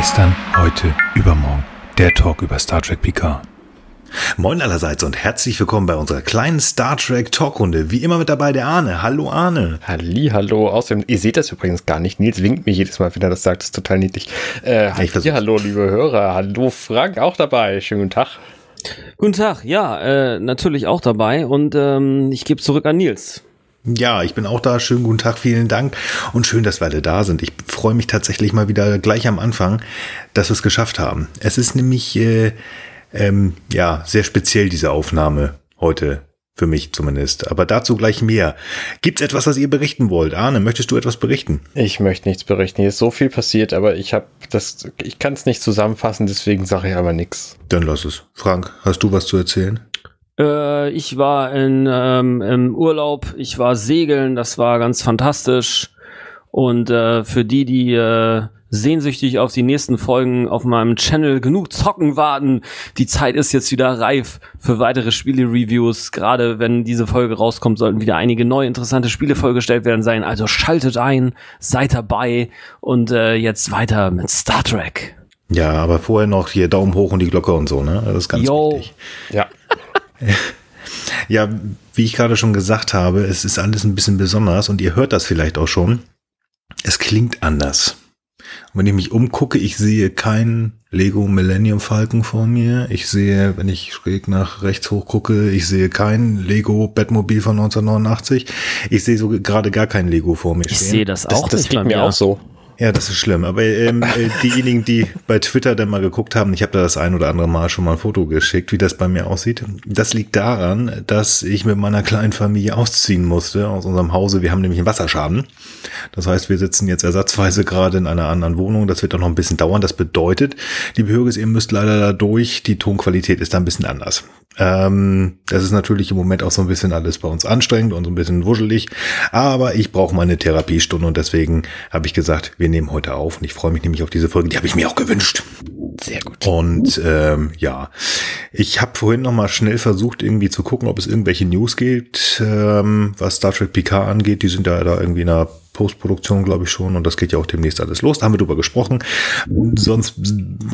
Gestern, heute, übermorgen. Der Talk über Star Trek Picard. Moin allerseits und herzlich willkommen bei unserer kleinen Star Trek Talkrunde. Wie immer mit dabei der Arne. Hallo Arne. Halli, hallo. Außerdem, ihr seht das übrigens gar nicht. Nils winkt mir jedes Mal, wenn er das sagt. Das ist total niedlich. Äh, ich ja, hallo, liebe Hörer. Hallo, Frank, auch dabei. Schönen guten Tag. Guten Tag, ja, äh, natürlich auch dabei und ähm, ich gebe zurück an Nils. Ja, ich bin auch da. Schönen guten Tag, vielen Dank und schön, dass wir alle da sind. Ich freue mich tatsächlich mal wieder gleich am Anfang, dass wir es geschafft haben. Es ist nämlich äh, ähm, ja sehr speziell diese Aufnahme heute für mich zumindest. Aber dazu gleich mehr. Gibt's etwas, was ihr berichten wollt? Arne, möchtest du etwas berichten? Ich möchte nichts berichten. Hier ist so viel passiert, aber ich habe das, ich kann es nicht zusammenfassen, deswegen sage ich aber nichts. Dann lass es. Frank, hast du was zu erzählen? Äh, ich war in, ähm, im Urlaub, ich war segeln, das war ganz fantastisch. Und äh, für die, die äh, sehnsüchtig auf die nächsten Folgen auf meinem Channel genug zocken warten, die Zeit ist jetzt wieder reif für weitere Spiele-Reviews. Gerade wenn diese Folge rauskommt, sollten wieder einige neue interessante Spiele vorgestellt werden sein. Also schaltet ein, seid dabei und äh, jetzt weiter mit Star Trek. Ja, aber vorher noch hier Daumen hoch und die Glocke und so, ne? Das ist ganz Yo. wichtig. Ja. ja, wie ich gerade schon gesagt habe, es ist alles ein bisschen besonders und ihr hört das vielleicht auch schon. Es klingt anders. Und wenn ich mich umgucke, ich sehe keinen Lego Millennium Falcon vor mir. Ich sehe, wenn ich schräg nach rechts hoch gucke, ich sehe kein Lego Batmobil von 1989. Ich sehe so gerade gar kein Lego vor mir stehen. Ich sehe das auch. Das, das geht mir auch so. Ja, das ist schlimm. Aber ähm, äh, diejenigen, die bei Twitter dann mal geguckt haben, ich habe da das ein oder andere Mal schon mal ein Foto geschickt, wie das bei mir aussieht. Das liegt daran, dass ich mit meiner kleinen Familie ausziehen musste aus unserem Hause. Wir haben nämlich einen Wasserschaden. Das heißt, wir sitzen jetzt ersatzweise gerade in einer anderen Wohnung. Das wird auch noch ein bisschen dauern. Das bedeutet, liebe Hörges, ihr müsst leider da durch. Die Tonqualität ist da ein bisschen anders. Ähm, das ist natürlich im Moment auch so ein bisschen alles bei uns anstrengend und so ein bisschen wuschelig. Aber ich brauche meine Therapiestunde und deswegen habe ich gesagt, wir nehmen heute auf. Und ich freue mich nämlich auf diese Folge. Die habe ich mir auch gewünscht. Sehr gut. Und ähm, ja, ich habe vorhin noch mal schnell versucht, irgendwie zu gucken, ob es irgendwelche News gibt, ähm, was Star Trek PK angeht. Die sind da, da irgendwie in einer Postproduktion, glaube ich schon. Und das geht ja auch demnächst alles los. Da haben wir drüber gesprochen. Sonst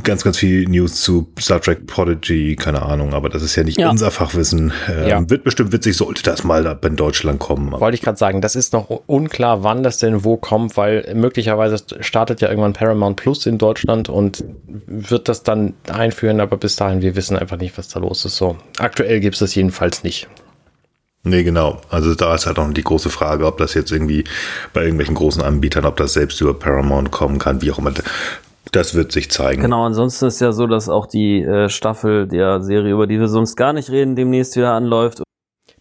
ganz, ganz viel News zu Star Trek Prodigy, keine Ahnung. Aber das ist ja nicht ja. unser Fachwissen. Ähm, ja. Wird bestimmt witzig, sollte das mal in Deutschland kommen. Wollte ich gerade sagen, das ist noch unklar, wann das denn wo kommt, weil möglicherweise startet ja irgendwann Paramount Plus in Deutschland und wird das dann einführen. Aber bis dahin, wir wissen einfach nicht, was da los ist. So, aktuell gibt es das jedenfalls nicht. Nee, genau. Also da ist halt auch die große Frage, ob das jetzt irgendwie bei irgendwelchen großen Anbietern, ob das selbst über Paramount kommen kann, wie auch immer. Das wird sich zeigen. Genau, ansonsten ist ja so, dass auch die äh, Staffel der Serie, über die wir sonst gar nicht reden, demnächst wieder anläuft.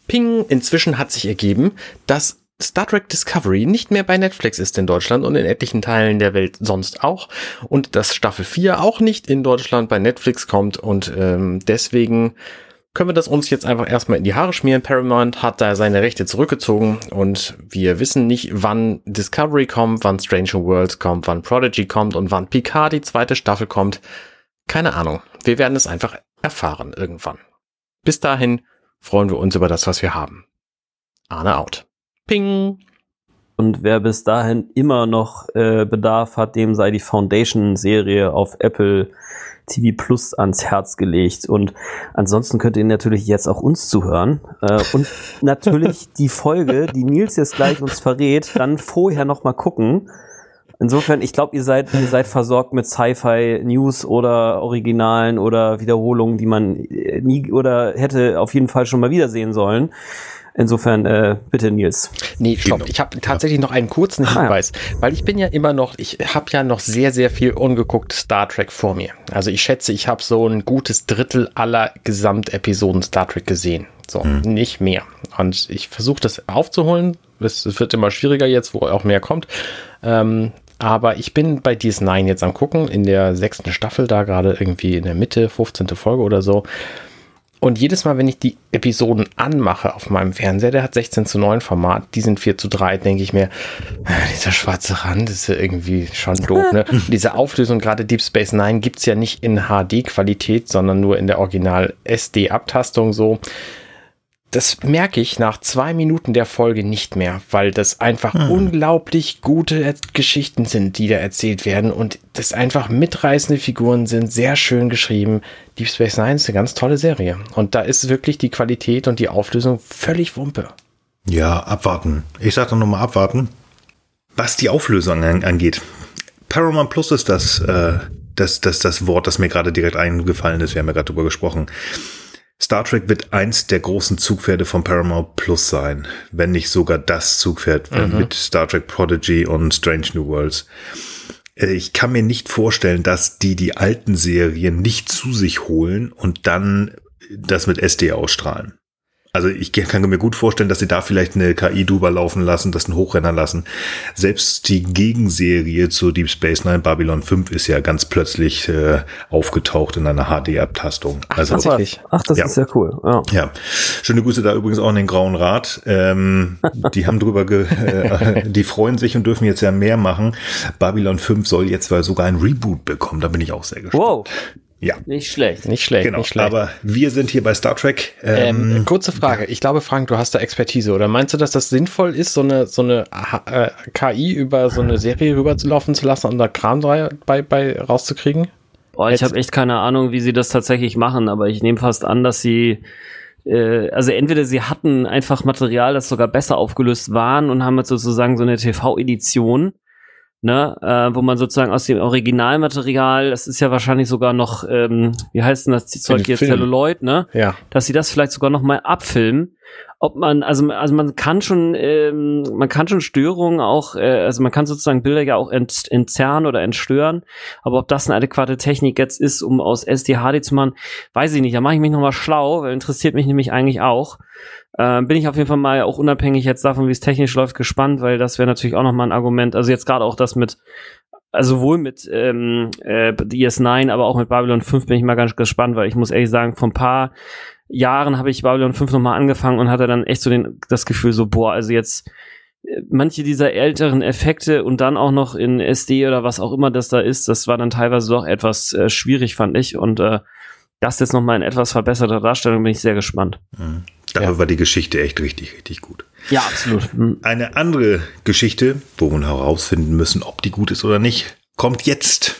Ping, inzwischen hat sich ergeben, dass Star Trek Discovery nicht mehr bei Netflix ist in Deutschland und in etlichen Teilen der Welt sonst auch. Und dass Staffel 4 auch nicht in Deutschland bei Netflix kommt und ähm, deswegen können wir das uns jetzt einfach erstmal in die Haare schmieren. Paramount hat da seine Rechte zurückgezogen und wir wissen nicht, wann Discovery kommt, wann Stranger Worlds kommt, wann Prodigy kommt und wann Picard die zweite Staffel kommt. Keine Ahnung. Wir werden es einfach erfahren irgendwann. Bis dahin freuen wir uns über das, was wir haben. Arne out. Ping. Und wer bis dahin immer noch äh, Bedarf hat, dem sei die Foundation-Serie auf Apple TV Plus ans Herz gelegt. Und ansonsten könnt ihr natürlich jetzt auch uns zuhören. Äh, und natürlich die Folge, die Nils jetzt gleich uns verrät, dann vorher noch mal gucken. Insofern, ich glaube, ihr seid, ihr seid versorgt mit Sci-Fi News oder Originalen oder Wiederholungen, die man äh, nie oder hätte auf jeden Fall schon mal wiedersehen sollen. Insofern, äh, bitte Nils. Nee, stopp. Ich habe tatsächlich noch einen kurzen Hinweis, ah, ja. weil ich bin ja immer noch, ich habe ja noch sehr, sehr viel ungeguckt Star Trek vor mir. Also ich schätze, ich habe so ein gutes Drittel aller Gesamtepisoden Star Trek gesehen. So, hm. nicht mehr. Und ich versuche das aufzuholen. Es, es, wird immer schwieriger jetzt, wo auch mehr kommt. Ähm, aber ich bin bei DS9 jetzt am gucken, in der sechsten Staffel, da gerade irgendwie in der Mitte, 15. Folge oder so. Und jedes Mal, wenn ich die Episoden anmache auf meinem Fernseher, der hat 16 zu 9 Format, die sind 4 zu 3, denke ich mir, ah, dieser schwarze Rand ist ja irgendwie schon doof. Ne? Diese Auflösung, gerade Deep Space Nine, gibt es ja nicht in HD-Qualität, sondern nur in der Original SD-Abtastung so das merke ich nach zwei Minuten der Folge nicht mehr, weil das einfach hm. unglaublich gute Geschichten sind, die da erzählt werden und das einfach mitreißende Figuren sind, sehr schön geschrieben. Deep Space Nine ist eine ganz tolle Serie und da ist wirklich die Qualität und die Auflösung völlig Wumpe. Ja, abwarten. Ich sag doch nochmal abwarten. Was die Auflösung angeht. Paramount Plus ist das, äh, das, das, das Wort, das mir gerade direkt eingefallen ist. Wir haben ja gerade drüber gesprochen. Star Trek wird eins der großen Zugpferde von Paramount Plus sein, wenn nicht sogar das Zugpferd mhm. mit Star Trek Prodigy und Strange New Worlds. Äh, ich kann mir nicht vorstellen, dass die die alten Serien nicht zu sich holen und dann das mit SD ausstrahlen. Also ich kann mir gut vorstellen, dass sie da vielleicht eine KI drüber laufen lassen, das einen Hochrenner lassen. Selbst die Gegenserie zu Deep Space Nine Babylon 5 ist ja ganz plötzlich äh, aufgetaucht in einer HD-Abtastung. Also, Ach, Ach, das ja. ist ja cool. Ja. ja. Schöne Grüße da übrigens auch in den Grauen Rat. Ähm, die haben drüber, ge äh, die freuen sich und dürfen jetzt ja mehr machen. Babylon 5 soll jetzt sogar ein Reboot bekommen. Da bin ich auch sehr gespannt. Wow. Ja. Nicht schlecht. Nicht schlecht. Genau. Nicht schlecht. Aber wir sind hier bei Star Trek. Ähm, ähm, kurze Frage. Ich glaube, Frank, du hast da Expertise. Oder meinst du, dass das sinnvoll ist, so eine, so eine äh, KI über so eine Serie rüberzulaufen zu lassen und da Kram bei, bei rauszukriegen? Oh, ich habe echt keine Ahnung, wie sie das tatsächlich machen, aber ich nehme fast an, dass sie äh, also entweder sie hatten einfach Material, das sogar besser aufgelöst waren und haben jetzt sozusagen so eine TV-Edition ne, äh, wo man sozusagen aus dem Originalmaterial, das ist ja wahrscheinlich sogar noch, ähm, wie heißt denn das Zeug jetzt, Celluloid, ne? Ja. Dass sie das vielleicht sogar noch mal abfilmen. Ob man, also, also man kann schon, ähm, man kann schon Störungen auch, äh, also man kann sozusagen Bilder ja auch ent, entzerren oder entstören, aber ob das eine adäquate Technik jetzt ist, um aus SDHD zu machen, weiß ich nicht. Da mache ich mich noch mal schlau, weil interessiert mich nämlich eigentlich auch. Äh, bin ich auf jeden Fall mal auch unabhängig jetzt davon, wie es technisch läuft, gespannt, weil das wäre natürlich auch nochmal ein Argument. Also jetzt gerade auch das mit, also sowohl mit ähm, äh, DS9, aber auch mit Babylon 5 bin ich mal ganz gespannt, weil ich muss ehrlich sagen, vor ein paar Jahren habe ich Babylon 5 nochmal angefangen und hatte dann echt so den, das Gefühl so, boah, also jetzt äh, manche dieser älteren Effekte und dann auch noch in SD oder was auch immer das da ist, das war dann teilweise doch etwas äh, schwierig, fand ich. Und äh, das jetzt nochmal in etwas verbesserter Darstellung bin ich sehr gespannt. Mhm. Dafür ja. war die Geschichte echt richtig, richtig gut. Ja, absolut. Mhm. Eine andere Geschichte, wo wir herausfinden müssen, ob die gut ist oder nicht, kommt jetzt.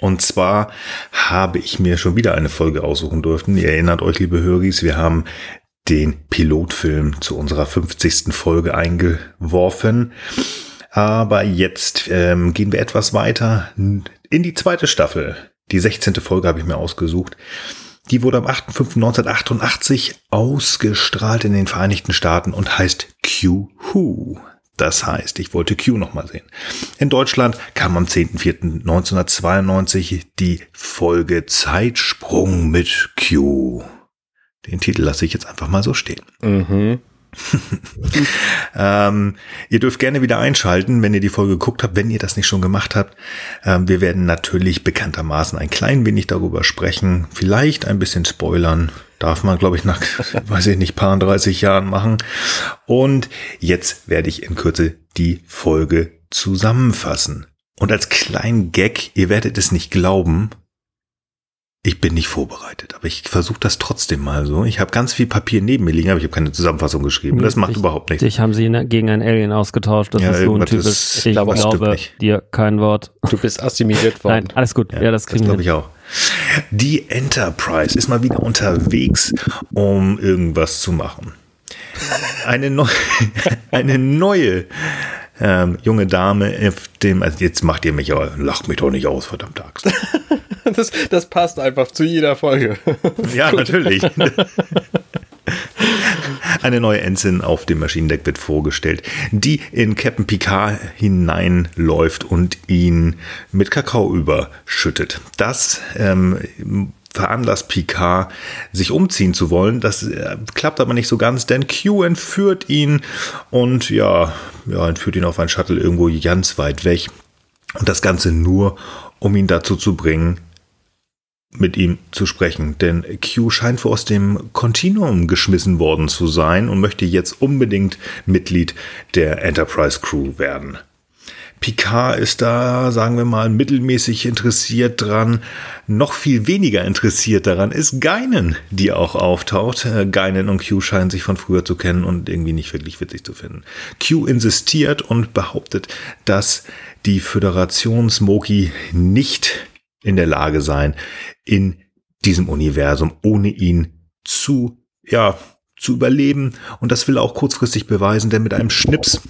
Und zwar habe ich mir schon wieder eine Folge aussuchen dürfen. Ihr erinnert euch, liebe Höris, wir haben den Pilotfilm zu unserer 50. Folge eingeworfen. Aber jetzt ähm, gehen wir etwas weiter in die zweite Staffel. Die 16. Folge habe ich mir ausgesucht. Die wurde am 8.5.1988 ausgestrahlt in den Vereinigten Staaten und heißt Q Who. Das heißt, ich wollte Q nochmal sehen. In Deutschland kam am 10.04.1992 die Folge Zeitsprung mit Q. Den Titel lasse ich jetzt einfach mal so stehen. Mhm. ähm, ihr dürft gerne wieder einschalten, wenn ihr die Folge geguckt habt, wenn ihr das nicht schon gemacht habt. Ähm, wir werden natürlich bekanntermaßen ein klein wenig darüber sprechen, vielleicht ein bisschen spoilern. Darf man, glaube ich, nach, weiß ich nicht, paar 30 Jahren machen. Und jetzt werde ich in Kürze die Folge zusammenfassen. Und als kleinen Gag, ihr werdet es nicht glauben, ich bin nicht vorbereitet, aber ich versuche das trotzdem mal so. Ich habe ganz viel Papier neben mir liegen, aber ich habe keine Zusammenfassung geschrieben. Das macht ich, überhaupt nichts. Dich haben sie ne, gegen ein Alien ausgetauscht. Das ja, ist so ein Typ. Ist, ich glaube, glaube dir kein Wort. Du bist assimiliert worden. Nein, alles gut. Ja, ja das kriegen das wir. glaube ich auch. Die Enterprise ist mal wieder unterwegs, um irgendwas zu machen. Eine, neu, eine neue ähm, junge Dame auf dem, also jetzt macht ihr mich aber, lacht mich doch nicht aus, verdammt Axt. das, das passt einfach zu jeder Folge. ja, natürlich. Eine neue Ensign auf dem Maschinendeck wird vorgestellt, die in Captain Picard hineinläuft und ihn mit Kakao überschüttet. Das ähm, veranlasst Picard, sich umziehen zu wollen. Das äh, klappt aber nicht so ganz, denn Q entführt ihn und ja, ja, entführt ihn auf ein Shuttle irgendwo ganz weit weg. Und das Ganze nur, um ihn dazu zu bringen, mit ihm zu sprechen. Denn Q scheint vor aus dem Kontinuum geschmissen worden zu sein und möchte jetzt unbedingt Mitglied der Enterprise Crew werden. Picard ist da, sagen wir mal, mittelmäßig interessiert dran. Noch viel weniger interessiert daran ist Geinen, die auch auftaucht. Äh, Geinen und Q scheinen sich von früher zu kennen und irgendwie nicht wirklich witzig zu finden. Q insistiert und behauptet, dass die Föderation Smokey nicht in der Lage sein, in diesem Universum ohne ihn zu, ja, zu überleben. Und das will er auch kurzfristig beweisen, denn mit einem Schnips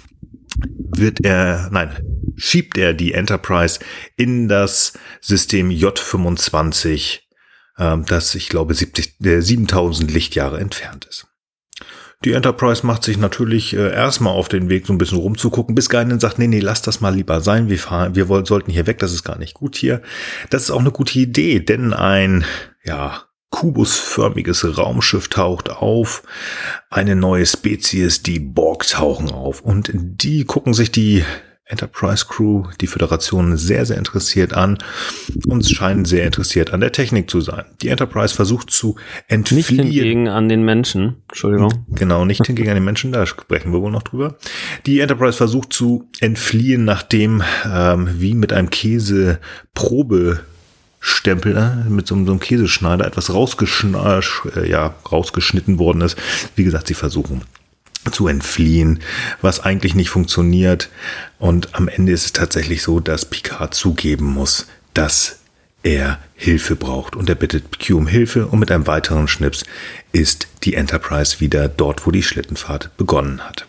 wird er, nein, schiebt er die Enterprise in das System J25, äh, das ich glaube 70, äh, 7000 Lichtjahre entfernt ist. Die Enterprise macht sich natürlich äh, erstmal auf den Weg, so ein bisschen rumzugucken, bis Geinen sagt, nee, nee, lass das mal lieber sein, wir fahren, wir wollen, sollten hier weg, das ist gar nicht gut hier. Das ist auch eine gute Idee, denn ein, ja, kubusförmiges Raumschiff taucht auf, eine neue Spezies, die Borg tauchen auf. Und die gucken sich die Enterprise Crew, die Föderation sehr, sehr interessiert an und scheinen sehr interessiert an der Technik zu sein. Die Enterprise versucht zu entfliehen. Nicht hingegen an den Menschen. Entschuldigung. Genau, nicht hingegen an den Menschen, da sprechen wir wohl noch drüber. Die Enterprise versucht zu entfliehen, nachdem ähm, wie mit einem Käse Probe Stempel mit so, so, einem Käseschneider etwas rausgeschn äh, ja, rausgeschnitten worden ist. Wie gesagt, sie versuchen zu entfliehen, was eigentlich nicht funktioniert. Und am Ende ist es tatsächlich so, dass Picard zugeben muss, dass er Hilfe braucht. Und er bittet Q um Hilfe und mit einem weiteren Schnips ist die Enterprise wieder dort, wo die Schlittenfahrt begonnen hat.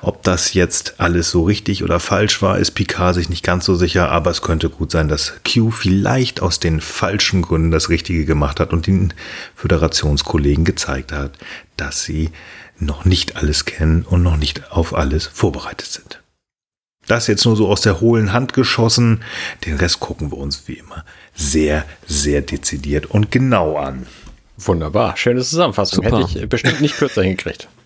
Ob das jetzt alles so richtig oder falsch war, ist Picard sich nicht ganz so sicher, aber es könnte gut sein, dass Q vielleicht aus den falschen Gründen das Richtige gemacht hat und den Föderationskollegen gezeigt hat, dass sie noch nicht alles kennen und noch nicht auf alles vorbereitet sind. Das jetzt nur so aus der hohlen Hand geschossen. Den Rest gucken wir uns wie immer sehr, sehr dezidiert und genau an. Wunderbar, schöne Zusammenfassung. Super. Hätte ich bestimmt nicht kürzer hingekriegt.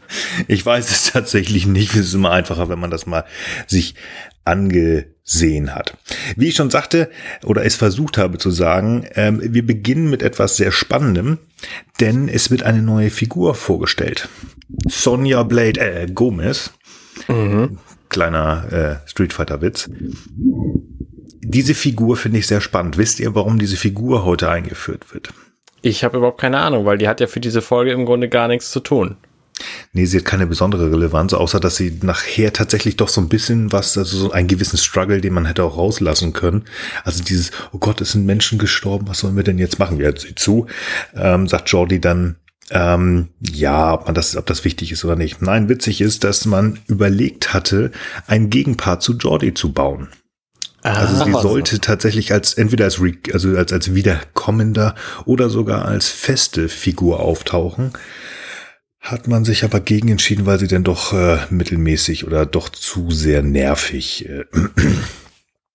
Ich weiß es tatsächlich nicht. Es ist immer einfacher, wenn man das mal sich angesehen hat. Wie ich schon sagte oder es versucht habe zu sagen, ähm, wir beginnen mit etwas sehr Spannendem, denn es wird eine neue Figur vorgestellt. Sonja Blade äh, Gomez. Mhm. Kleiner äh, Street Fighter Witz. Diese Figur finde ich sehr spannend. Wisst ihr, warum diese Figur heute eingeführt wird? Ich habe überhaupt keine Ahnung, weil die hat ja für diese Folge im Grunde gar nichts zu tun. Nee, sie hat keine besondere Relevanz, außer dass sie nachher tatsächlich doch so ein bisschen was, also so einen gewissen Struggle, den man hätte auch rauslassen können. Also dieses, oh Gott, es sind Menschen gestorben, was sollen wir denn jetzt machen? Wir ja, zu, ähm, sagt Jordi dann, ähm, ja, ob man das, ob das wichtig ist oder nicht. Nein, witzig ist, dass man überlegt hatte, ein Gegenpart zu Jordi zu bauen. Also sie sollte tatsächlich als entweder als also als als wiederkommender oder sogar als feste Figur auftauchen. Hat man sich aber gegen entschieden, weil sie denn doch äh, mittelmäßig oder doch zu sehr nervig äh,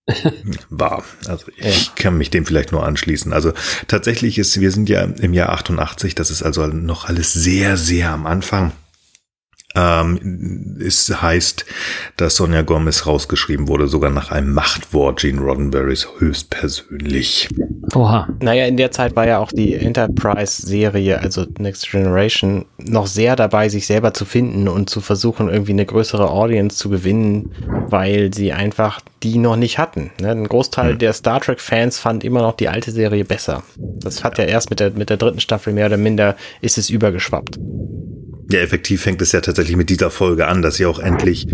war. Also ich kann mich dem vielleicht nur anschließen. Also tatsächlich ist, wir sind ja im Jahr 88, das ist also noch alles sehr, sehr am Anfang. Ähm, es heißt, dass Sonja Gomez rausgeschrieben wurde, sogar nach einem Machtwort Gene Roddenberrys höchstpersönlich. Oha. Naja, in der Zeit war ja auch die Enterprise-Serie, also Next Generation, noch sehr dabei, sich selber zu finden und zu versuchen, irgendwie eine größere Audience zu gewinnen, weil sie einfach die noch nicht hatten. Ne? Ein Großteil hm. der Star Trek-Fans fand immer noch die alte Serie besser. Das hat ja erst mit der, mit der dritten Staffel mehr oder minder ist es übergeschwappt. Ja, effektiv fängt es ja tatsächlich mit dieser Folge an, dass sie auch endlich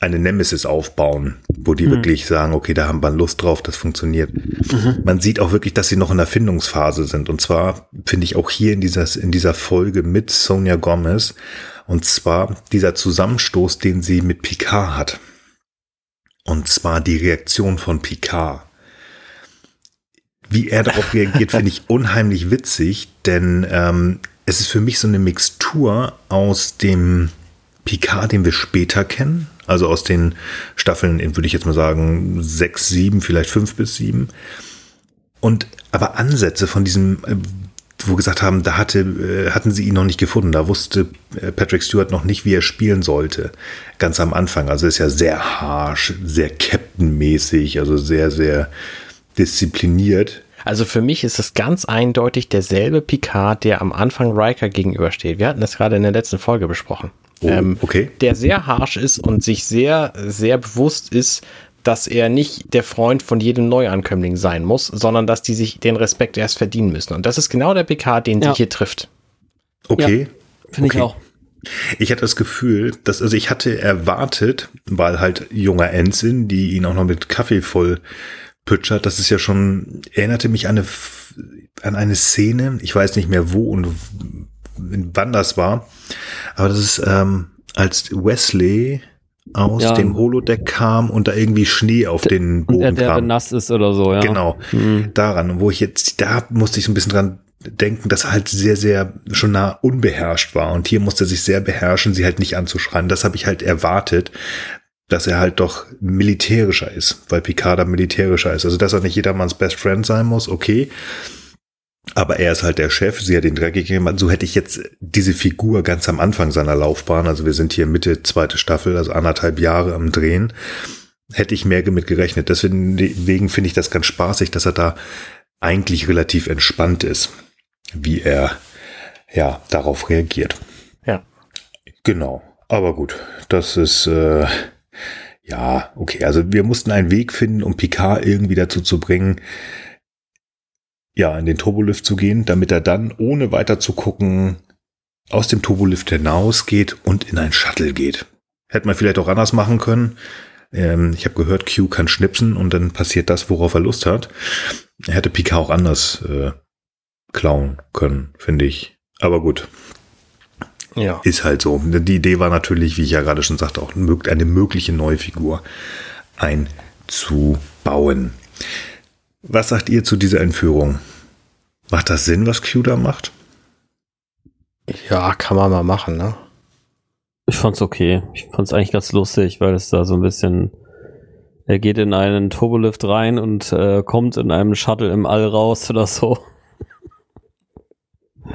eine Nemesis aufbauen, wo die mhm. wirklich sagen, okay, da haben wir Lust drauf, das funktioniert. Mhm. Man sieht auch wirklich, dass sie noch in der Findungsphase sind. Und zwar finde ich auch hier in dieser, in dieser Folge mit Sonja Gomez. Und zwar dieser Zusammenstoß, den sie mit Picard hat. Und zwar die Reaktion von Picard. Wie er darauf reagiert, finde ich unheimlich witzig, denn ähm, es ist für mich so eine Mixtur aus dem Picard, den wir später kennen, also aus den Staffeln, würde ich jetzt mal sagen, sechs, sieben, vielleicht fünf bis sieben. Und aber Ansätze von diesem, äh, wo gesagt haben, da hatte, äh, hatten sie ihn noch nicht gefunden. Da wusste äh, Patrick Stewart noch nicht, wie er spielen sollte. Ganz am Anfang. Also ist ja sehr harsh, sehr Captain-mäßig, also sehr, sehr diszipliniert. Also für mich ist es ganz eindeutig derselbe Picard, der am Anfang Riker gegenübersteht. Wir hatten das gerade in der letzten Folge besprochen. Oh, ähm, okay. Der sehr harsh ist und sich sehr, sehr bewusst ist, dass er nicht der Freund von jedem Neuankömmling sein muss, sondern dass die sich den Respekt erst verdienen müssen. Und das ist genau der Picard, den Ja. sie hier trifft. Okay. Finde Okay. ich auch. Ich hatte das Gefühl, dass, also ich hatte erwartet, weil halt junger Ensign, die ihn auch noch mit Kaffee voll pütschert, das ist ja schon, erinnerte mich an eine, an eine Szene, ich weiß nicht mehr wo und wann das war, aber das ist, ähm, als Wesley aus Ja. dem Holodeck kam und da irgendwie Schnee auf den Boden der kam. nass ist oder so, ja. Genau, Hm. daran, wo ich jetzt, da musste ich so ein bisschen dran denken, dass er halt sehr, sehr schon nah unbeherrscht war. Und hier musste er sich sehr beherrschen, sie halt nicht anzuschreien. Das habe ich halt erwartet, dass er halt doch militärischer ist, weil Picard da militärischer ist. Also, dass er nicht jedermanns Best Friend sein muss, okay. Aber er ist halt der Chef, sie hat den Dreck gegeben. So hätte ich jetzt diese Figur ganz am Anfang seiner Laufbahn, also wir sind hier Mitte zweite Staffel, also anderthalb Jahre am Drehen, hätte ich mehr mit gerechnet. Deswegen deswegen finde ich das ganz spaßig, dass er da eigentlich relativ entspannt ist, wie er ja darauf reagiert. Ja. Genau. Aber gut, das ist äh, ja okay. Also wir mussten einen Weg finden, um Picard irgendwie dazu zu bringen, ja, in den Turbolift zu gehen, damit er dann, ohne weiter zu gucken, aus dem Turbolift hinausgeht und in ein Shuttle geht. Hätte man vielleicht auch anders machen können. Ähm, ich habe gehört, Q kann schnipsen und dann passiert das, worauf er Lust hat. Er hätte Picard auch anders äh, klauen können, finde ich. Aber gut, Ja. ist halt so. Die Idee war natürlich, wie ich ja gerade schon sagte, auch eine mögliche neue Figur einzubauen. Was sagt ihr zu dieser Entführung? Macht das Sinn, was Q da macht? Ja, kann man mal machen, ne? Ich fand's okay. Ich fand's eigentlich ganz lustig, weil es da so ein bisschen. Er geht in einen Turbolift rein und äh, kommt in einem Shuttle im All raus oder so.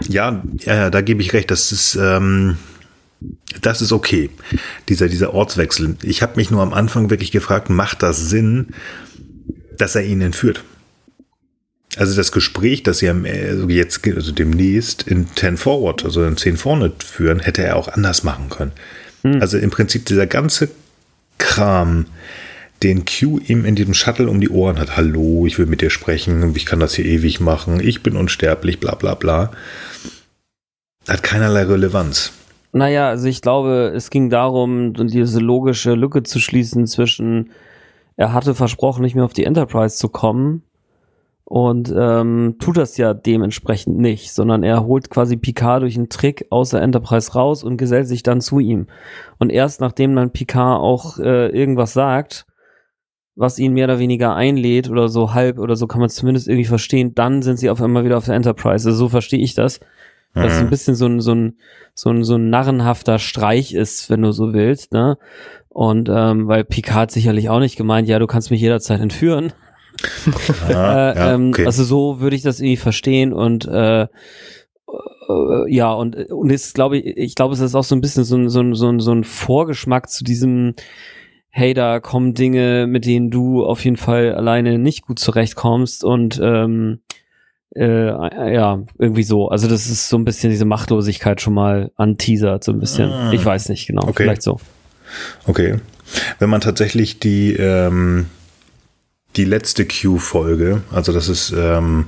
Ja, ja, da gebe ich recht. Das ist, ähm, das ist okay. Dieser, dieser Ortswechsel. Ich habe mich nur am Anfang wirklich gefragt, macht das Sinn, dass er ihn entführt? Also das Gespräch, das sie also jetzt, also demnächst in 10 Forward, also in 10 vorne führen, hätte er auch anders machen können. Hm. Also im Prinzip dieser ganze Kram, den Q ihm in diesem Shuttle um die Ohren hat. Hallo, ich will mit dir sprechen, ich kann das hier ewig machen, ich bin unsterblich, bla bla bla. Hat keinerlei Relevanz. Naja, also ich glaube, es ging darum, diese logische Lücke zu schließen zwischen, er hatte versprochen, nicht mehr auf die Enterprise zu kommen und ähm, tut das ja dementsprechend nicht, sondern er holt quasi Picard durch einen Trick aus der Enterprise raus und gesellt sich dann zu ihm. Und erst nachdem dann Picard auch äh, irgendwas sagt, was ihn mehr oder weniger einlädt oder so halb oder so kann man es zumindest irgendwie verstehen, dann sind sie auf einmal wieder auf der Enterprise. Also so verstehe ich das dass es ein Mhm. bisschen so ein, so ein, so ein, so ein narrenhafter Streich ist, wenn du so willst, ne? Und ähm, weil Picard sicherlich auch nicht gemeint, ja, du kannst mich jederzeit entführen. Ah, äh, ja, ähm, okay. Also so würde ich das irgendwie verstehen und äh, äh, ja, und, und ist, glaube ich, ich glaube, es ist auch so ein bisschen so ein, so ein, so ein, so ein Vorgeschmack zu diesem, hey, da kommen Dinge, mit denen du auf jeden Fall alleine nicht gut zurechtkommst und ähm, äh, ja, irgendwie so. Also das ist so ein bisschen diese Machtlosigkeit schon mal anteasert, so ein bisschen. Ah. Ich weiß nicht genau, Okay. vielleicht so. Okay. Wenn man tatsächlich die, ähm, die letzte Q-Folge, also das ist, ähm,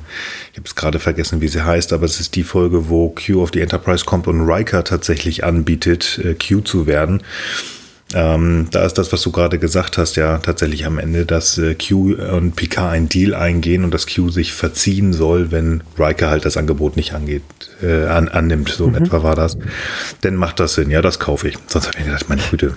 ich habe es gerade vergessen, wie sie heißt, aber es ist die Folge, wo Q auf die Enterprise kommt und Riker tatsächlich anbietet, äh, Q zu werden. Ähm, da ist das, was du gerade gesagt hast, ja tatsächlich am Ende, dass äh, Q und Picard einen Deal eingehen und dass Q sich verziehen soll, wenn Riker halt das Angebot nicht angeht, äh, an, annimmt. So in etwa war das. Dann macht das Sinn. Ja, das kaufe ich. Sonst habe ich mir gedacht, meine Güte.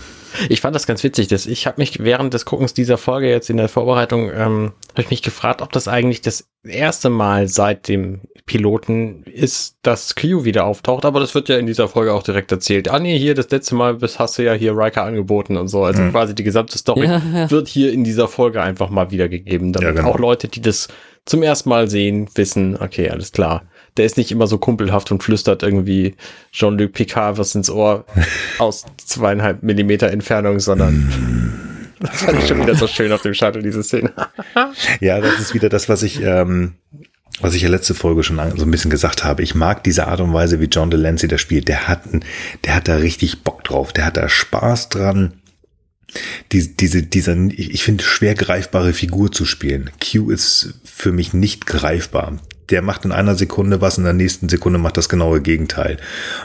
Ich fand das ganz witzig. Dass ich habe mich während des Guckens dieser Folge jetzt in der Vorbereitung ähm, habe ich mich gefragt, ob das eigentlich das erste Mal seit dem Piloten ist, dass Q wieder auftaucht. Aber das wird ja in dieser Folge auch direkt erzählt. Ah nee, hier das letzte Mal das hast du ja hier Riker angeboten und so. Also Mhm. quasi die gesamte Story Ja, ja. wird hier in dieser Folge einfach mal wiedergegeben, damit Ja, genau. auch Leute, die das zum ersten Mal sehen, wissen, okay, alles klar. Der ist nicht immer so kumpelhaft und flüstert irgendwie Jean-Luc Picard was ins Ohr aus zweieinhalb Millimeter Entfernung, sondern das fand ich schon wieder so schön auf dem Shuttle, diese Szene. Ja, das ist wieder das, was ich, ähm, was ich ja letzte Folge schon so ein bisschen gesagt habe. Ich mag diese Art und Weise, wie John Delancey das spielt. Der hat, der hat da richtig Bock drauf. Der hat da Spaß dran, die, diese, dieser, ich finde, schwer greifbare Figur zu spielen. Q ist für mich nicht greifbar. Der macht in einer Sekunde was, in der nächsten Sekunde macht das genaue Gegenteil.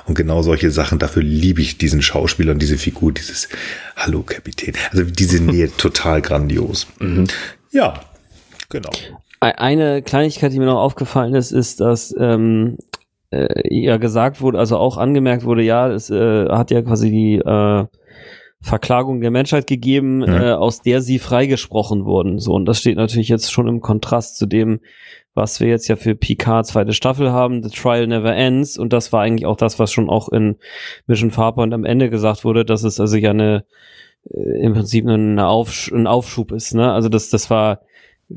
Und genau solche Sachen, dafür liebe ich diesen Schauspieler und diese Figur, dieses Hallo Kapitän. Also diese Nähe total grandios. Mhm. Ja, genau. Eine Kleinigkeit, die mir noch aufgefallen ist, ist, dass ähm, äh, ja gesagt wurde, also auch angemerkt wurde, ja, es äh, hat ja quasi die äh, Verklagung der Menschheit gegeben, mhm. äh, aus der sie freigesprochen wurden. So, und das steht natürlich jetzt schon im Kontrast zu dem, was wir jetzt ja für Picard zweite Staffel haben, The Trial Never Ends. Und das war eigentlich auch das, was schon auch in Mission Farpoint am Ende gesagt wurde, dass es also ja eine äh, im Prinzip eine Aufsch ein Aufschub ist. Ne? Also das, das war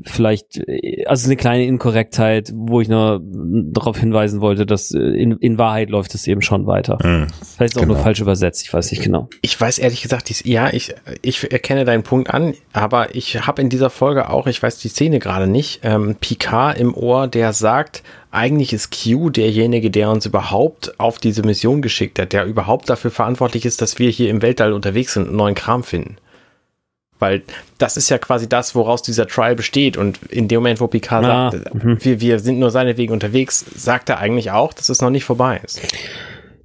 vielleicht, äh, also eine kleine Inkorrektheit, wo ich nur darauf hinweisen wollte, dass äh, in, in Wahrheit läuft es eben schon weiter. Mhm, vielleicht ist auch genau. nur falsch übersetzt, ich weiß nicht genau. Ich weiß ehrlich gesagt, dies, ja, ich, ich erkenne deinen Punkt an, aber ich habe in dieser Folge auch, ich weiß die Szene gerade nicht, ähm, Picard im Ohr, der sagt, eigentlich ist Q derjenige, der uns überhaupt auf diese Mission geschickt hat, der überhaupt dafür verantwortlich ist, dass wir hier im Weltall unterwegs sind und neuen Kram finden. Weil das ist ja quasi das, woraus dieser Trial besteht. Und in dem Moment, wo Picard ah, sagt, mhm. wir, wir sind nur seine Wege unterwegs, sagt er eigentlich auch, dass es noch nicht vorbei ist.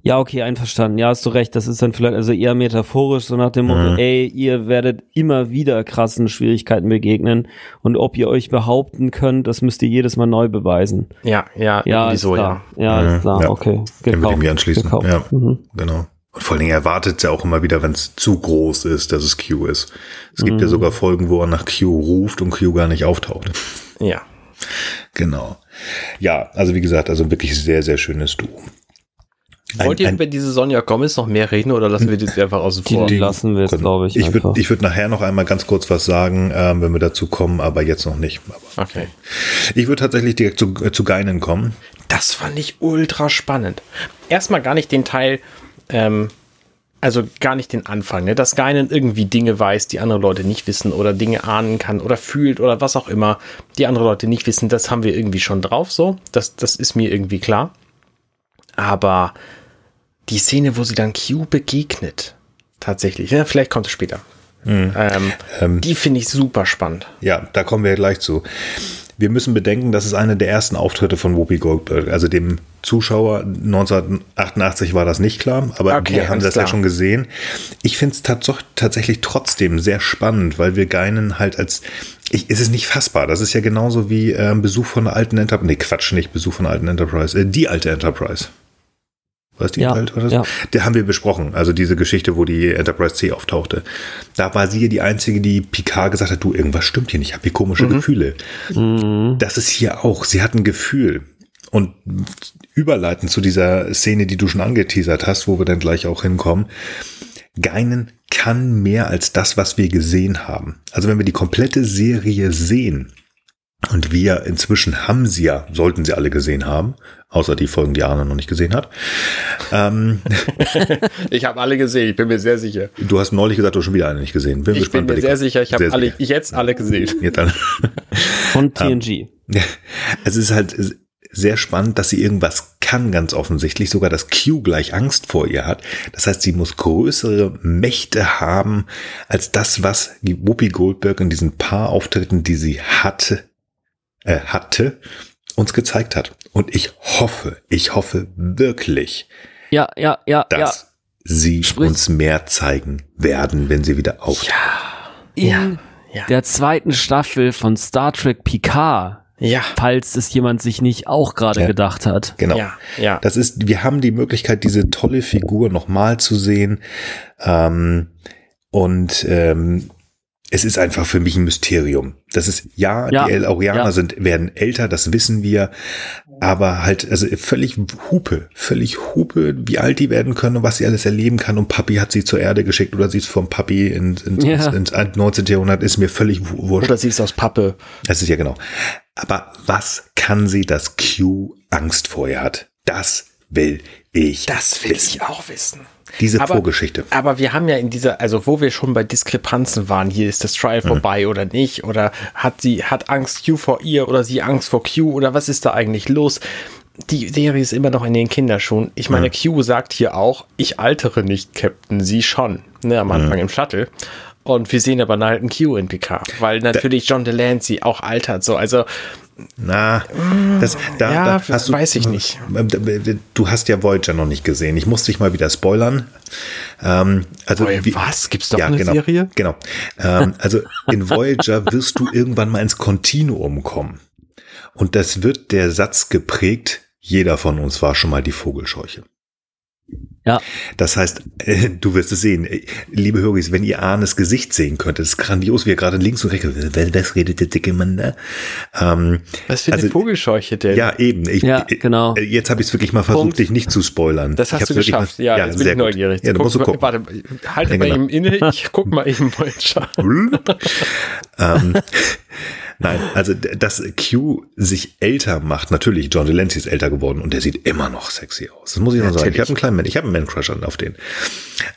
Ja, okay, einverstanden. Ja, hast du recht. Das ist dann vielleicht also eher metaphorisch, so nach dem Motto, mhm. ey, ihr werdet immer wieder krassen Schwierigkeiten begegnen. Und ob ihr euch behaupten könnt, das müsst ihr jedes Mal neu beweisen. Ja, ja, ja, ist so, klar. ja. Ja, ist klar, ja. okay. Gekauft. Dem würde ich anschließen. Gekauft. Ja, mhm. genau. Und vor allen Dingen erwartet er auch immer wieder, wenn es zu groß ist, dass es Q ist. Es gibt mhm. ja sogar Folgen, wo er nach Q ruft und Q gar nicht auftaucht. Ja. Genau. Ja, also wie gesagt, also wirklich sehr, sehr schönes Duo. Wollt ihr über diese Sonja Gomez noch mehr reden oder lassen wir die einfach außen vor? Die lassen wir jetzt, glaube ich. Ich würde ich würd nachher noch einmal ganz kurz was sagen, ähm, wenn wir dazu kommen, aber jetzt noch nicht. Aber okay. Ich würde tatsächlich direkt zu, äh, zu Geinen kommen. Das fand ich ultra spannend. Erstmal gar nicht den Teil, ähm, also gar nicht den Anfang, ne? dass Geinen irgendwie Dinge weiß, die andere Leute nicht wissen oder Dinge ahnen kann oder fühlt oder was auch immer, die andere Leute nicht wissen, das haben wir irgendwie schon drauf, so. Das, das ist mir irgendwie klar. Aber die Szene, wo sie dann Q begegnet, tatsächlich, ja, vielleicht kommt es später. Mhm. Ähm, ähm, die finde ich super spannend. Ja, da kommen wir gleich zu. Wir müssen bedenken, das ist einer der ersten Auftritte von Whoopi Goldberg. Also dem Zuschauer 1988 war das nicht klar, aber okay, wir haben das klar. ja schon gesehen. Ich finde es tatsächlich trotzdem sehr spannend, weil wir Geinen halt als ich, ist es nicht fassbar. Das ist ja genauso wie ähm, Besuch von der alten Enterprise. Nee, Quatsch, nicht Besuch von der alten Enterprise. Äh, die alte Enterprise. Was die ja, alt oder so? Ja. Der haben wir besprochen. Also diese Geschichte, wo die Enterprise C auftauchte. Da war sie die einzige, die Picard gesagt hat, du, irgendwas stimmt hier nicht. Ich habe hier komische mhm. Gefühle. Mhm. Das ist hier auch. Sie hat ein Gefühl. Und überleitend zu dieser Szene, die du schon angeteasert hast, wo wir dann gleich auch hinkommen. Geinen kann mehr als das, was wir gesehen haben. Also wenn wir die komplette Serie sehen, und wir inzwischen haben sie ja, sollten sie alle gesehen haben, außer die Folgen, die Arne noch nicht gesehen hat. Ähm, ich habe alle gesehen, ich bin mir sehr sicher. Du hast neulich gesagt, du hast schon wieder eine nicht gesehen. Bin ich bin mir sehr sicher, ich habe alle, jetzt alle gesehen. Jetzt alle. Von TNG. Ähm, es ist halt sehr spannend, dass sie irgendwas kann, ganz offensichtlich. Sogar das Q gleich Angst vor ihr hat. Das heißt, sie muss größere Mächte haben als das, was Whoopi Goldberg in diesen paar Auftritten, die sie hatte, äh, hatte, uns gezeigt hat. Und ich hoffe, ich hoffe wirklich, ja, ja, ja, dass ja. sie Sprich. uns mehr zeigen werden, wenn sie wieder auftaucht. Ja, in ja. der zweiten Staffel von Star Trek Picard ja. Falls es jemand sich nicht auch gerade ja. gedacht hat. Genau. Ja. ja. Das ist, wir haben die Möglichkeit, diese tolle Figur nochmal zu sehen. Ähm, und ähm, es ist einfach für mich ein Mysterium. Das ist, ja, ja die El Aurianer ja. sind, werden älter, das wissen wir, aber halt, also völlig Hupe, völlig Hupe, wie alt die werden können und was sie alles erleben kann. Und Papi hat sie zur Erde geschickt oder sie ist vom Papi ins, ins, ja. ins 19. Jahrhundert, ist mir völlig wurscht. Oder sie ist aus Pappe. Das ist ja genau. Aber was kann sie, dass Q Angst vor ihr hat? Das will ich. Das will wissen. ich auch wissen. Diese aber, Vorgeschichte. Aber wir haben ja in dieser, also wo wir schon bei Diskrepanzen waren, hier ist das Trial mhm. vorbei oder nicht, oder hat sie, hat Angst Q vor ihr oder sie Angst vor Q oder was ist da eigentlich los? Die Serie ist immer noch in den Kinderschuhen. Ich meine, mhm. Q sagt hier auch, ich altere nicht, Captain, sie schon, ne, am Anfang mhm. im Shuttle. Und wir sehen aber einen alten Q in Picard, weil natürlich John Delancey auch altert so. Also Na, das, da, ja, da hast du, weiß ich nicht. Du hast ja Voyager noch nicht gesehen. Ich muss dich mal wieder spoilern. Ähm, also Boy, wie- was? Gibt's doch ja, eine genau, Serie? Genau. Ähm, also in Voyager wirst du irgendwann mal ins Kontinuum kommen. Und das wird der Satz geprägt, jeder von uns war schon mal die Vogelscheuche. Ja. Das heißt, äh, du wirst es sehen. Äh, Liebe Höris, wenn ihr Arnes Gesicht sehen könntet, das ist grandios, wie er gerade links und rechts, wer das redet, der dicke Mann da. Ähm, Was für Also- eine Vogelscheuche denn? ja, eben. Ich, Ja, äh, genau. Jetzt habe ich es wirklich mal versucht, Punkt. dich nicht zu spoilern. Das hast du wirklich geschafft. mal- Ja, jetzt bin sehr ich gut. neugierig. Ja, du musst du gucken. Warte, halte Ja, mal eben inne. Ich guck mal eben Voyager. ähm, nein, also dass Q sich älter macht, natürlich, John Delancey ist älter geworden und der sieht immer noch sexy aus. Das muss ich noch sagen. Ich habe einen kleinen Man, ich habe einen Man-Crush an- auf den.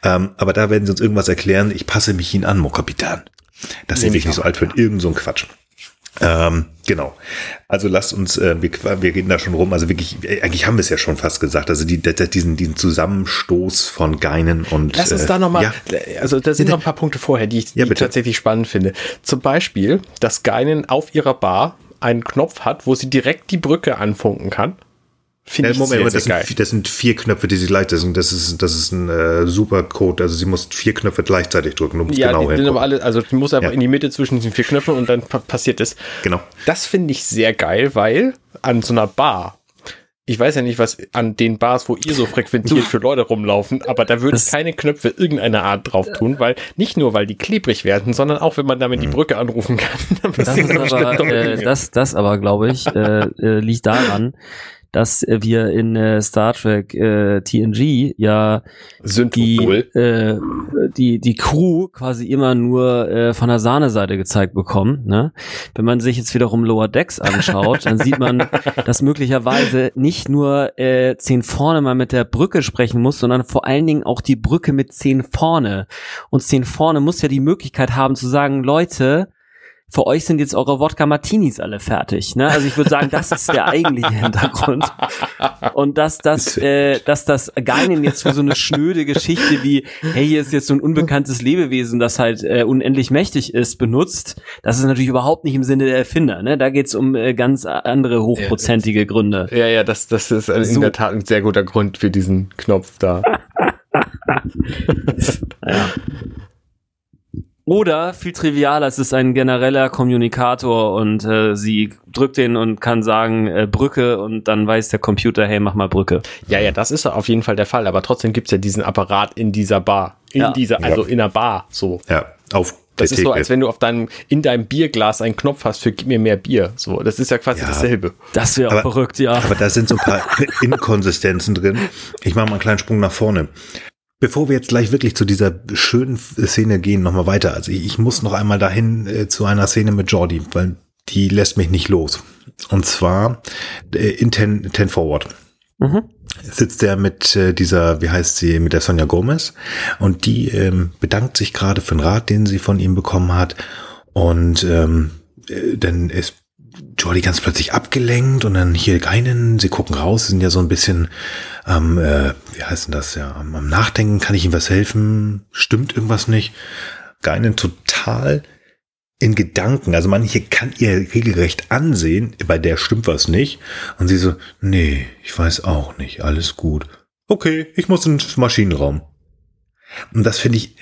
Ähm, aber da werden sie uns irgendwas erklären. Ich passe mich ihn an, Mon Kapitan. Dass sie sich ich nicht so alt wird. Irgend so ein Quatsch. Ähm, genau. Also lasst uns, äh, wir, wir reden da schon rum, also wirklich, äh, eigentlich haben wir es ja schon fast gesagt, also die, die, diesen, diesen Zusammenstoß von Geinen und Lass uns äh, da nochmal, ja, also da sind noch ein paar Punkte vorher, die ich, die Ja, ich bitte. tatsächlich spannend finde. Zum Beispiel, dass Geinen auf ihrer Bar einen Knopf hat, wo sie direkt die Brücke anfunken kann. Finde Äh, ich Moment, sehr, sehr das, geil. sind, das sind vier Knöpfe, die sie leicht sind. Das ist, das ist ein äh, super Code. Also sie muss vier Knöpfe gleichzeitig drücken. Du musst Ja, genau die sind aber alle, also die muss einfach Ja. in die Mitte zwischen diesen vier Knöpfen und dann pa passiert es. Genau. Das finde ich sehr geil, weil an so einer Bar, ich weiß ja nicht, was an den Bars, wo ihr so frequentiert, für Leute rumlaufen, aber da würde ich keine Knöpfe irgendeiner Art drauf tun, weil nicht nur, weil die klebrig werden, sondern auch, wenn man damit die Brücke anrufen kann. dann Das, aber, äh, das, das aber, glaube ich, äh, äh, liegt daran, dass wir in äh, Star Trek äh, TNG ja die, Syntopol. äh, die, die Crew quasi immer nur äh, von der Sahneseite gezeigt bekommen. Ne? Wenn man sich jetzt wiederum Lower Decks anschaut, dann sieht man, dass möglicherweise nicht nur äh, zehn vorne mal mit der Brücke sprechen muss, sondern vor allen Dingen auch die Brücke mit zehn vorne. Und zehn vorne muss ja die Möglichkeit haben zu sagen, Leute, für euch sind jetzt eure Wodka Martinis alle fertig. Ne? Also ich würde sagen, das ist der eigentliche Hintergrund. Und dass das, äh, dass das Geinen jetzt für so eine schnöde Geschichte wie, hey, hier ist jetzt so ein unbekanntes Lebewesen, das halt äh, unendlich mächtig ist, benutzt, das ist natürlich überhaupt nicht im Sinne der Erfinder. Ne? Da geht's um äh, ganz andere hochprozentige Gründe. Ja, ja, das, das ist in So. der Tat ein sehr guter Grund für diesen Knopf da. Ja. Oder viel trivialer, es ist ein genereller Kommunikator und äh, sie drückt den und kann sagen äh, Brücke und dann weiß der Computer, hey, mach mal Brücke. Ja, ja, das ist auf jeden Fall der Fall, aber trotzdem gibt's ja diesen Apparat in dieser Bar. In Ja. dieser, also in einer Bar, so. Ja, auf Das der ist so, als wenn du auf deinem, in deinem Bierglas einen Knopf hast für gib mir mehr Bier. So, das ist ja quasi Ja. dasselbe. Das wäre auch Aber- verrückt, ja. Aber da sind so ein paar Inkonsistenzen drin. Ich mache mal einen kleinen Sprung nach vorne. Bevor wir jetzt gleich wirklich zu dieser schönen Szene gehen, nochmal weiter. Also ich, ich muss noch einmal dahin äh, zu einer Szene mit Jordi, weil die lässt mich nicht los. Und zwar äh, in Ten, Ten Forward Mhm. sitzt er mit äh, dieser, wie heißt sie, mit der Sonja Gomez und die ähm, bedankt sich gerade für den Rat, den sie von ihm bekommen hat und ähm, äh, dann ist Jordi ganz plötzlich abgelenkt und dann hier keinen, sie gucken raus, sie sind ja so ein bisschen am, äh, wie heißt denn das, ja, am, am Nachdenken, kann ich ihm was helfen, stimmt irgendwas nicht, Geinen total in Gedanken, also manche kann ihr regelrecht ansehen, bei der stimmt was nicht. Und sie so, nee, ich weiß auch nicht, alles gut. Okay, ich muss in den Maschinenraum. Und das finde ich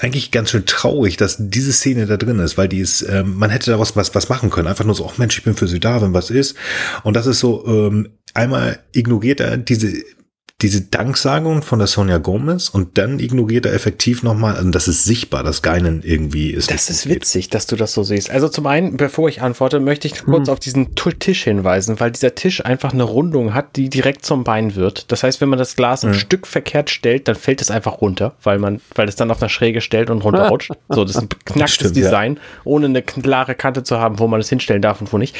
eigentlich ganz schön traurig, dass diese Szene da drin ist, weil die ist, ähm, man hätte da was, was, was machen können. Einfach nur so, ach Mensch, ich bin für sie da, wenn was ist. Und das ist so, ähm, einmal ignoriert er diese, diese Danksagung von der Sonja Gomez und dann ignoriert er effektiv nochmal, also das ist sichtbar, dass Geinen irgendwie ist. Das ist witzig, dass du das so siehst. Also zum einen, bevor ich antworte, möchte ich kurz auf diesen Tisch hinweisen, weil dieser Tisch einfach eine Rundung hat, die direkt zum Bein wird. Das heißt, wenn man das Glas ein Stück verkehrt stellt, dann fällt es einfach runter, weil man, weil es dann auf einer Schräge stellt und runterrutscht. so, das ist ein beknacktes Stimmt, ja. Design, ohne eine klare Kante zu haben, wo man es hinstellen darf und wo nicht.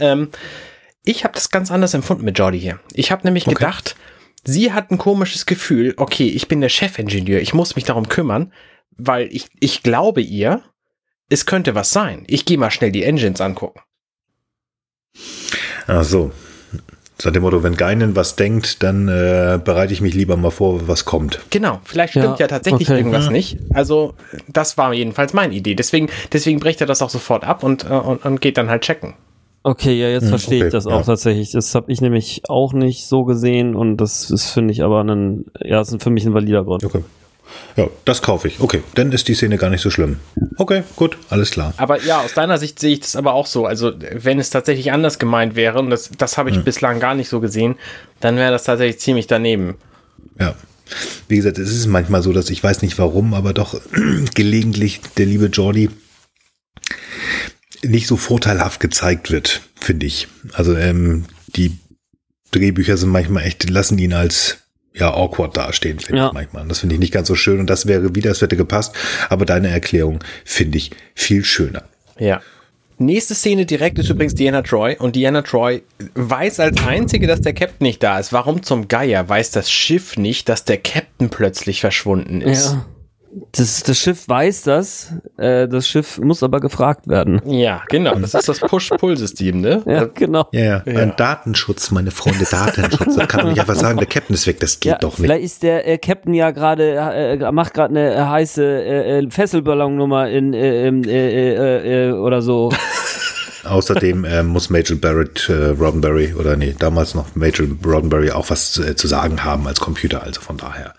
Ähm, ich habe das ganz anders empfunden mit Jordi hier. Ich habe nämlich gedacht, sie hat ein komisches Gefühl, okay, ich bin der Chefingenieur, ich muss mich darum kümmern, weil ich, ich glaube ihr, es könnte was sein. Ich gehe mal schnell die Engines angucken. Ach so. Nach dem Motto, wenn Geinen was denkt, dann äh, bereite ich mich lieber mal vor, was kommt. Genau, vielleicht stimmt ja, Ja, tatsächlich okay. irgendwas Ja. nicht. Also, das war jedenfalls meine Idee. Deswegen, deswegen bricht er das auch sofort ab und, äh, und, und geht dann halt checken. Okay, ja, jetzt verstehe okay, ich das ja. auch tatsächlich. Das habe ich nämlich auch nicht so gesehen und das ist, finde ich, aber ein, ja, das ist für mich ein valider Grund. Okay. Ja, das kaufe ich. Okay, dann ist die Szene gar nicht so schlimm. Okay, gut, alles klar. Aber ja, aus deiner Sicht sehe ich das aber auch so. Also, wenn es tatsächlich anders gemeint wäre, und das, das habe ich bislang gar nicht so gesehen, dann wäre das tatsächlich ziemlich daneben. Ja. Wie gesagt, es ist manchmal so, dass ich weiß nicht warum, aber doch gelegentlich der liebe Jordi nicht so vorteilhaft gezeigt wird, finde ich. Also ähm, die Drehbücher sind manchmal echt, lassen ihn als ja awkward dastehen, finde Ja. ich manchmal. Und Das finde ich nicht ganz so schön und das wäre wieder, das hätte gepasst. Aber deine Erklärung finde ich viel schöner. Ja. Nächste Szene direkt ist übrigens Diana Troy und Diana Troy weiß als einzige, dass der Captain nicht da ist. Warum zum Geier weiß das Schiff nicht, dass der Captain plötzlich verschwunden ist? Ja. Das, das Schiff weiß das, äh, das Schiff muss aber gefragt werden. Ja, genau. Das ist das Push-Pull-System, ne? Ja, genau. Ja, ja. Ja. Ein Datenschutz, meine Freunde, Datenschutz. Da kann man nicht einfach sagen, der Captain ist weg, das geht Ja, doch nicht. vielleicht ist der äh, Captain ja gerade, äh, macht gerade eine äh, heiße äh, äh, Fesselballonnummer in äh, ähm, äh, äh, äh, oder so. Außerdem äh, muss Major Barrett äh, Roddenberry oder nee, damals noch Major Roddenberry auch was äh, zu sagen haben als Computer, also von daher.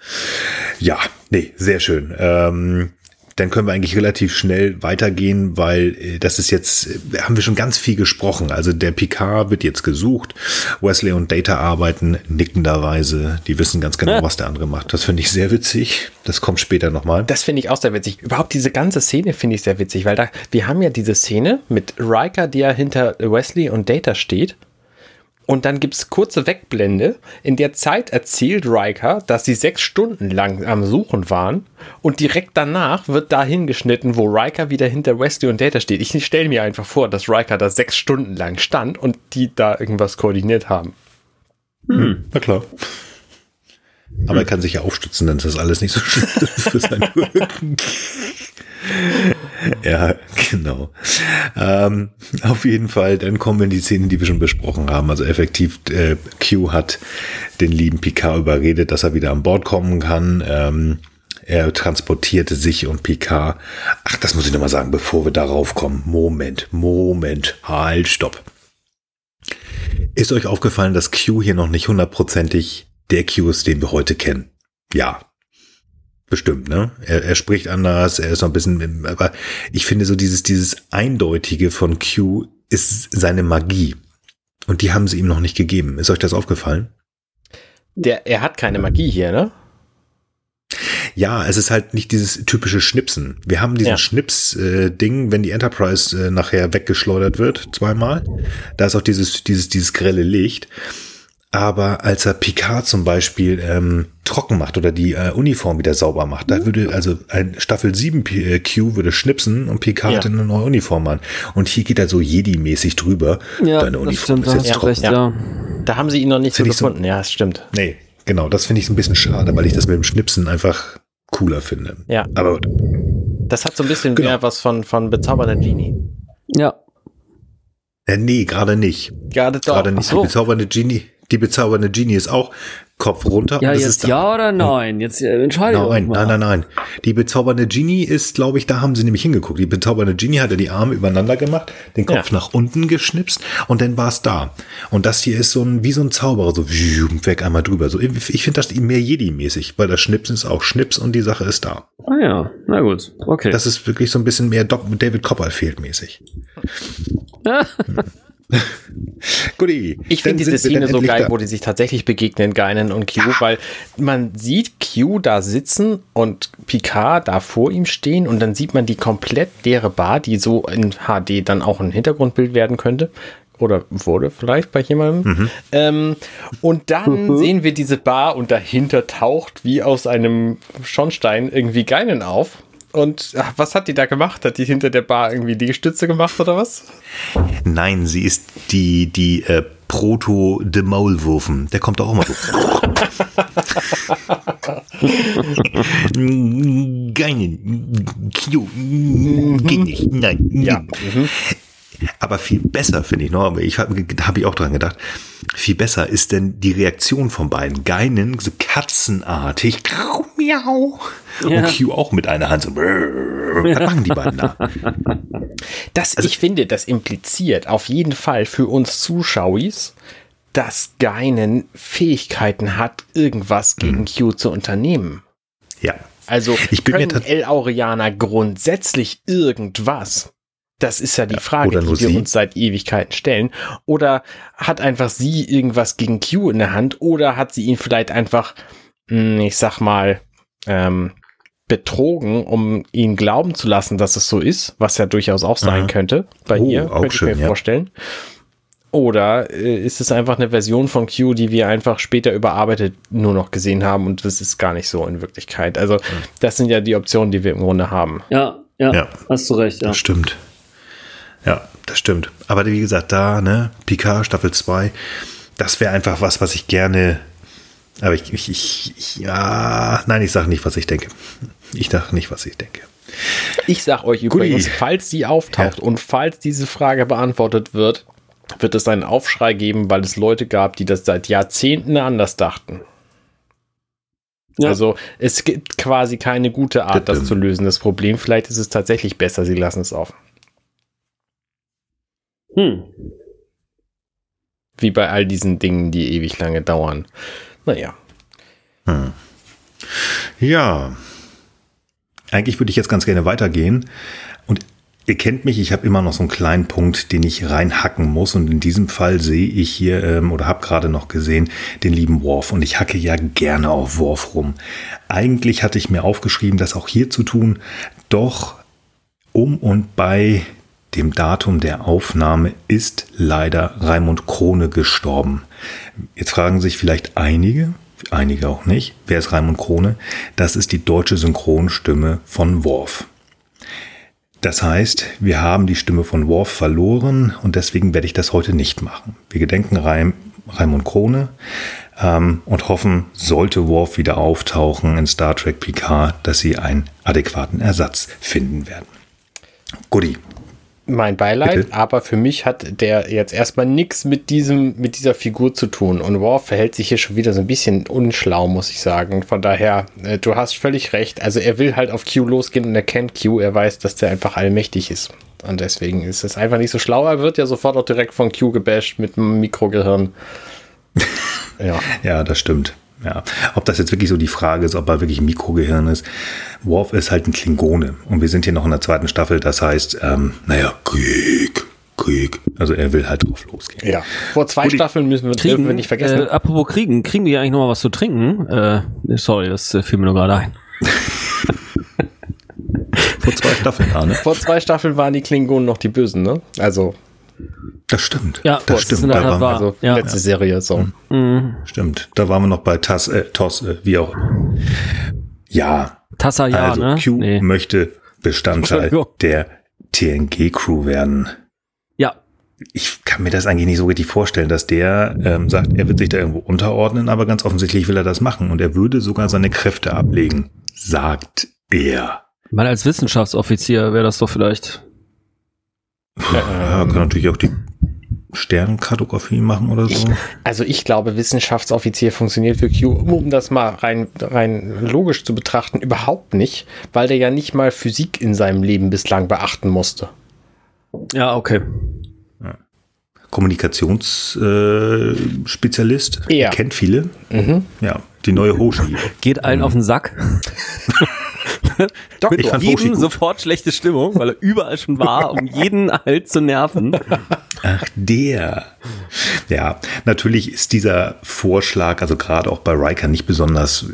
Ja, nee, sehr schön. Ähm, dann können wir eigentlich relativ schnell weitergehen, weil äh, das ist jetzt, äh, haben wir schon ganz viel gesprochen. Also der Picard wird jetzt gesucht. Wesley und Data arbeiten nickenderweise. Die wissen ganz genau, Ja. was der andere macht. Das finde ich sehr witzig. Das kommt später nochmal. Das finde ich auch sehr witzig. Überhaupt diese ganze Szene finde ich sehr witzig, weil da, wir haben ja diese Szene mit Riker, der hinter Wesley und Data steht. Und dann gibt es kurze Wegblende. In der Zeit erzählt Riker, dass sie sechs Stunden lang am Suchen waren. Und direkt danach wird da hingeschnitten, wo Riker wieder hinter Wesley und Data steht. Ich stelle mir einfach vor, dass Riker da sechs Stunden lang stand und die da irgendwas koordiniert haben. Na klar. Aber er kann sich ja aufstützen, dann ist das alles nicht so schlimm für seinen Rücken. ja, genau. Ähm, auf jeden Fall, dann kommen wir in die Szenen, die wir schon besprochen haben. Also effektiv, äh, Q hat den lieben Picard überredet, dass er wieder an Bord kommen kann. Ähm, er transportierte sich und Picard. Ach, das muss ich nochmal sagen, bevor wir darauf kommen. Moment, Moment, halt, stopp. Ist euch aufgefallen, dass Q hier noch nicht hundertprozentig der Q ist, den wir heute kennen? Ja. Bestimmt, ne? Er, er spricht anders, er ist noch ein bisschen, aber ich finde so dieses, dieses Eindeutige von Q ist seine Magie. Und die haben sie ihm noch nicht gegeben. Ist euch das aufgefallen? Der, er hat keine Magie hier, ne? Ja, es ist halt nicht dieses typische Schnipsen. Wir haben diesen Ja. Schnips-Ding, wenn die Enterprise äh, nachher weggeschleudert wird, zweimal. Da ist auch dieses, dieses, dieses grelle Licht. Aber als er Picard zum Beispiel ähm, trocken macht oder die äh, Uniform wieder sauber macht, da würde also ein Staffel 7 P äh, Q würde schnipsen und Picard Ja. hat eine neue Uniform an. Und hier geht er so Jedi-mäßig drüber. Ja, Deine das Uniform stimmt, ist da jetzt trocken. recht, Ja. ja. Da haben sie ihn noch nicht so Find ich so- gefunden. ja, das stimmt. Nee, genau, das finde ich so ein bisschen schade, weil ich das mit dem Schnipsen einfach cooler finde. Ja. Aber gut. Das hat so ein bisschen Genau. mehr was von, von bezaubernder Genie. Ja, Äh, nee, gerade nicht. Gerade doch. Gerade nicht. So. Bezaubernde Genie, die bezaubernde Genie ist auch Kopf runter. ja jetzt ja oder nein? Jetzt äh, entscheide Nein, nein, nein, nein. Die bezaubernde Genie ist, glaube ich, da haben sie nämlich hingeguckt. Die bezaubernde Genie hatte die Arme übereinander gemacht, den Kopf Ja. nach unten geschnipst und dann war es da. Und das hier ist so ein, wie so ein Zauberer, so weg einmal drüber. So, ich finde das mehr Jedi-mäßig, weil das Schnipsen ist auch Schnips und die Sache ist da. Ah ja, na gut, okay. Das ist wirklich so ein bisschen mehr David Copperfield mäßig. Guti. Ich finde diese Szene so geil, da. wo die sich tatsächlich begegnen, Geinen und Q, weil man sieht Q da sitzen und Picard da vor ihm stehen und dann sieht man die komplett leere Bar, die so in HD dann auch ein Hintergrundbild werden könnte. Oder wurde vielleicht bei jemandem. Mhm. Ähm, und dann sehen wir diese Bar und dahinter taucht wie aus einem Schornstein irgendwie Geinen auf. Und ach, was hat die da gemacht? Hat die hinter der Bar irgendwie Liegestütze gemacht oder was? Nein, sie ist die, die äh, Proto de Maulwurfen. Der kommt auch mal so. Geinen. Kio. Geht nicht. Nein. Ja. Aber viel besser finde ich noch, aber ich habe hab ich auch dran gedacht, viel besser ist denn die Reaktion von beiden. Geinen, so katzenartig, miau. Ja. Und Q auch mit einer Hand so, was machen die beiden da? Das, Also ich finde, das impliziert auf jeden Fall für uns Zuschauers, dass Geinen Fähigkeiten hat, irgendwas gegen Q zu unternehmen. Ja, Also Mhm. Ich bin können tat- El-Aureaner grundsätzlich irgendwas? Das ist ja die Frage, oder die wir sie. uns seit Ewigkeiten stellen. Oder hat einfach sie irgendwas gegen Q in der Hand? Oder hat sie ihn vielleicht einfach, mh, ich sag mal, ähm, betrogen, um ihn glauben zu lassen, dass es so ist, was ja durchaus auch sein Aha. könnte bei Oh, ihr, auch könnte schön, ich mir ja. vorstellen. Oder äh, ist es einfach eine Version von Q, die wir einfach später überarbeitet nur noch gesehen haben und das ist gar nicht so in Wirklichkeit. Also das sind ja die Optionen, die wir im Grunde haben. Ja, ja, Ja. hast du recht, ja. das stimmt. Ja, das stimmt. Aber wie gesagt, da, ne, Picard Staffel 2, das wäre einfach was, was ich gerne. Aber ich, ich, ich, ich ja, nein, ich sage nicht, was ich denke. Ich sage nicht, was ich denke. Ich sag euch übrigens, falls sie auftaucht und falls diese Frage beantwortet wird, wird es einen Aufschrei geben, weil es Leute gab, die das seit Jahrzehnten anders dachten. Ja. Also es gibt quasi keine gute Art, das Bitte. zu lösen, das Problem. Vielleicht ist es tatsächlich besser, sie lassen es auf. Hm. Wie bei all diesen Dingen, die ewig lange dauern. Naja. Ja. Eigentlich würde ich jetzt ganz gerne weitergehen. Und ihr kennt mich, ich habe immer noch so einen kleinen Punkt, den ich reinhacken muss. Und in diesem Fall sehe ich hier ähm, oder habe gerade noch gesehen den lieben Worf. Und ich hacke ja gerne auf Worf rum. Eigentlich hatte ich mir aufgeschrieben, das auch hier zu tun. Doch um und bei dem Datum der Aufnahme ist leider Raimund Krone gestorben. Jetzt fragen sich vielleicht einige, einige auch nicht, wer ist Raimund Krone? Das ist die deutsche Synchronstimme von Worf. Das heißt, wir haben die Stimme von Worf verloren und deswegen werde ich das heute nicht machen. Wir gedenken Raim, Raimund Krone ähm, und hoffen, sollte Worf wieder auftauchen in Star Trek Picard, dass sie einen adäquaten Ersatz finden werden. Guti, Mein Beileid, Bitte? aber für mich hat der jetzt erstmal nichts mit diesem, mit dieser Figur zu tun. Und Worf verhält sich hier schon wieder so ein bisschen unschlau, muss ich sagen. Von daher, äh, du hast völlig recht. Also er will halt auf Q losgehen und er kennt Q. Er weiß, dass der einfach allmächtig ist. Und deswegen ist es einfach nicht so schlau. Er wird ja sofort auch direkt von Q gebasht mit einem Mikrogehirn. ja. Ja, das stimmt. Ja. Ob das jetzt wirklich so die Frage ist, ob er wirklich ein Mikrogehirn ist. Worf ist halt ein Klingone. Und wir sind hier noch in der zweiten Staffel. Das heißt, ähm, naja, Krieg, Krieg. Also er will halt drauf losgehen. Ja. Vor zwei Guti. Staffeln müssen wir, dürfen wir nicht vergessen. Äh, apropos kriegen, kriegen die eigentlich noch mal was zu trinken? Äh, sorry, das äh, fiel mir nur gerade ein. Vor zwei Staffeln, Arne. Vor zwei Staffeln waren die Klingonen noch die Bösen, ne? Also, Das stimmt. Ja, das das stimmt. ist in der Da waren, wahr. also ja. letzte Serie so. stimmt. Da waren wir noch bei TAS, äh, TOS, äh, wie auch. Ja, Tassa ja, also ne? Q Nee. möchte Bestandteil der TNG-Crew werden. Ja, ich kann mir das eigentlich nicht so richtig vorstellen, dass der ähm, sagt, er wird sich da irgendwo unterordnen, aber ganz offensichtlich will er das machen und er würde sogar seine Kräfte ablegen, sagt er. mal als Wissenschaftsoffizier wäre das doch vielleicht. Ja, kann natürlich auch die Sternkartografie machen oder so. Also ich glaube, Wissenschaftsoffizier funktioniert für Q, um das mal rein, rein logisch zu betrachten, überhaupt nicht, weil der ja nicht mal Physik in seinem Leben bislang beachten musste. Ja, okay. Kommunikationsspezialist, äh, Spezialist. Ja. kennt viele. Mhm. Ja, die neue Hoshi. Geht allen auf den Sack. Doktor. Ich fand Jedem sofort schlechte Stimmung, weil er überall schon war, um jeden halt zu nerven. Ach, der. Ja, natürlich ist dieser Vorschlag, also gerade auch bei Riker, nicht besonders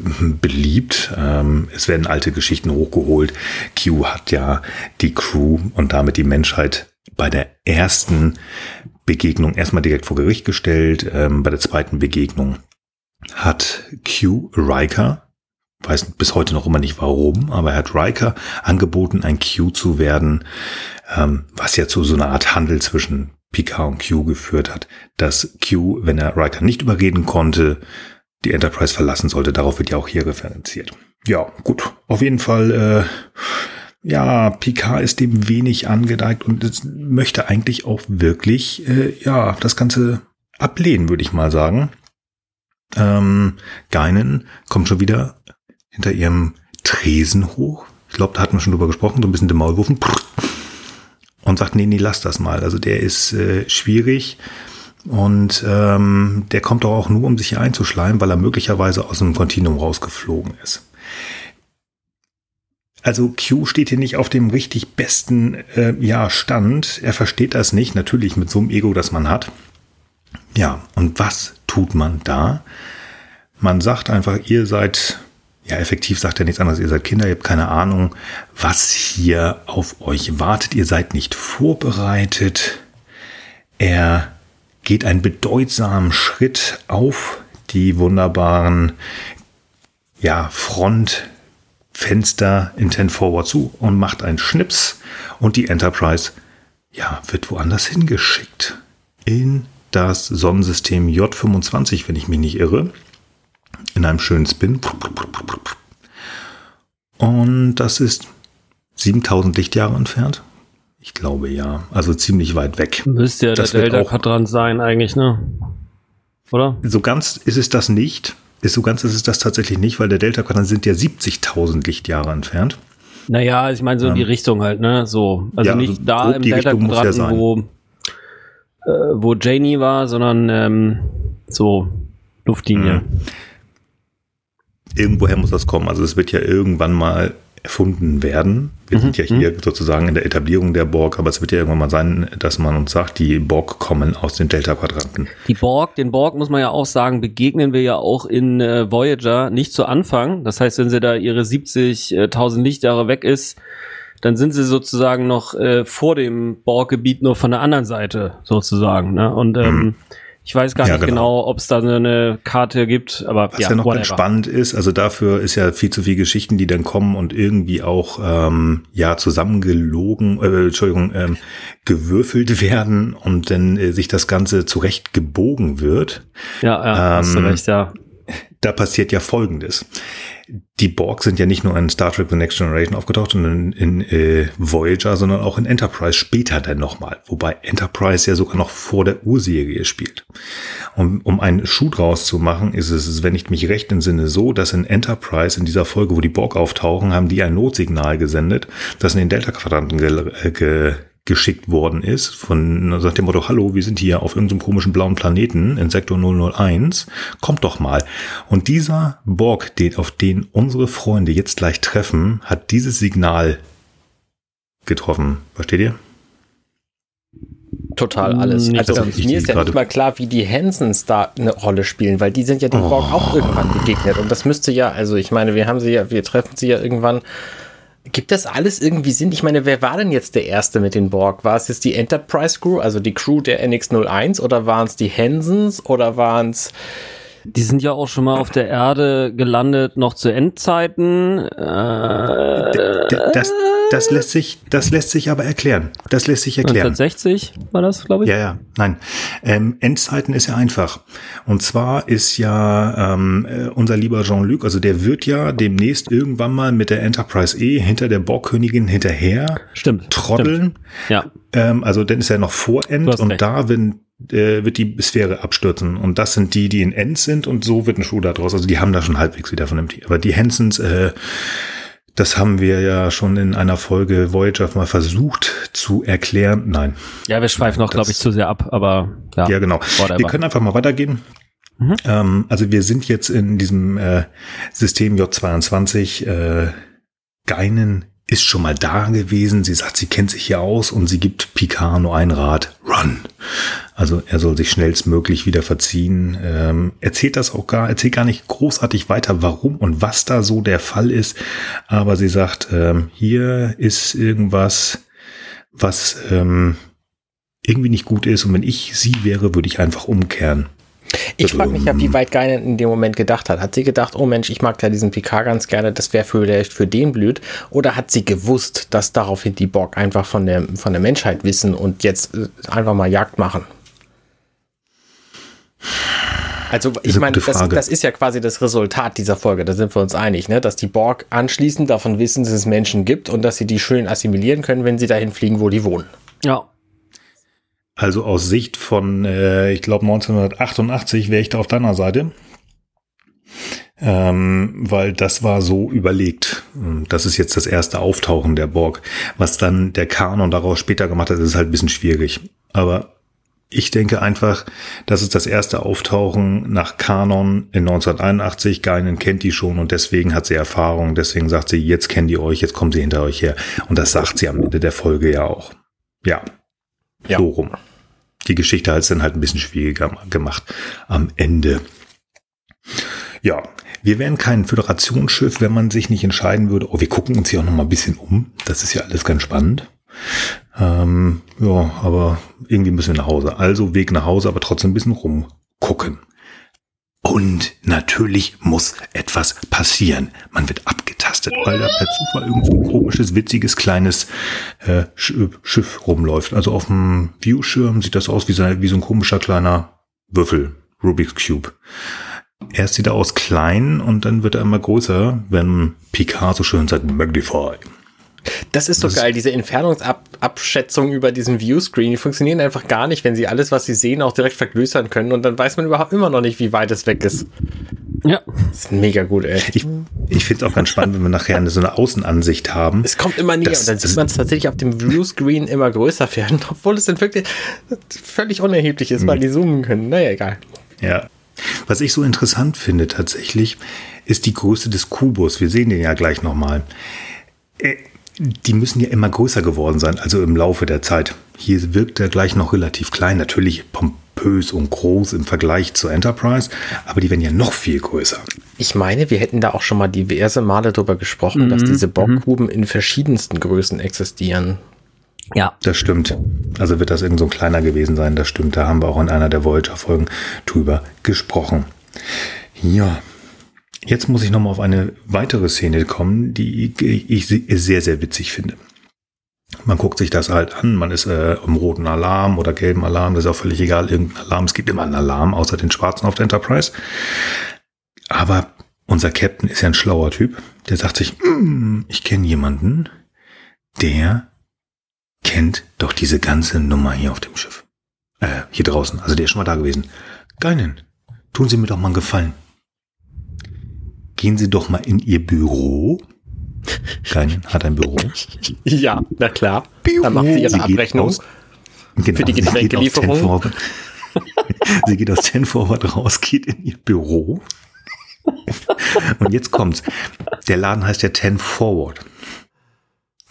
beliebt. Ähm, es werden alte Geschichten hochgeholt. Q hat ja die Crew und damit die Menschheit bei der ersten Begegnung erstmal direkt vor Gericht gestellt. Ähm, bei der zweiten Begegnung hat Q Riker, weiß bis heute noch immer nicht warum, aber er hat Riker angeboten, ein Q zu werden, ähm, was ja zu so einer Art Handel zwischen Picard und Q geführt hat, dass Q, wenn er Riker nicht überreden konnte, die Enterprise verlassen sollte. Darauf wird ja auch hier referenziert. Ja, gut. Auf jeden Fall äh, ja, Picard ist dem wenig angeneigt und möchte eigentlich auch wirklich, äh, ja, das Ganze ablehnen, würde ich mal sagen. Ähm, Geinen kommt schon wieder hinter ihrem Tresen hoch. Ich glaube, da hatten wir schon drüber gesprochen, so ein bisschen den Maulwurfen. Und sagt, nee, nee, lass das mal. Also der ist äh, schwierig. Und ähm, der kommt doch auch nur, um sich hier einzuschleimen, weil er möglicherweise aus dem Kontinuum rausgeflogen ist. Also Q steht hier nicht auf dem richtig besten äh, ja, Stand. Er versteht das nicht, natürlich mit so einem Ego, das man hat. Ja, und was tut man da? Man sagt einfach, ihr seid, ja, effektiv sagt er nichts anderes, ihr seid Kinder, ihr habt keine Ahnung, was hier auf euch wartet. Ihr seid nicht vorbereitet. Er geht einen bedeutsamen Schritt auf die wunderbaren ja, Front Fenster in 10 Forward zu und macht einen Schnips und die Enterprise ja, wird woanders hingeschickt. In das Sonnensystem J25, wenn ich mich nicht irre. In einem schönen Spin. Und das ist 7000 Lichtjahre entfernt. Ich glaube ja. Also ziemlich weit weg. Müsste ja das der Delta-Quadrant sein eigentlich, ne? Oder? So ganz ist es das nicht. Ist so ganz ist es das tatsächlich nicht, weil der Delta-Quadrant sind ja 70.000 Lichtjahre entfernt. Naja, ich meine so in die Richtung halt, ne? So. Also ja, nicht also da im Delta-Quadranten, ja wo, äh, wo Janie war, sondern ähm, so Luftlinie. Mhm. Irgendwoher muss das kommen. Also es wird ja irgendwann mal erfunden werden. Wir mhm. sind ja hier mhm. sozusagen in der Etablierung der Borg, aber es wird ja irgendwann mal sein, dass man uns sagt, die Borg kommen aus den Delta-Quadranten. Die Borg, den Borg muss man ja auch sagen, begegnen wir ja auch in äh, Voyager nicht zu Anfang. Das heißt, wenn sie da ihre 70.000 Lichtjahre weg ist, dann sind sie sozusagen noch äh, vor dem Borg-Gebiet nur von der anderen Seite sozusagen. Ne? Und ähm, mhm. Ich weiß gar ja, nicht genau, genau ob es da eine Karte gibt, aber was ja, ja noch whatever. ganz spannend ist, also dafür ist ja viel zu viel Geschichten, die dann kommen und irgendwie auch ähm, ja zusammengelogen, äh, Entschuldigung, ähm, gewürfelt werden und dann äh, sich das Ganze zurecht gebogen wird. Ja, ja, ähm, hast du recht, ja. Da passiert ja Folgendes die Borg sind ja nicht nur in Star Trek The Next Generation aufgetaucht und in, äh, Voyager, sondern auch in Enterprise später dann nochmal. Wobei Enterprise ja sogar noch vor der Urserie spielt. Und um einen Schuh draus zu machen, ist es, wenn ich mich recht entsinne, so, dass in Enterprise in dieser Folge, wo die Borg auftauchen, haben die ein Notsignal gesendet, das in den Delta-Quadranten ge, äh, ge geschickt worden ist, von nach dem Motto, hallo, wir sind hier auf irgendeinem komischen blauen Planeten in Sektor 001, kommt doch mal. Und dieser Borg, den, auf den unsere Freunde jetzt gleich treffen, hat dieses Signal getroffen. Versteht ihr? Total alles. Nicht also mir ist ja nicht mal klar, wie die Hansons da eine Rolle spielen, weil die sind ja dem oh. Borg auch irgendwann begegnet. Und das müsste ja, also ich meine, wir haben sie ja, wir treffen sie ja irgendwann Gibt das alles irgendwie Sinn? Ich meine, wer war denn jetzt der Erste mit den Borg? War es jetzt die Enterprise Crew, also die Crew der NX-01 oder waren es die Hansons oder waren es die sind ja auch schon mal auf der Erde gelandet, noch zu Endzeiten. Äh, das, das, lässt sich, das lässt sich aber erklären. Das lässt sich erklären. 1960 war das, glaube ich? Ja, ja, nein. Ähm, Endzeiten ist ja einfach. Und zwar ist ja ähm, äh, unser lieber Jean-Luc, also der wird ja demnächst irgendwann mal mit der Enterprise E hinter der Borgkönigin hinterher stimmt, trotteln. Stimmt. Ja. Ähm, also dann ist er noch vor End und recht. da, wenn äh, wird die Sphäre abstürzen. Und das sind die, die in End sind und so wird ein Schuh da draus. Also die haben da schon halbwegs wieder von dem Team. Aber die Hansons, äh, das haben wir ja schon in einer Folge Voyager mal versucht zu erklären. Nein. Ja, wir schweifen noch, glaube ich, zu sehr ab, aber ja. Ja, genau. Whatever. Wir können einfach mal weitergehen. Mhm. Ähm, also wir sind jetzt in diesem äh, System J22. Äh, Geinen ist schon mal da gewesen. Sie sagt, sie kennt sich hier aus und sie gibt Picard nur ein Rat. Run. Also er soll sich schnellstmöglich wieder verziehen. Ähm, erzählt das auch gar, erzählt gar nicht großartig weiter, warum und was da so der Fall ist. Aber sie sagt, ähm, hier ist irgendwas, was ähm, irgendwie nicht gut ist. Und wenn ich sie wäre, würde ich einfach umkehren. Ich frage mich ja, wie weit Geinen in dem Moment gedacht hat. Hat sie gedacht, oh Mensch, ich mag ja diesen Picard ganz gerne, das wäre vielleicht für den blöd? Oder hat sie gewusst, dass daraufhin die Borg einfach von der, von der Menschheit wissen und jetzt äh, einfach mal Jagd machen? Also ich meine, das, das, ist ja quasi das Resultat dieser Folge, da sind wir uns einig, ne? dass die Borg anschließend davon wissen, dass es Menschen gibt und dass sie die schön assimilieren können, wenn sie dahin fliegen, wo die wohnen. Ja. Also aus Sicht von, äh, ich glaube 1988 wäre ich da auf deiner Seite ähm, weil das war so überlegt. Das ist jetzt das erste Auftauchen der Borg. Was dann der Kanon daraus später gemacht hat, ist halt ein bisschen schwierig. Aber ich denke einfach, das ist das erste Auftauchen nach Kanon in 1981. Geinen kennt die schon und deswegen hat sie Erfahrung. Deswegen sagt sie, jetzt kennt die euch, jetzt kommen sie hinter euch her. Und das sagt sie am Ende der Folge ja auch. Ja. Ja. So rum. Die Geschichte hat es dann halt ein bisschen schwieriger gemacht am Ende. Ja, wir wären kein Föderationsschiff, wenn man sich nicht entscheiden würde, oh, wir gucken uns hier auch noch mal ein bisschen um. Das ist ja alles ganz spannend. Ähm, ja, aber irgendwie müssen wir nach Hause. Also Weg nach Hause, aber trotzdem ein bisschen rumgucken. Und natürlich muss etwas passieren. Man wird abgetastet, weil da per Zufall irgend so ein komisches, witziges, kleines äh, Schiff rumläuft. Also auf dem Viewschirm sieht das aus wie so, wie so ein komischer kleiner Würfel, Rubik's Cube. Erst sieht er aus klein und dann wird er immer größer, wenn Picard so schön sagt, Magnify. Das ist das geil, diese Entfernungsabschätzung über diesen Viewscreen, die funktionieren einfach gar nicht, wenn sie alles, was sie sehen, auch direkt vergrößern können und dann weiß man überhaupt immer noch nicht, wie weit es weg ist. Ja. Das ist mega gut, ey. Ich, ich finde es auch ganz spannend, wenn wir nachher eine, so eine Außenansicht haben. Es kommt immer näher das, und dann sieht man es tatsächlich auf dem Viewscreen immer größer werden, obwohl es dann wirklich völlig unerheblich ist, weil die zoomen können. Naja, egal. Ja, was ich so interessant finde tatsächlich, ist die Größe des Kubus. Wir sehen den ja gleich nochmal. Äh, die müssen ja immer größer geworden sein, also im Laufe der Zeit. Hier wirkt er gleich noch relativ klein, natürlich pompös und groß im Vergleich zur Enterprise, aber die werden ja noch viel größer. Ich meine, wir hätten da auch schon mal diverse Male darüber gesprochen, mhm. dass diese Borgkuben mhm. in verschiedensten Größen existieren. Ja. Das stimmt. Also wird das irgend so ein kleiner gewesen sein, das stimmt. Da haben wir auch in einer der Voyager-Folgen drüber gesprochen. Ja. Jetzt muss ich nochmal auf eine weitere Szene kommen, die ich sehr, sehr witzig finde. Man guckt sich das halt an, man ist äh, im roten Alarm oder gelben Alarm, das ist auch völlig egal, irgendein Alarm. Es gibt immer einen Alarm, außer den schwarzen auf der Enterprise. Aber unser Captain ist ja ein schlauer Typ. Der sagt sich, mm, ich kenne jemanden, der kennt doch diese ganze Nummer hier auf dem Schiff. Äh, hier draußen. Also der ist schon mal da gewesen. Geinen, tun Sie mir doch mal einen Gefallen. Gehen Sie doch mal in Ihr Büro. Geinen hat ein Büro. Ja, na klar. Büro. Dann macht sie ihre sie Abrechnung aus, genau, für die Getränkelieferung. sie geht aus Ten Forward raus, geht in ihr Büro. Und jetzt kommt's. Der Laden heißt ja Ten Forward.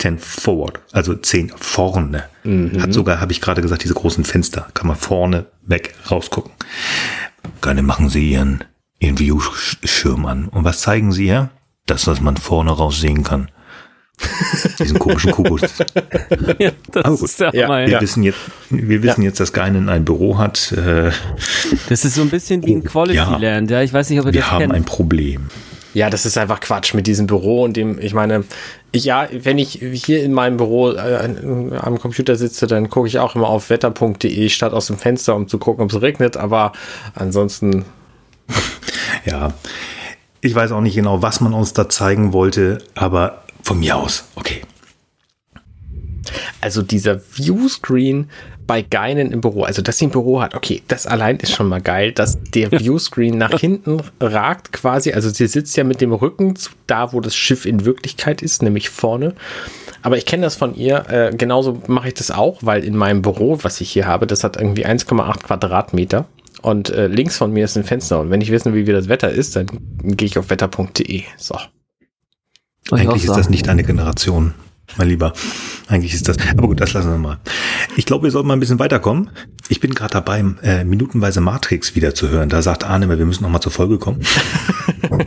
10 forward, also 10 vorne. Mhm. Hat sogar, habe ich gerade gesagt, diese großen Fenster. Kann man vorne weg rausgucken. Gerne machen Sie Ihren, Ihren View-Schirm an. Und was zeigen Sie hier? Das, was man vorne raus sehen kann. Diesen komischen Kubus. ja, das ist der ja, wir ja. wissen jetzt, wir wissen ja. jetzt, dass Geinen ein Büro hat. Äh, das ist so ein bisschen wie ein Quality ja, Land. Ja, ich weiß nicht, ob ihr wir das Wir haben kennt. ein Problem. Ja, das ist einfach Quatsch mit diesem Büro und dem, ich meine, ja, wenn ich hier in meinem Büro äh, am Computer sitze, dann gucke ich auch immer auf wetter.de statt aus dem Fenster, um zu gucken, ob es regnet, aber ansonsten. Ja, ich weiß auch nicht genau, was man uns da zeigen wollte, aber von mir aus, okay. Also dieser Viewscreen bei Geinen im Büro, also dass sie ein Büro hat, okay, das allein ist schon mal geil, dass der Viewscreen nach hinten ragt quasi, also sie sitzt ja mit dem Rücken zu da, wo das Schiff in Wirklichkeit ist, nämlich vorne. Aber ich kenne das von ihr, äh, genauso mache ich das auch, weil in meinem Büro, was ich hier habe, das hat irgendwie 1,8 Quadratmeter. Und äh, links von mir ist ein Fenster. Und wenn ich wissen will, wie das Wetter ist, dann gehe ich auf wetter.de. So. Eigentlich ist das nicht eine Generation mein Lieber. Eigentlich ist das. Aber gut, das lassen wir mal. Ich glaube, wir sollten mal ein bisschen weiterkommen. Ich bin gerade dabei, äh, minutenweise Matrix wieder zu hören. Da sagt Arne, wir müssen noch mal zur Folge kommen.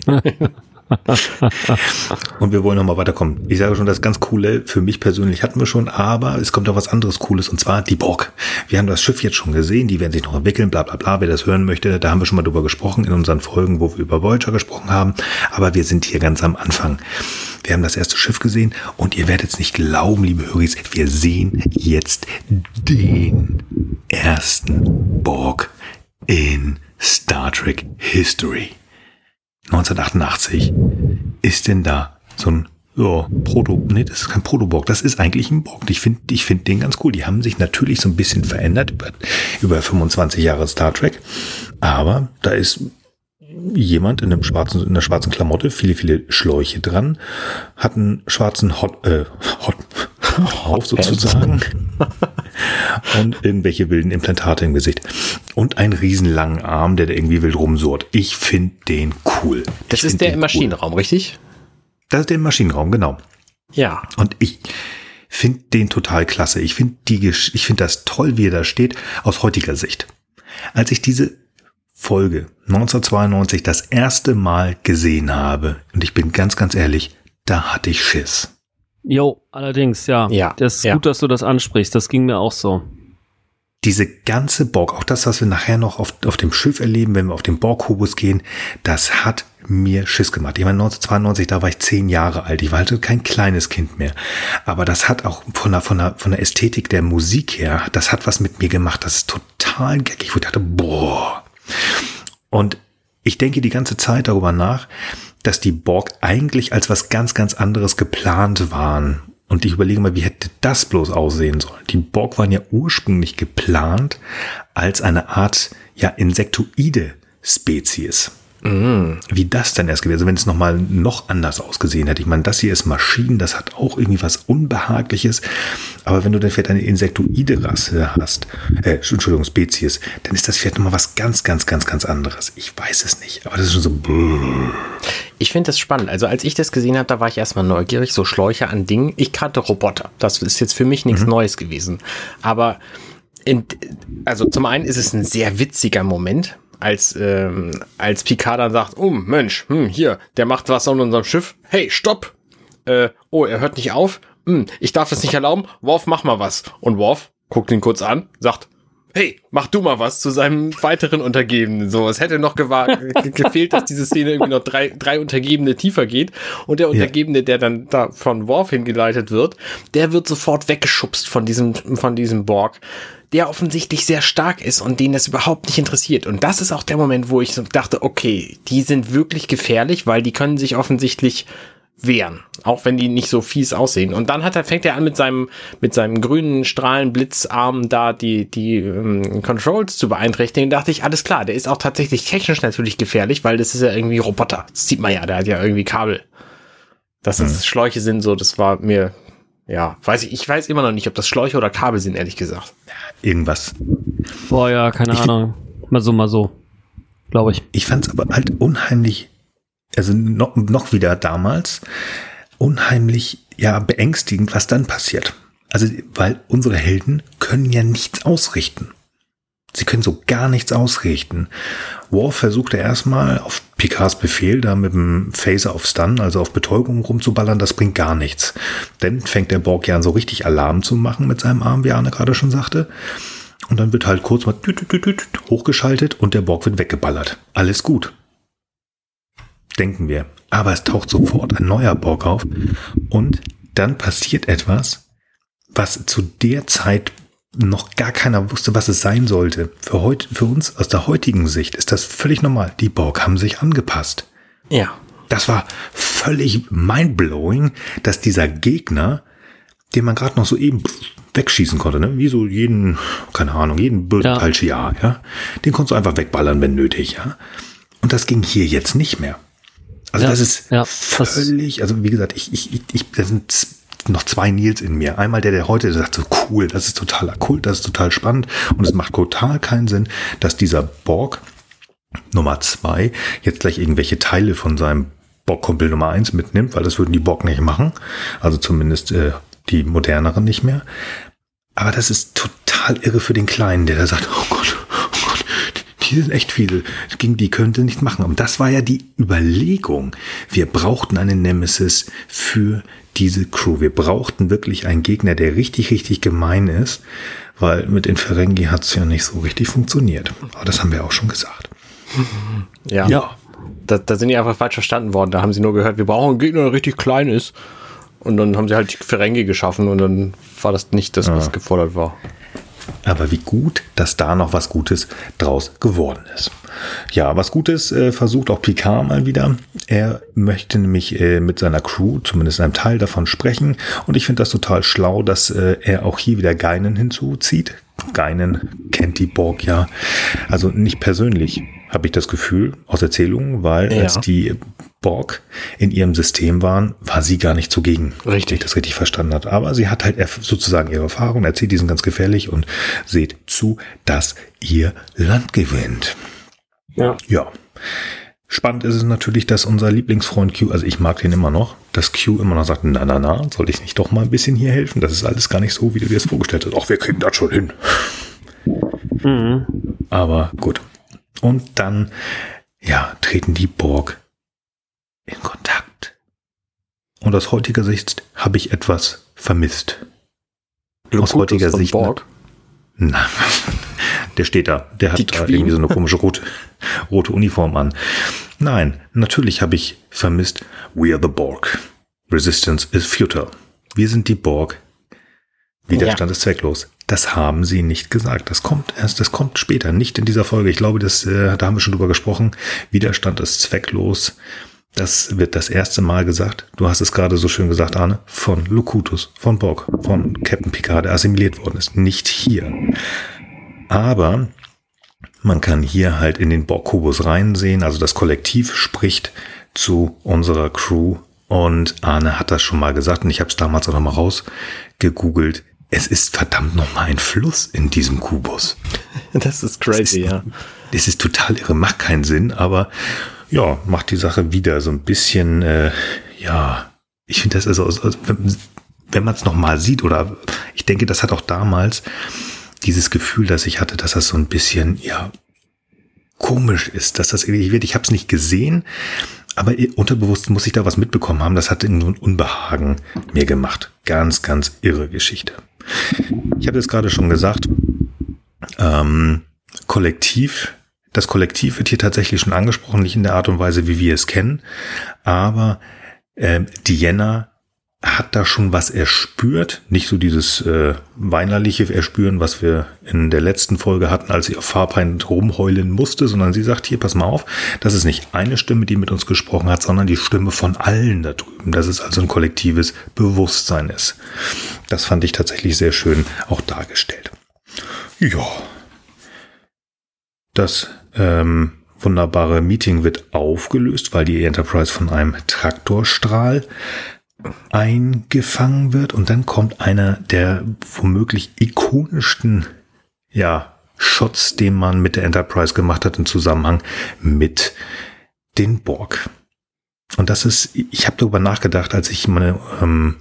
und wir wollen noch mal weiterkommen. Ich sage schon, das ganz Coole für mich persönlich hatten wir schon, aber es kommt auch was anderes Cooles und zwar die Borg. Wir haben das Schiff jetzt schon gesehen, die werden sich noch entwickeln, bla bla bla. Wer das hören möchte, da haben wir schon mal drüber gesprochen in unseren Folgen, wo wir über Voyager gesprochen haben. Aber wir sind hier ganz am Anfang. Wir haben das erste Schiff gesehen und ihr werdet es nicht glauben, liebe Höris, wir sehen jetzt den ersten Borg in Star Trek History. 1988 ist denn da so ein ja, Proto, nee, das ist kein Protoborg, das ist eigentlich ein Borg. Ich finde ich finde den ganz cool. Die haben sich natürlich so ein bisschen verändert über, über 25 Jahre Star Trek, aber da ist jemand in einem schwarzen, in einer schwarzen Klamotte, viele, viele Schläuche dran, hat einen schwarzen Hot, äh, Hot, auf sozusagen und irgendwelche wilden Implantate im Gesicht und einen riesenlangen Arm, der da irgendwie wild rumsurrt. Ich finde den cool. Das ich ist der im Maschinenraum, cool. richtig? Das ist der im Maschinenraum, genau. Ja. Und ich finde den total klasse. Ich finde die, ich finde das toll, wie er da steht, aus heutiger Sicht. Als ich diese Folge 1992 das erste Mal gesehen habe, und ich bin ganz, ganz ehrlich, da hatte ich Schiss. Jo, allerdings, ja. Ja. Das ist ja. gut, dass du das ansprichst. Das ging mir auch so. Diese ganze Borg, auch das, was wir nachher noch auf, auf dem Schiff erleben, wenn wir auf den Borg-Kubus gehen, das hat mir Schiss gemacht. Ich meine, 1992, da war ich zehn Jahre alt. Ich war halt kein kleines Kind mehr. Aber das hat auch von der, von der, von der Ästhetik der Musik her, das hat was mit mir gemacht. Das ist total geckig. Ich dachte, boah. Und ich denke die ganze Zeit darüber nach, dass die Borg eigentlich als was ganz, ganz anderes geplant waren. Und ich überlege mal, wie hätte das bloß aussehen sollen? Die Borg waren ja ursprünglich geplant als eine Art, ja, insektoide Spezies. Mm. Wie das denn erst gewesen, also wenn es nochmal noch anders ausgesehen hätte. Ich meine, das hier ist Maschinen, das hat auch irgendwie was Unbehagliches. Aber wenn du dann vielleicht eine insektoide Rasse hast, äh, Entschuldigung, Spezies, dann ist das vielleicht nochmal was ganz, ganz, ganz, ganz anderes. Ich weiß es nicht, aber das ist schon so. Brrr. Ich finde das spannend. Also als ich das gesehen habe, da war ich erstmal neugierig, so Schläuche an Dingen. Ich kannte Roboter. Das ist jetzt für mich nichts mhm. Neues gewesen. Aber in, also zum einen ist es ein sehr witziger Moment, als, ähm, als Picard dann sagt, oh Mensch, hm, hier, der macht was an unserem Schiff. Hey, stopp! Äh, oh, er hört nicht auf. Hm, ich darf das nicht erlauben. Worf, mach mal was. Und Worf guckt ihn kurz an, sagt, hey, mach du mal was zu seinem weiteren Untergebenen. So, es hätte noch gefehlt, dass diese Szene irgendwie noch drei, drei Untergebene tiefer geht. Und der Untergebene, der dann da von Worf hingeleitet wird, der wird sofort weggeschubst von diesem, von diesem Borg der offensichtlich sehr stark ist und den das überhaupt nicht interessiert. Und das ist auch der Moment, wo ich so dachte, okay, die sind wirklich gefährlich, weil die können sich offensichtlich wehren, auch wenn die nicht so fies aussehen. Und dann hat er, fängt er an mit seinem, mit seinem grünen Strahlenblitzarm da die, die ähm, Controls zu beeinträchtigen. Da dachte ich, alles klar, der ist auch tatsächlich technisch natürlich gefährlich, weil das ist ja irgendwie Roboter. Das sieht man ja, der hat ja irgendwie Kabel. Dass das hm. Schläuche sind, so, das war mir, ja, weiß ich, ich weiß immer noch nicht, ob das Schläuche oder Kabel sind, ehrlich gesagt. Irgendwas. Boah, ja, keine ich Ahnung. Mal so, mal so. Glaube ich. Ich fand es aber halt unheimlich also noch, noch wieder damals, unheimlich, ja, beängstigend, was dann passiert. Also, weil unsere Helden können ja nichts ausrichten. Sie können so gar nichts ausrichten. Worf versuchte erstmal auf Picards Befehl da mit dem Phaser auf Stun, also auf Betäubung rumzuballern, das bringt gar nichts. Dann fängt der Borg ja an so richtig Alarm zu machen mit seinem Arm, wie Arne gerade schon sagte. Und dann wird halt kurz mal hochgeschaltet und der Borg wird weggeballert. Alles gut denken wir. Aber es taucht sofort ein neuer Borg auf und dann passiert etwas, was zu der Zeit noch gar keiner wusste, was es sein sollte. Für, heute, für uns aus der heutigen Sicht ist das völlig normal. Die Borg haben sich angepasst. Ja. Das war völlig mindblowing, dass dieser Gegner, den man gerade noch so eben wegschießen konnte, ne? wie so jeden, keine Ahnung, jeden bösen ja. Jahr, ja, den konntest du einfach wegballern, wenn nötig, ja. Und das ging hier jetzt nicht mehr. Also ja, das ist ja, völlig, also wie gesagt, ich, ich, ich, da sind noch zwei Nils in mir. Einmal der, der heute sagt, so cool, das ist totaler Kult, das ist total spannend und es macht total keinen Sinn, dass dieser Borg Nummer zwei jetzt gleich irgendwelche Teile von seinem Borg-Kumpel Nummer eins mitnimmt, weil das würden die Borg nicht machen. Also zumindest äh, die moderneren nicht mehr. Aber das ist total irre für den Kleinen, der da sagt, oh Gott, die sind echt viele. Gegen die könnte nicht machen. Und das war ja die Überlegung. Wir brauchten eine Nemesis für diese Crew. Wir brauchten wirklich einen Gegner, der richtig, richtig gemein ist, weil mit den Ferengi hat es ja nicht so richtig funktioniert. Aber das haben wir auch schon gesagt. Ja. ja. Da, da sind die einfach falsch verstanden worden. Da haben sie nur gehört, wir brauchen einen Gegner, der richtig klein ist. Und dann haben sie halt die Ferengi geschaffen und dann war das nicht das, was ja. gefordert war. Aber wie gut, dass da noch was Gutes draus geworden ist. Ja, was Gutes äh, versucht auch Picard mal wieder. Er möchte nämlich äh, mit seiner Crew, zumindest einem Teil davon, sprechen. Und ich finde das total schlau, dass äh, er auch hier wieder Geinen hinzuzieht. Geinen kennt die Borg ja. Also nicht persönlich, habe ich das Gefühl, aus Erzählungen, weil ja. als die Borg in ihrem System waren, war sie gar nicht zugegen. Richtig. Wenn ich das richtig verstanden hat. Aber sie hat halt sozusagen ihre Erfahrung, erzählt diesen ganz gefährlich und seht zu, dass ihr Land gewinnt. Ja. Ja. Spannend ist es natürlich, dass unser Lieblingsfreund Q, also ich mag den immer noch, dass Q immer noch sagt, na, na, na, soll ich nicht doch mal ein bisschen hier helfen? Das ist alles gar nicht so, wie du dir das vorgestellt hast. Ach, wir kriegen das schon hin. Mhm. Aber gut. Und dann, ja, treten die Borg in Kontakt. Und aus heutiger Sicht habe ich etwas vermisst. Aus heutiger Sicht. Borg? Na, der steht da. Der hat da irgendwie so eine komische rote, rote Uniform an. Nein, natürlich habe ich vermisst We are the Borg. Resistance is futile. Wir sind die Borg. Widerstand ja. ist zwecklos. Das haben sie nicht gesagt. Das kommt erst, das kommt später, nicht in dieser Folge. Ich glaube, das, äh, da haben wir schon drüber gesprochen. Widerstand ist zwecklos. Das wird das erste Mal gesagt. Du hast es gerade so schön gesagt, Arne, von Locutus, von Borg, von Captain Picard, der assimiliert worden ist. Nicht hier. Aber man kann hier halt in den Borg-Kubus reinsehen. Also das Kollektiv spricht zu unserer Crew. Und Arne hat das schon mal gesagt und ich habe es damals auch noch mal rausgegoogelt. Es ist verdammt noch mal ein Fluss in diesem Kubus. Das ist crazy, das ist, ja. Das ist total irre, macht keinen Sinn, aber ja, macht die Sache wieder so ein bisschen, äh, ja, ich finde das also, also wenn, man es noch mal sieht oder ich denke, das hat auch damals dieses Gefühl, das ich hatte, dass das so ein bisschen, ja, komisch ist, dass das irgendwie wird. Ich habe es nicht gesehen, aber unterbewusst muss ich da was mitbekommen haben. Das hat ein Unbehagen mir gemacht. Ganz, ganz irre Geschichte. Ich habe es gerade schon gesagt. Ähm, Kollektiv. Das Kollektiv wird hier tatsächlich schon angesprochen, nicht in der Art und Weise, wie wir es kennen, aber äh, Diana hat da schon was erspürt, nicht so dieses äh, weinerliche Erspüren, was wir in der letzten Folge hatten, als sie auf Farpein rumheulen musste, sondern sie sagt, hier, pass mal auf, das ist nicht eine Stimme, die mit uns gesprochen hat, sondern die Stimme von allen da drüben, dass es also ein kollektives Bewusstsein ist. Das fand ich tatsächlich sehr schön auch dargestellt. Ja. Das ähm, wunderbare Meeting wird aufgelöst, weil die Enterprise von einem Traktorstrahl eingefangen wird und dann kommt einer der womöglich ikonischsten, ja, Shots, den man mit der Enterprise gemacht hat im Zusammenhang mit den Borg. Und das ist, ich habe darüber nachgedacht, als ich meine, ähm,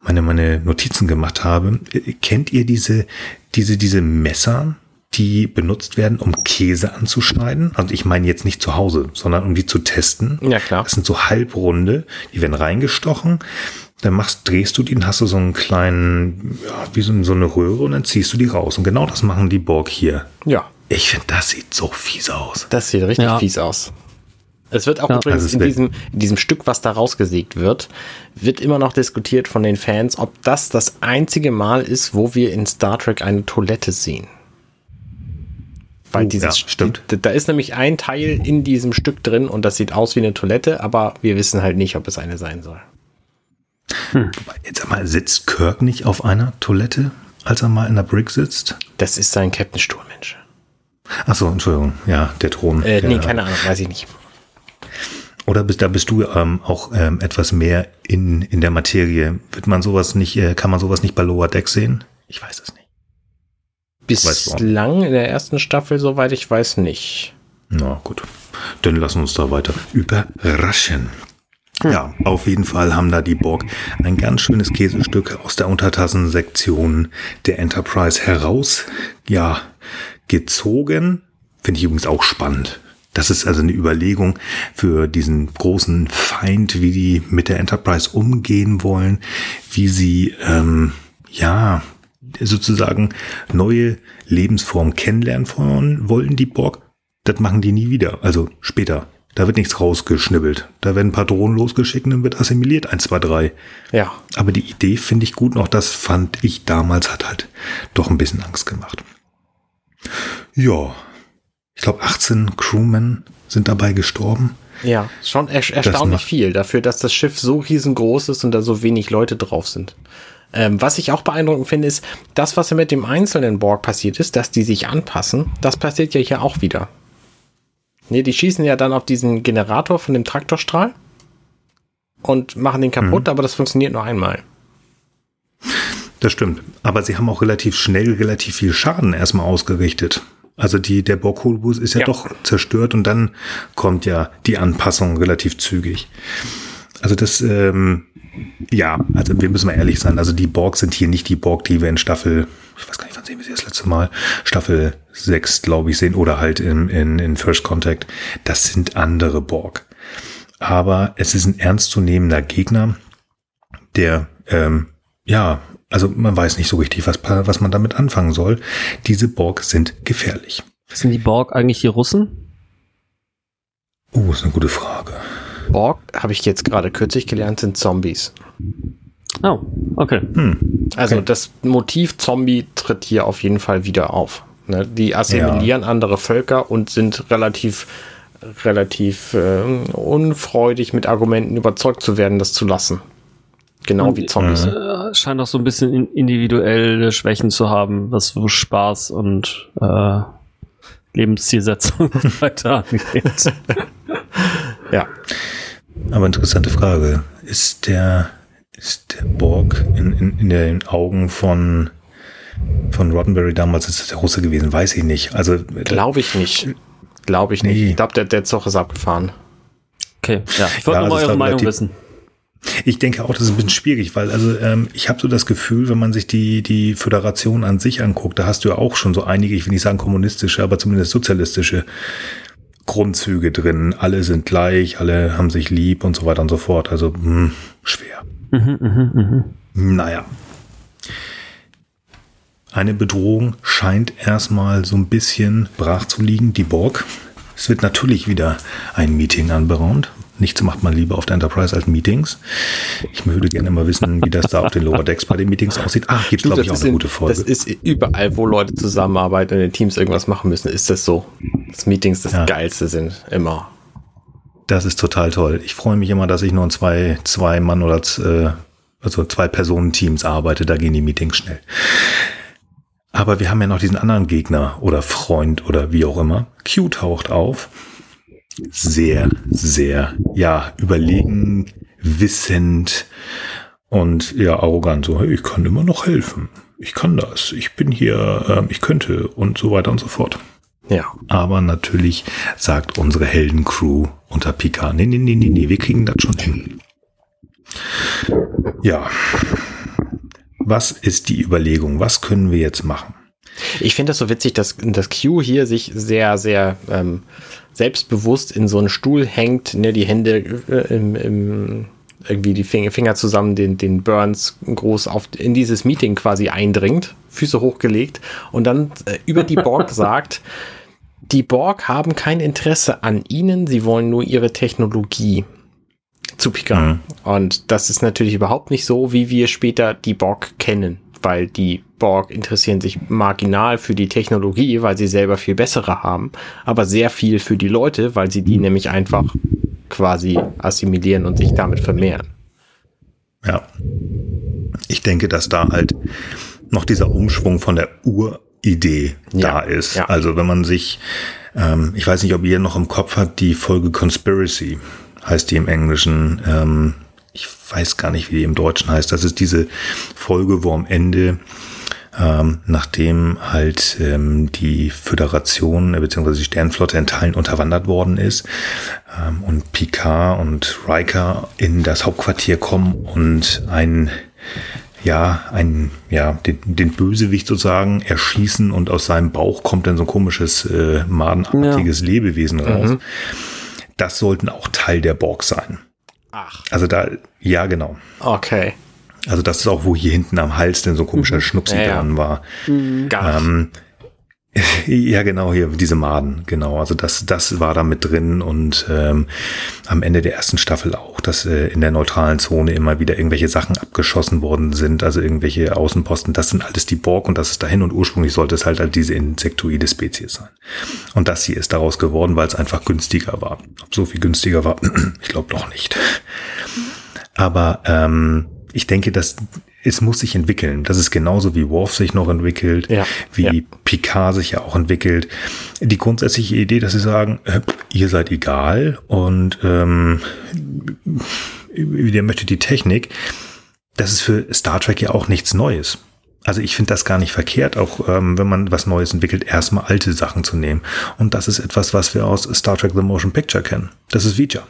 meine, meine Notizen gemacht habe. Kennt ihr diese, diese, diese Messer, die benutzt werden, um Käse anzuschneiden. Also ich meine jetzt nicht zu Hause, sondern um die zu testen. Ja, klar. Das sind so halbrunde, die werden reingestochen. Dann machst, drehst du die und hast du so einen kleinen, ja, wie so, so eine Röhre und dann ziehst du die raus. Und genau das machen die Borg hier. Ja. Ich finde, das sieht so fies aus. Das sieht richtig ja. fies aus. Es wird auch ja, übrigens in diesem, in diesem Stück, was da rausgesägt wird, wird immer noch diskutiert von den Fans, ob das das einzige Mal ist, wo wir in Star Trek eine Toilette sehen. Weil oh, dieses, ja, stimmt. Die, da ist nämlich ein Teil in diesem Stück drin und das sieht aus wie eine Toilette, aber wir wissen halt nicht, ob es eine sein soll. Hm. Jetzt einmal, sitzt Kirk nicht auf einer Toilette, als er mal in der Brick sitzt? Das ist sein Captain Stuhl, Mensch. Achso, Entschuldigung. Ja, der Thron. Äh, nee, keine Ahnung, weiß ich nicht. Oder bist, da bist du ähm, auch ähm, etwas mehr in, in der Materie. Wird man sowas nicht, äh, kann man sowas nicht bei Lower Deck sehen? Ich weiß es nicht. Bislang in der ersten Staffel, soweit ich weiß, nicht. Na gut, dann lassen wir uns da weiter überraschen. Hm. Ja, auf jeden Fall haben da die Borg ein ganz schönes Käsestück aus der Untertassensektion der Enterprise heraus, ja, gezogen. Finde ich übrigens auch spannend. Das ist also eine Überlegung für diesen großen Feind, wie die mit der Enterprise umgehen wollen, wie sie, ähm, ja, sozusagen neue Lebensformen kennenlernen wollen, die Borg. Das machen die nie wieder. Also später. Da wird nichts rausgeschnibbelt. Da werden ein paar Drohnen losgeschickt und dann wird assimiliert. 1, 2, 3. Ja. Aber die Idee finde ich gut noch. Das fand ich damals hat halt doch ein bisschen Angst gemacht. Ja. Ich glaube, 18 Crewmen sind dabei gestorben. Ja, schon er erstaunlich viel dafür, dass das Schiff so riesengroß ist und da so wenig Leute drauf sind. Ähm, was ich auch beeindruckend finde, ist, das, was mit dem einzelnen Borg passiert ist, dass die sich anpassen, das passiert ja hier auch wieder. Ne, die schießen ja dann auf diesen Generator von dem Traktorstrahl und machen den kaputt, mhm. aber das funktioniert nur einmal. Das stimmt. Aber sie haben auch relativ schnell relativ viel Schaden erstmal ausgerichtet. Also die, der Borgholbus ist ja, ja, doch zerstört und dann kommt ja die Anpassung relativ zügig. Also das, ähm, ja, also wir müssen mal ehrlich sein. Also die Borg sind hier nicht die Borg, die wir in Staffel, ich weiß gar nicht, wann sehen wir sie das letzte Mal, Staffel 6, glaube ich, sehen oder halt in, in, in First Contact. Das sind andere Borg. Aber es ist ein ernstzunehmender Gegner, der, ähm, ja, also man weiß nicht so richtig, was, was man damit anfangen soll. Diese Borg sind gefährlich. Sind die Borg eigentlich die Russen? Oh, ist eine gute Frage. Borg, habe ich jetzt gerade kürzlich gelernt, sind Zombies. Oh, okay. Hm. Also okay. das Motiv Zombie tritt hier auf jeden Fall wieder auf. Ne? Die assimilieren ja. andere Völker und sind relativ relativ äh, unfreudig mit Argumenten überzeugt zu werden, das zu lassen. Genau und, wie Zombies. Äh, scheint auch so ein bisschen individuelle Schwächen zu haben, was so Spaß und äh, Lebenszielsetzung weiter angeht. ja. Aber interessante Frage. Ist der, ist der Borg in, in, in den Augen von, von Roddenberry damals, ist das der Russe gewesen? Weiß ich nicht. Also, Glaube ich nicht. Glaube ich nee. nicht. Ich glaube, der, der Zug ist abgefahren. Okay, ja. Ich wollte ja, nur mal eure Meinung wissen. Ich denke auch, das ist ein bisschen schwierig, weil also ähm, ich habe so das Gefühl, wenn man sich die die Föderation an sich anguckt, da hast du ja auch schon so einige, ich will nicht sagen kommunistische, aber zumindest sozialistische Grundzüge drin. Alle sind gleich, alle haben sich lieb und so weiter und so fort. Also mh, hm, schwer. Mhm, mh, mh. Naja. Eine Bedrohung scheint erstmal so ein bisschen brach zu liegen, die Borg. Es wird natürlich wieder ein Meeting anberaumt, Nichts macht man lieber auf der Enterprise als Meetings. Ich würde gerne mal wissen, wie das da auf den Lower Decks bei den Meetings aussieht. Ah, gibt es, glaube ich, auch eine in, gute Folge. Das ist überall, wo Leute zusammenarbeiten und in den Teams irgendwas machen müssen, ist das so. Dass Meetings das ja. Geilste sind, immer. Das ist total toll. Ich freue mich immer, dass ich nur in zwei, zwei Mann oder äh, also zwei Personen-Teams arbeite. Da gehen die Meetings schnell. Aber wir haben ja noch diesen anderen Gegner oder Freund oder wie auch immer. Q taucht auf sehr, sehr, ja, überlegen, wissend und ja, arrogant. So, hey, ich kann immer noch helfen. Ich kann das. Ich bin hier, äh, ich könnte und so weiter und so fort. Ja. Aber natürlich sagt unsere Heldencrew unter Pika, nee, nee, nee, nee, nee, wir kriegen das schon hin. Ja. Was ist die Überlegung? Was können wir jetzt machen? Ich finde das so witzig, dass das Q hier sich sehr, sehr ähm, selbstbewusst in so einen Stuhl hängt, ne, die Hände äh, im, im, irgendwie die Finger zusammen, den, den Burns groß auf, in dieses Meeting quasi eindringt, Füße hochgelegt und dann äh, über die Borg sagt, die Borg haben kein Interesse an ihnen, sie wollen nur ihre Technologie zu Picard. Mhm. Und das ist natürlich überhaupt nicht so, wie wir später die Borg kennen weil die Borg interessieren sich marginal für die Technologie, weil sie selber viel bessere haben, aber sehr viel für die Leute, weil sie die nämlich einfach quasi assimilieren und sich damit vermehren. Ja. Ich denke, dass da halt noch dieser Umschwung von der Uridee ja, da ist. Ja. Also wenn man sich, ähm, ich weiß nicht, ob ihr noch im Kopf habt, die Folge Conspiracy heißt die im Englischen. Ähm, ich weiß gar nicht, wie die im Deutschen heißt. Das ist diese Folge, wo am Ende ähm, nachdem halt ähm, die Föderation äh, bzw. die Sternflotte in Teilen unterwandert worden ist ähm, und Picard und Riker in das Hauptquartier kommen und ein ja, ein, ja, den, den Bösewicht sozusagen erschießen und aus seinem Bauch kommt dann so ein komisches, äh, madenartiges ja. Lebewesen raus. Mhm. Das sollten auch Teil der Borg sein. Ach. Also da, ja, genau. Okay. Also das ist auch, wo hier hinten am Hals denn so ein komischer mhm. Schnupsi ja, dran war. Mhm. Ähm, Ja, genau, hier, diese Maden, genau. Also das, das war da mit drin und ähm, am Ende der ersten Staffel auch, dass äh, in der neutralen Zone immer wieder irgendwelche Sachen abgeschossen worden sind, also irgendwelche Außenposten. Das sind alles die Borg und das ist dahin und ursprünglich sollte es halt, halt diese insektoide Spezies sein. Und das hier ist daraus geworden, weil es einfach günstiger war. Ob so viel günstiger war, ich glaube doch nicht. Aber ähm, ich denke, dass es muss sich entwickeln. Das ist genauso wie Worf sich noch entwickelt, ja, wie ja. Picard sich ja auch entwickelt. Die grundsätzliche Idee, dass sie sagen, äh, ihr seid egal und ähm, ihr möchtet die Technik, das ist für Star Trek ja auch nichts Neues. Also ich finde das gar nicht verkehrt, auch ähm, wenn man was Neues entwickelt, erstmal alte Sachen zu nehmen. Und das ist etwas, was wir aus Star Trek The Motion Picture kennen. Das ist Vija.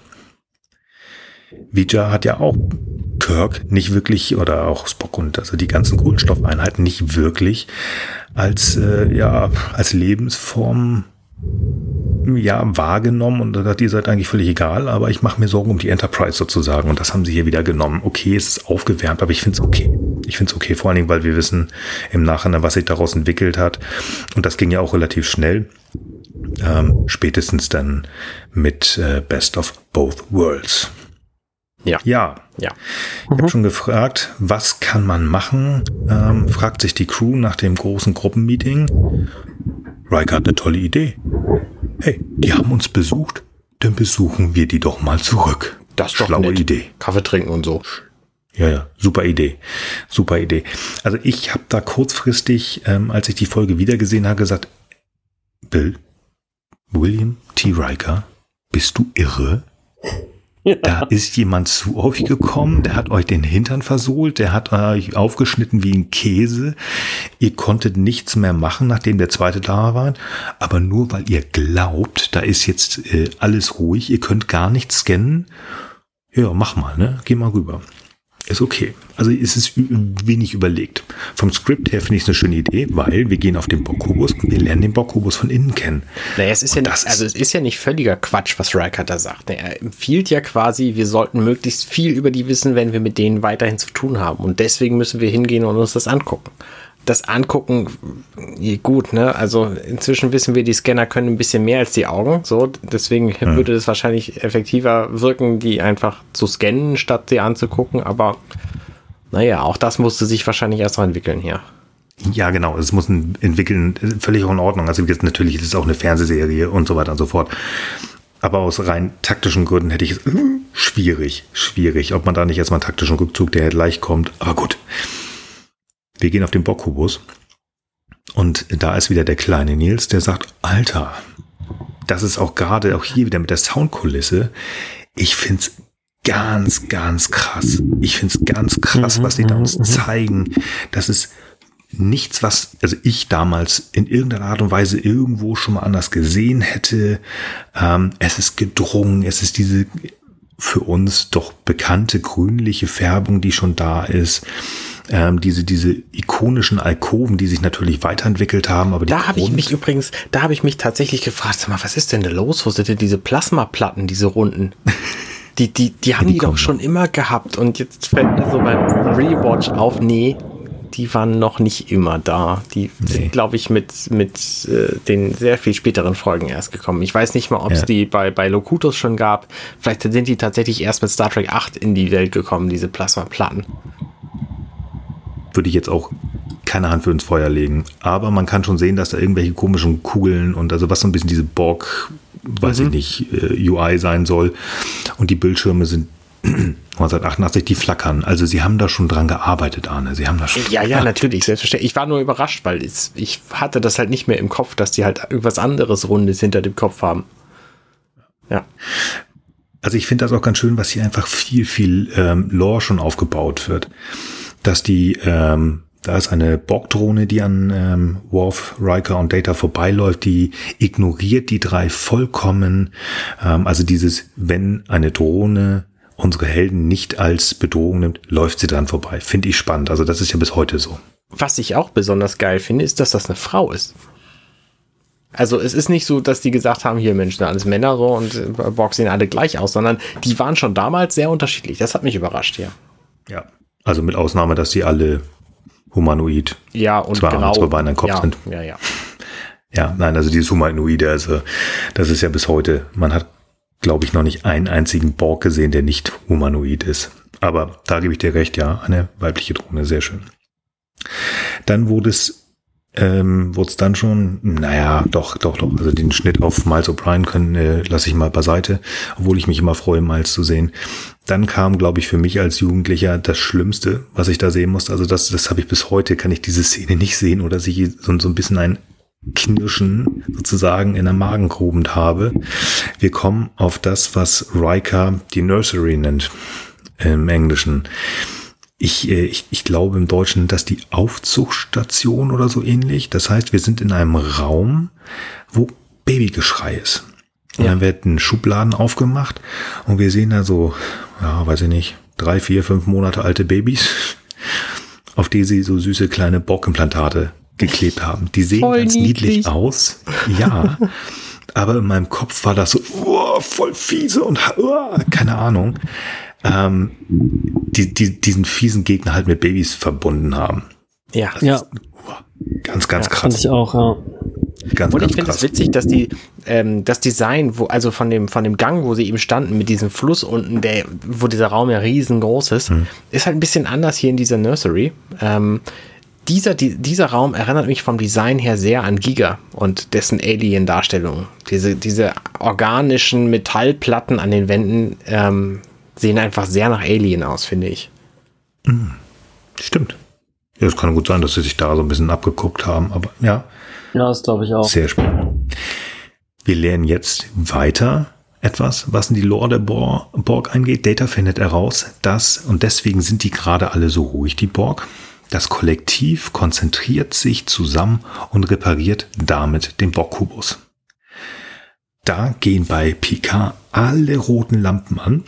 Vija hat ja auch Kirk nicht wirklich oder auch Spock und also die ganzen Kohlenstoffeinheiten nicht wirklich als äh, ja als Lebensform ja wahrgenommen und sagt, ihr seid eigentlich völlig egal, aber ich mache mir Sorgen um die Enterprise sozusagen und das haben sie hier wieder genommen. Okay, es ist aufgewärmt, aber ich finde es okay. Ich finde es okay, vor allen Dingen, weil wir wissen im Nachhinein, was sich daraus entwickelt hat und das ging ja auch relativ schnell. Ähm, spätestens dann mit äh, Best of Both Worlds. Ja. Ja. Ja. Ich mhm. habe schon gefragt, was kann man machen? Ähm, fragt sich die Crew nach dem großen Gruppenmeeting. Riker hat eine tolle Idee. Hey, die haben uns besucht, dann besuchen wir die doch mal zurück. Das ist doch Schlaue nett. Idee. Kaffee trinken und so. Ja, ja, super Idee. Super Idee. Also ich habe da kurzfristig, ähm, als ich die Folge wiedergesehen habe, gesagt, Bill, William T. Riker, bist du irre? Da ist jemand zu euch gekommen, der hat euch den Hintern versohlt, der hat euch aufgeschnitten wie ein Käse. Ihr konntet nichts mehr machen, nachdem der zweite da war. Aber nur weil ihr glaubt, da ist jetzt äh, alles ruhig, ihr könnt gar nichts scannen. Ja, mach mal, ne? Geh mal rüber ist okay. Also es ist wenig überlegt. Vom Skript her finde ich es eine schöne Idee, weil wir gehen auf den Bockubus und wir lernen den Bockubus von innen kennen. Naja, es ist ja, nicht, also es ist ja nicht völliger Quatsch, was Riker da sagt. Er empfiehlt ja quasi, wir sollten möglichst viel über die wissen, wenn wir mit denen weiterhin zu tun haben. Und deswegen müssen wir hingehen und uns das angucken das angucken, gut, ne? Also inzwischen wissen wir, die Scanner können ein bisschen mehr als die Augen. So, deswegen hm. würde es wahrscheinlich effektiver wirken, die einfach zu scannen, statt sie anzugucken. Aber naja, auch das musste sich wahrscheinlich erst noch entwickeln hier. Ja, genau. Es muss ein entwickeln, völlig in Ordnung. Also jetzt natürlich ist es auch eine Fernsehserie und so weiter und so fort. Aber aus rein taktischen Gründen hätte ich es schwierig, schwierig, ob man da nicht erstmal einen taktischen Rückzug, der gleich kommt. Aber gut. Wir gehen auf den Bockkubus und da ist wieder der kleine Nils, der sagt, Alter, das ist auch gerade auch hier wieder mit der Soundkulisse. Ich find's ganz, ganz krass. Ich find's ganz krass, mhm, was die da uns mhm, mhm. zeigen. Das ist nichts, was, also ich damals in irgendeiner Art und Weise irgendwo schon mal anders gesehen hätte. Ähm, es ist gedrungen, es ist diese für uns doch bekannte grünliche Färbung, die schon da ist ähm, diese, diese ikonischen Alkoven, die sich natürlich weiterentwickelt haben. Aber da habe ich mich übrigens, da habe ich mich tatsächlich gefragt, sag mal, was ist denn da los? Wo sind denn diese Plasmaplatten, diese runden? Die, die, die haben ja, die, die doch schon immer gehabt und jetzt fällt mir so beim Rewatch auf, nee, die waren noch nicht immer da. Die nee. sind, glaube ich, mit, mit äh, den sehr viel späteren Folgen erst gekommen. Ich weiß nicht mal, ob es ja. die bei, bei Locutus schon gab. Vielleicht sind die tatsächlich erst mit Star Trek 8 in die Welt gekommen, diese Plasmaplatten würde ich jetzt auch keine Hand für ins Feuer legen. Aber man kann schon sehen, dass da irgendwelche komischen Kugeln und also was so ein bisschen diese Borg, weiß mhm. ich nicht, äh, UI sein soll. Und die Bildschirme sind 1988, die flackern. Also sie haben da schon dran gearbeitet, Arne. Sie haben da schon. Ja, ja, natürlich, selbstverständlich. Ich war nur überrascht, weil ich hatte das halt nicht mehr im Kopf, dass die halt irgendwas anderes Rundes hinter dem Kopf haben. Ja. Also ich finde das auch ganz schön, was hier einfach viel, viel ähm, Lore schon aufgebaut wird dass die, ähm, da ist eine Borg-Drohne, die an ähm, Worf, Riker und Data vorbeiläuft, die ignoriert die drei vollkommen. Ähm, also dieses, wenn eine Drohne unsere Helden nicht als Bedrohung nimmt, läuft sie dran vorbei. Finde ich spannend. Also das ist ja bis heute so. Was ich auch besonders geil finde, ist, dass das eine Frau ist. Also es ist nicht so, dass die gesagt haben, hier Menschen, alles Männer so und äh, Borg sehen alle gleich aus, sondern die waren schon damals sehr unterschiedlich. Das hat mich überrascht hier. Ja, also mit Ausnahme, dass sie alle humanoid ja, und zwei genau, zwei Beine, ein Kopf ja, sind. Ja, ja. Ja, nein, also dieses Humanoide, also das ist ja bis heute, man hat, glaube ich, noch nicht einen einzigen Borg gesehen, der nicht humanoid ist. Aber da gebe ich dir recht, ja, eine weibliche Drohne, sehr schön. Dann wurde es ähm, wurde es dann schon, naja, doch, doch, doch. Also den Schnitt auf Miles O'Brien können äh, lasse ich mal beiseite, obwohl ich mich immer freue, Miles zu sehen. Dann kam, glaube ich, für mich als Jugendlicher das Schlimmste, was ich da sehen musste. Also das, das habe ich bis heute, kann ich diese Szene nicht sehen oder sich so, so ein bisschen ein Knirschen sozusagen in der Magengrubend habe. Wir kommen auf das, was Riker die Nursery nennt im Englischen. Ich, äh, ich, ich glaube im Deutschen, dass die Aufzuchtstation oder so ähnlich. Das heißt, wir sind in einem Raum, wo Babygeschrei ist. Und ja. dann werden Schubladen aufgemacht und wir sehen da so, ja, weiß ich nicht, drei, vier, fünf Monate alte Babys, auf die sie so süße kleine Bockimplantate geklebt haben. Die sehen voll ganz niedlich. niedlich aus. Ja. aber in meinem Kopf war das so, oh, voll fiese und oh, keine Ahnung ähm, die, die, diesen fiesen Gegner halt mit Babys verbunden haben. Ja. Das ja. Ganz, ganz ja, krass. Fand ich auch, ja. Ganz, und ich finde es witzig, dass die ähm, das Design, wo also von dem von dem Gang, wo sie eben standen mit diesem Fluss unten, der wo dieser Raum ja riesengroß ist, hm. ist halt ein bisschen anders hier in dieser Nursery. Ähm, dieser, die, dieser Raum erinnert mich vom Design her sehr an Giga und dessen Alien-Darstellung. Diese, diese organischen Metallplatten an den Wänden ähm, sehen einfach sehr nach Alien aus, finde ich. Mhm. Stimmt. Ja, es kann gut sein, dass sie sich da so ein bisschen abgeguckt haben, aber ja. Ja, das glaube ich auch. Sehr spannend. Wir lernen jetzt weiter etwas, was in die Lore der Borg eingeht. Data findet heraus, dass, und deswegen sind die gerade alle so ruhig, die Borg, das Kollektiv konzentriert sich zusammen und repariert damit den Borg-Kubus. Da gehen bei Picard alle roten Lampen an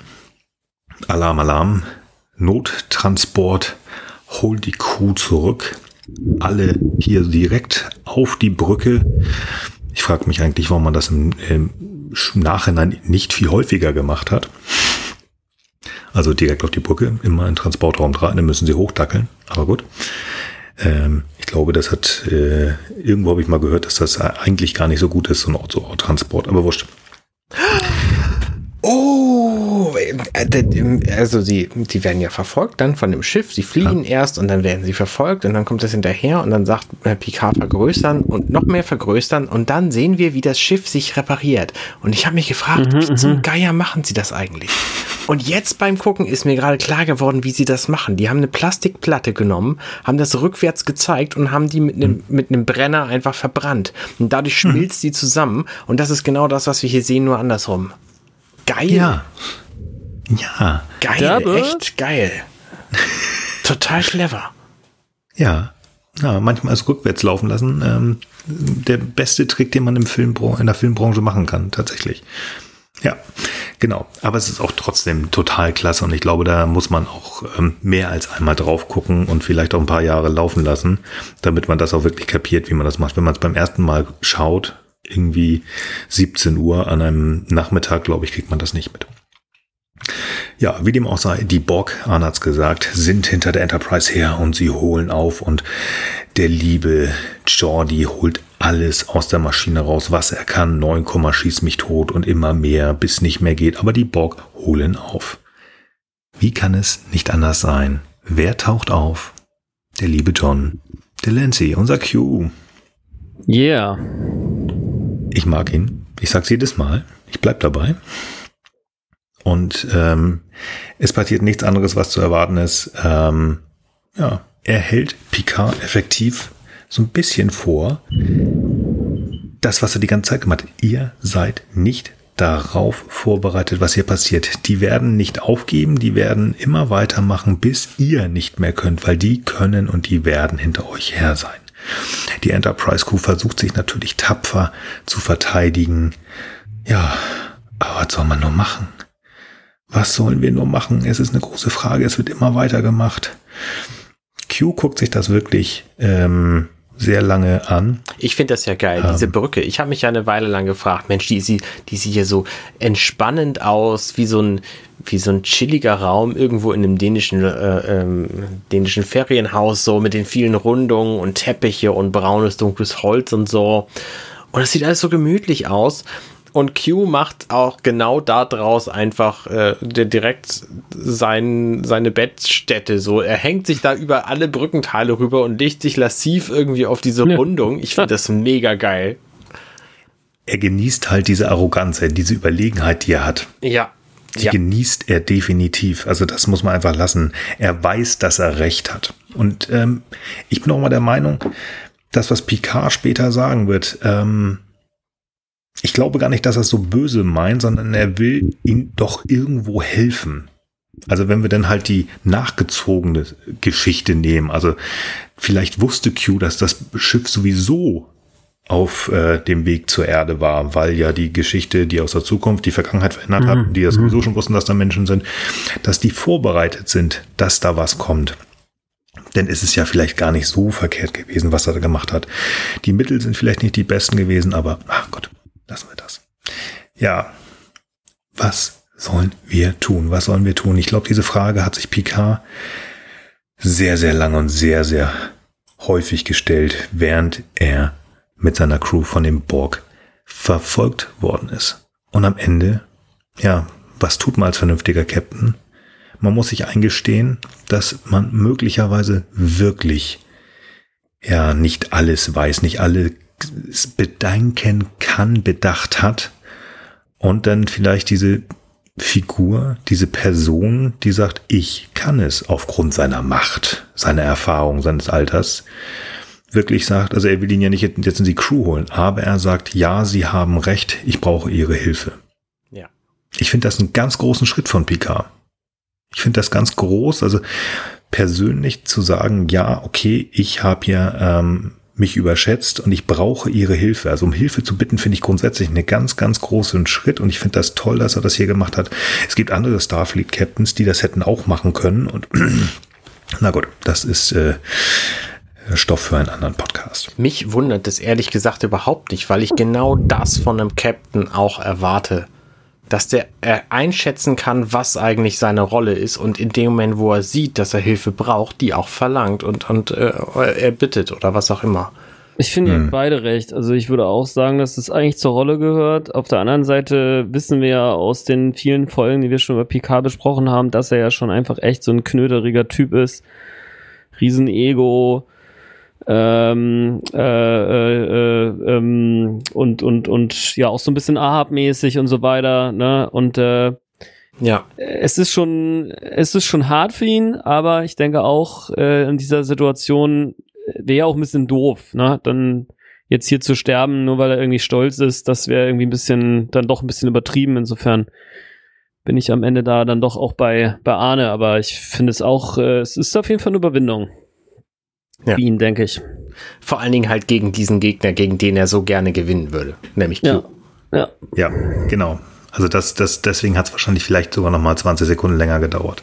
Alarm, Alarm. Nottransport. Hol die Crew zurück. Alle hier direkt auf die Brücke. Ich frage mich eigentlich, warum man das im, im Nachhinein nicht viel häufiger gemacht hat. Also direkt auf die Brücke, immer in Transportraum 3, dann müssen sie hochdackeln. Aber gut. Ähm, ich glaube, das hat, äh, irgendwo habe ich mal gehört, dass das eigentlich gar nicht so gut ist, so ein Ort, so Transport. Aber wurscht. Oh, also sie, die werden ja verfolgt dann von dem Schiff. Sie fliehen ja. erst und dann werden sie verfolgt und dann kommt das hinterher und dann sagt äh, Picard vergrößern und noch mehr vergrößern und dann sehen wir, wie das Schiff sich repariert. Und ich habe mich gefragt, mhm, wie zum mhm. Geier machen sie das eigentlich? Und jetzt beim Gucken ist mir gerade klar geworden, wie sie das machen. Die haben eine Plastikplatte genommen, haben das rückwärts gezeigt und haben die mit einem, mhm. mit einem Brenner einfach verbrannt. Und dadurch schmilzt mhm. die zusammen und das ist genau das, was wir hier sehen, nur andersrum. Geil. Ja. Ja. Geil, Derbe. echt geil. Total clever. Ja. Ja, manchmal ist rückwärts laufen lassen ähm, der beste Trick, den man im Filmbran in der Filmbranche machen kann, tatsächlich. Ja, genau. Aber es ist auch trotzdem total klasse und ich glaube, da muss man auch ähm, mehr als einmal drauf gucken und vielleicht auch ein paar Jahre laufen lassen, damit man das auch wirklich kapiert, wie man das macht. Wenn man es beim ersten Mal schaut, irgendwie 17 Uhr an einem Nachmittag, glaube ich, kriegt man das nicht mit. Ja, wie dem auch sei, die Borg, Arne hat's gesagt, sind hinter der Enterprise her und sie holen auf und der liebe Jordi holt alles aus der Maschine raus, was er kann. 9, schieß mich tot und immer mehr, bis nicht mehr geht. Aber die Borg holen auf. Wie kann es nicht anders sein? Wer taucht auf? Der liebe John. Delancey, unser Q. Yeah. Ich mag ihn. Ich sag's jedes Mal. Ich bleib dabei. Und ähm, es passiert nichts anderes, was zu erwarten ist. Ähm, ja, er hält Picard effektiv so ein bisschen vor. Das, was er die ganze Zeit gemacht hat. Ihr seid nicht darauf vorbereitet, was hier passiert. Die werden nicht aufgeben, die werden immer weitermachen, bis ihr nicht mehr könnt, weil die können und die werden hinter euch her sein. Die Enterprise Crew versucht sich natürlich tapfer zu verteidigen. Ja, aber was soll man nur machen? Was sollen wir nur machen? Es ist eine große Frage. Es wird immer weiter gemacht. Q guckt sich das wirklich ähm, sehr lange an. Ich finde das ja geil, diese Ähm. Brücke. Ich habe mich ja eine Weile lang gefragt, Mensch, die, sie, die sieht hier so entspannend aus, wie so ein, wie so ein chilliger Raum irgendwo in einem dänischen, äh, ähm, dänischen Ferienhaus, so mit den vielen Rundungen und Teppiche und braunes, dunkles Holz und so. Und das sieht alles so gemütlich aus. Und Q macht auch genau da draus einfach äh, direkt sein, seine Bettstätte so. Er hängt sich da über alle Brückenteile rüber und legt sich lassiv irgendwie auf diese. Rundung. Ich finde das mega geil. Er genießt halt diese Arroganz, äh, diese Überlegenheit, die er hat. Ja. Die Ja. genießt er definitiv. Also das muss man einfach lassen. Er weiß, dass er recht hat. Und ähm, ich bin auch mal der Meinung, das, was Picard später sagen wird, ähm, ich glaube gar nicht, dass er es so böse meint, sondern er will ihm doch irgendwo helfen. Also wenn wir dann halt die nachgezogene Geschichte nehmen, also vielleicht wusste Q, dass das Schiff sowieso auf äh, dem Weg zur Erde war, weil ja die Geschichte, die aus der Zukunft die Vergangenheit verändert hat, die ja sowieso schon wussten, dass da Menschen sind, dass die vorbereitet sind, dass da was kommt. Denn ist es ja vielleicht gar nicht so verkehrt gewesen, was er da gemacht hat. Die Mittel sind vielleicht nicht die besten gewesen, aber ach Gott, lassen wir das. Ja, was sollen wir tun? Was sollen wir tun? Ich glaube, diese Frage hat sich Picard sehr, sehr lange und sehr, sehr häufig gestellt, während er mit seiner Crew von dem Borg verfolgt worden ist. Und am Ende, ja, was tut man als vernünftiger Captain? Man muss sich eingestehen, dass man möglicherweise wirklich ja nicht alles weiß, nicht alles bedenken kann, bedacht hat und dann vielleicht diese Figur, diese Person, die sagt, ich kann es aufgrund seiner Macht, seiner Erfahrung, seines Alters, wirklich sagt, also er will ihn ja nicht jetzt in die Crew holen, aber er sagt, ja, sie haben recht, ich brauche ihre Hilfe. Ja. Ich finde das einen ganz großen Schritt von Picard. Ich finde das ganz groß, also persönlich zu sagen, ja, okay, ich habe hier ähm, mich überschätzt und ich brauche ihre Hilfe. Also um Hilfe zu bitten, finde ich grundsätzlich einen ganz, ganz großen Schritt und ich finde das toll, dass er das hier gemacht hat. Es gibt andere Starfleet-Captains, die das hätten auch machen können und na gut, das ist äh, Stoff für einen anderen Podcast. Mich wundert es ehrlich gesagt überhaupt nicht, weil ich genau das von einem Captain auch erwarte. Dass der er einschätzen kann, was eigentlich seine Rolle ist und in dem Moment, wo er sieht, dass er Hilfe braucht, die auch verlangt und, und äh, er bittet oder was auch immer. Ich finde, ihr Hm. habt beide recht. Also ich würde auch sagen, dass das eigentlich zur Rolle gehört. Auf der anderen Seite wissen wir ja aus den vielen Folgen, die wir schon über Picard besprochen haben, dass er ja schon einfach echt so ein knöderiger Typ ist. Riesenego. Ähm, äh, äh, äh, ähm, und, und, und ja, auch so ein bisschen Ahab-mäßig und so weiter, ne? Und äh, Ja, es ist schon, es ist schon hart für ihn, aber ich denke auch äh, in dieser Situation wäre auch ein bisschen doof, ne? Dann jetzt hier zu sterben, nur weil er irgendwie stolz ist, das wäre irgendwie ein bisschen, dann doch ein bisschen übertrieben. Insofern bin ich am Ende da dann doch auch bei, bei Arne, aber ich finde es auch, äh, es ist auf jeden Fall eine Überwindung. Ja. Ihn, denke ich. vor allen Dingen halt gegen diesen Gegner, gegen den er so gerne gewinnen würde, nämlich Q. Ja. Ja. Ja, genau. Also das, das, deswegen hat es wahrscheinlich vielleicht sogar noch mal 20 Sekunden länger gedauert.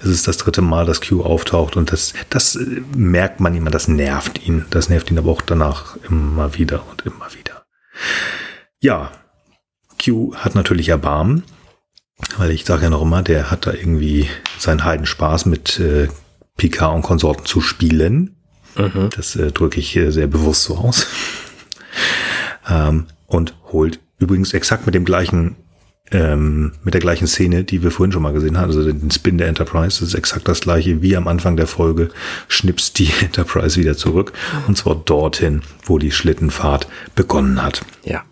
Es ist das dritte Mal, dass Q auftaucht und das, das äh, merkt man immer, das nervt ihn. Das nervt ihn aber auch danach immer wieder und immer wieder. Ja, Q hat natürlich Erbarmen, weil ich sage ja noch immer, der hat da irgendwie seinen Heidenspaß mit äh, Picard und Konsorten zu spielen. Mhm. Das äh, drücke ich äh, sehr bewusst so aus. ähm, und holt übrigens exakt mit dem gleichen, ähm, mit der gleichen Szene, die wir vorhin schon mal gesehen haben, also den Spin der Enterprise, das ist exakt das gleiche wie am Anfang der Folge, schnippst die Enterprise wieder zurück und zwar dorthin, wo die Schlittenfahrt begonnen hat. Ja.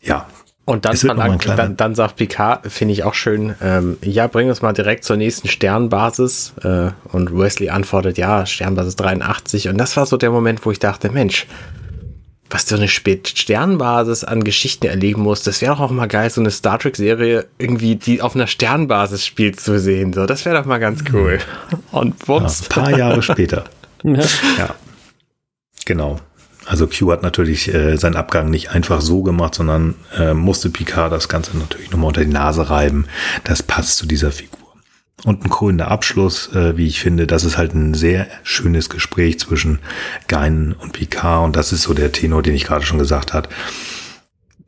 Ja, Und dann, kleiner- dann, dann sagt Picard, finde ich auch schön, ähm, ja, bring uns mal direkt zur nächsten Sternbasis. Äh, und Wesley antwortet, ja, Sternbasis 83. Und das war so der Moment, wo ich dachte, Mensch, was so eine Spät Sternbasis an Geschichten erleben muss, das wäre doch auch mal geil, so eine Star Trek-Serie irgendwie, die auf einer Sternbasis spielt, zu sehen. So, das wäre doch mal ganz cool. Und ja wups. ein paar Jahre später. ja. Ja, genau. Also Q hat natürlich äh, seinen Abgang nicht einfach so gemacht, sondern äh, musste Picard das Ganze natürlich nochmal unter die Nase reiben. Das passt zu dieser Figur. Und ein krönender Abschluss, äh, wie ich finde, das ist halt ein sehr schönes Gespräch zwischen Geinen und Picard und das ist so der Tenor, den ich gerade schon gesagt habe.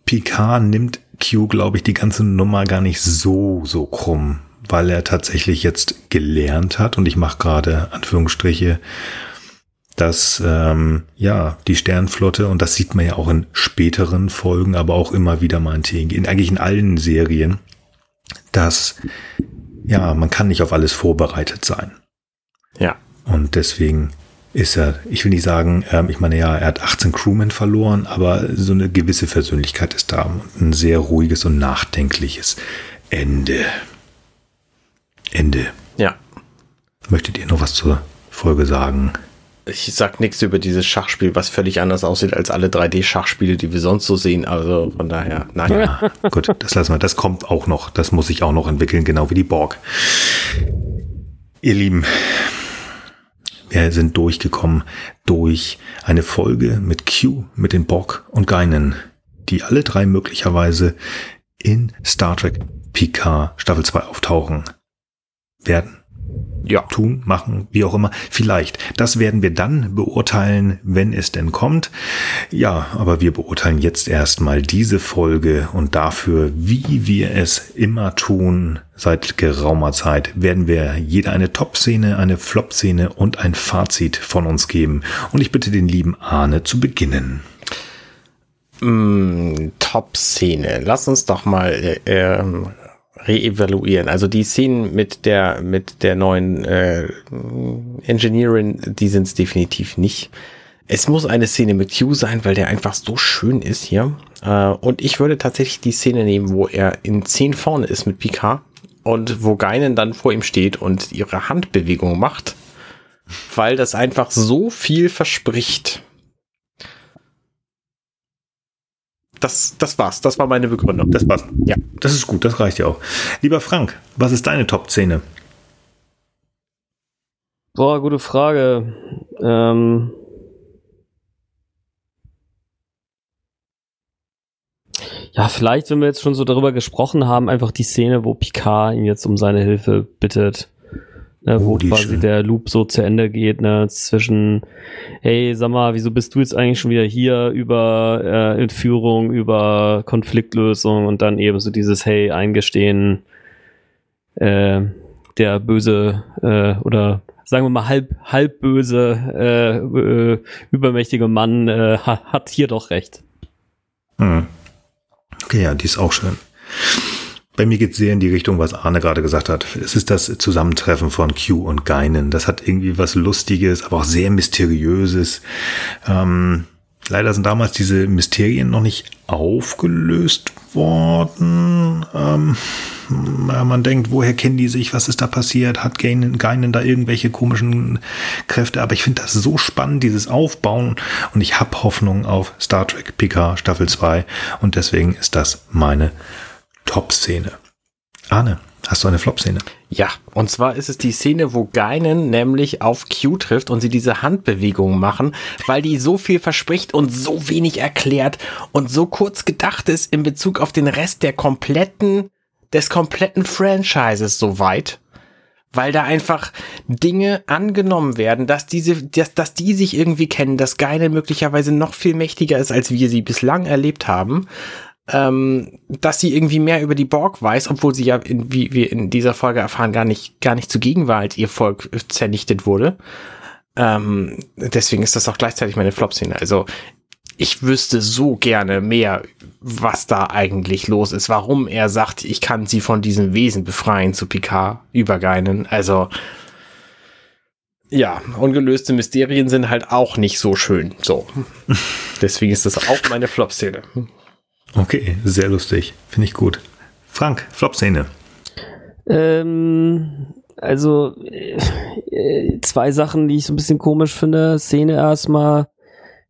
Picard nimmt Q, glaube ich, die ganze Nummer gar nicht so, so krumm, weil er tatsächlich jetzt gelernt hat und ich mache gerade Anführungsstriche, dass ähm, ja die Sternflotte und das sieht man ja auch in späteren Folgen, aber auch immer wieder mal in, in eigentlich in allen Serien, dass ja, man kann nicht auf alles vorbereitet sein. Ja. Und deswegen ist er, ich will nicht sagen, ähm, ich meine, ja, er hat 18 Crewmen verloren, aber so eine gewisse Persönlichkeit ist da und ein sehr ruhiges und nachdenkliches Ende. Ende. Ja. Möchtet ihr noch was zur Folge sagen? Ich sag nichts über dieses Schachspiel, was völlig anders aussieht als alle 3D-Schachspiele, die wir sonst so sehen. Also von daher, nein. Ja, gut, das lassen wir. Das kommt auch noch. Das muss sich auch noch entwickeln, genau wie die Borg. Ihr Lieben, wir sind durchgekommen durch eine Folge mit Q, mit den Borg und Geinen, die alle drei möglicherweise in Star Trek Picard Staffel 2 auftauchen werden ja. tun, machen, wie auch immer. Vielleicht. Das werden wir dann beurteilen, wenn es denn kommt. Ja, aber wir beurteilen jetzt erstmal diese Folge und dafür, wie wir es immer tun, seit geraumer Zeit, werden wir jeder eine Top-Szene, eine Flop-Szene und ein Fazit von uns geben. Und ich bitte den lieben Arne zu beginnen. Mm, Top-Szene. Lass uns doch mal äh, ähm, reevaluieren. Also die Szenen mit der mit der neuen äh, Engineerin, die sind es definitiv nicht. Es muss eine Szene mit Q sein, weil der einfach so schön ist hier. Äh, und ich würde tatsächlich die Szene nehmen, wo er in 10 vorne ist mit Picard und wo Geinen dann vor ihm steht und ihre Handbewegung macht, weil das einfach so viel verspricht. Das, das war's. Das war meine Begründung. Das war's. Ja. Das ist gut, das reicht ja auch. Lieber Frank, was ist deine Top-Szene? Boah, gute Frage. Ähm ja, vielleicht, wenn wir jetzt schon so darüber gesprochen haben, einfach die Szene, wo Picard ihn jetzt um seine Hilfe bittet ne, wo oh, quasi schön. der Loop so zu Ende geht, ne, zwischen, hey, sag mal, wieso bist du jetzt eigentlich schon wieder hier über äh, Entführung, über Konfliktlösung und dann eben so dieses, hey, eingestehen, äh, der böse äh, oder sagen wir mal halb halb böse äh, äh, übermächtige Mann äh, hat hier doch recht. Hm. Okay, ja, die ist auch schön. Bei mir geht es sehr in die Richtung, was Arne gerade gesagt hat. Es ist das Zusammentreffen von Q und Geinen. Das hat irgendwie was Lustiges, aber auch sehr Mysteriöses. Ähm, leider sind damals diese Mysterien noch nicht aufgelöst worden. Ähm, man denkt, woher kennen die sich? Was ist da passiert? Hat Geinen da irgendwelche komischen Kräfte? Aber ich finde das so spannend, dieses Aufbauen. Und ich habe Hoffnung auf Star Trek PK Staffel 2. Und deswegen ist das meine Top-Szene. Arne, hast du eine Flop-Szene? Ja, und zwar ist es die Szene, wo Geinen nämlich auf Q trifft und sie diese Handbewegung machen, weil die so viel verspricht und so wenig erklärt und so kurz gedacht ist in Bezug auf den Rest der kompletten, des kompletten Franchises soweit weil da einfach Dinge angenommen werden, dass diese, dass, dass die sich irgendwie kennen, dass Geinen möglicherweise noch viel mächtiger ist, als wir sie bislang erlebt haben ähm, dass sie irgendwie mehr über die Borg weiß, obwohl sie ja, in, wie wir in dieser Folge erfahren, gar nicht, gar nicht zugegen war, als ihr Volk zernichtet wurde. Ähm, deswegen ist das auch gleichzeitig meine Flop-Szene. Also ich wüsste so gerne mehr, was da eigentlich los ist, warum er sagt, ich kann sie von diesem Wesen befreien zu Picard übergeinen. Also ja, ungelöste Mysterien sind halt auch nicht so schön. So. Deswegen ist das auch meine Flop-Szene. Okay, sehr lustig. Finde ich gut. Frank, Flop-Szene. Ähm, also äh, zwei Sachen, die ich so ein bisschen komisch finde. Szene erstmal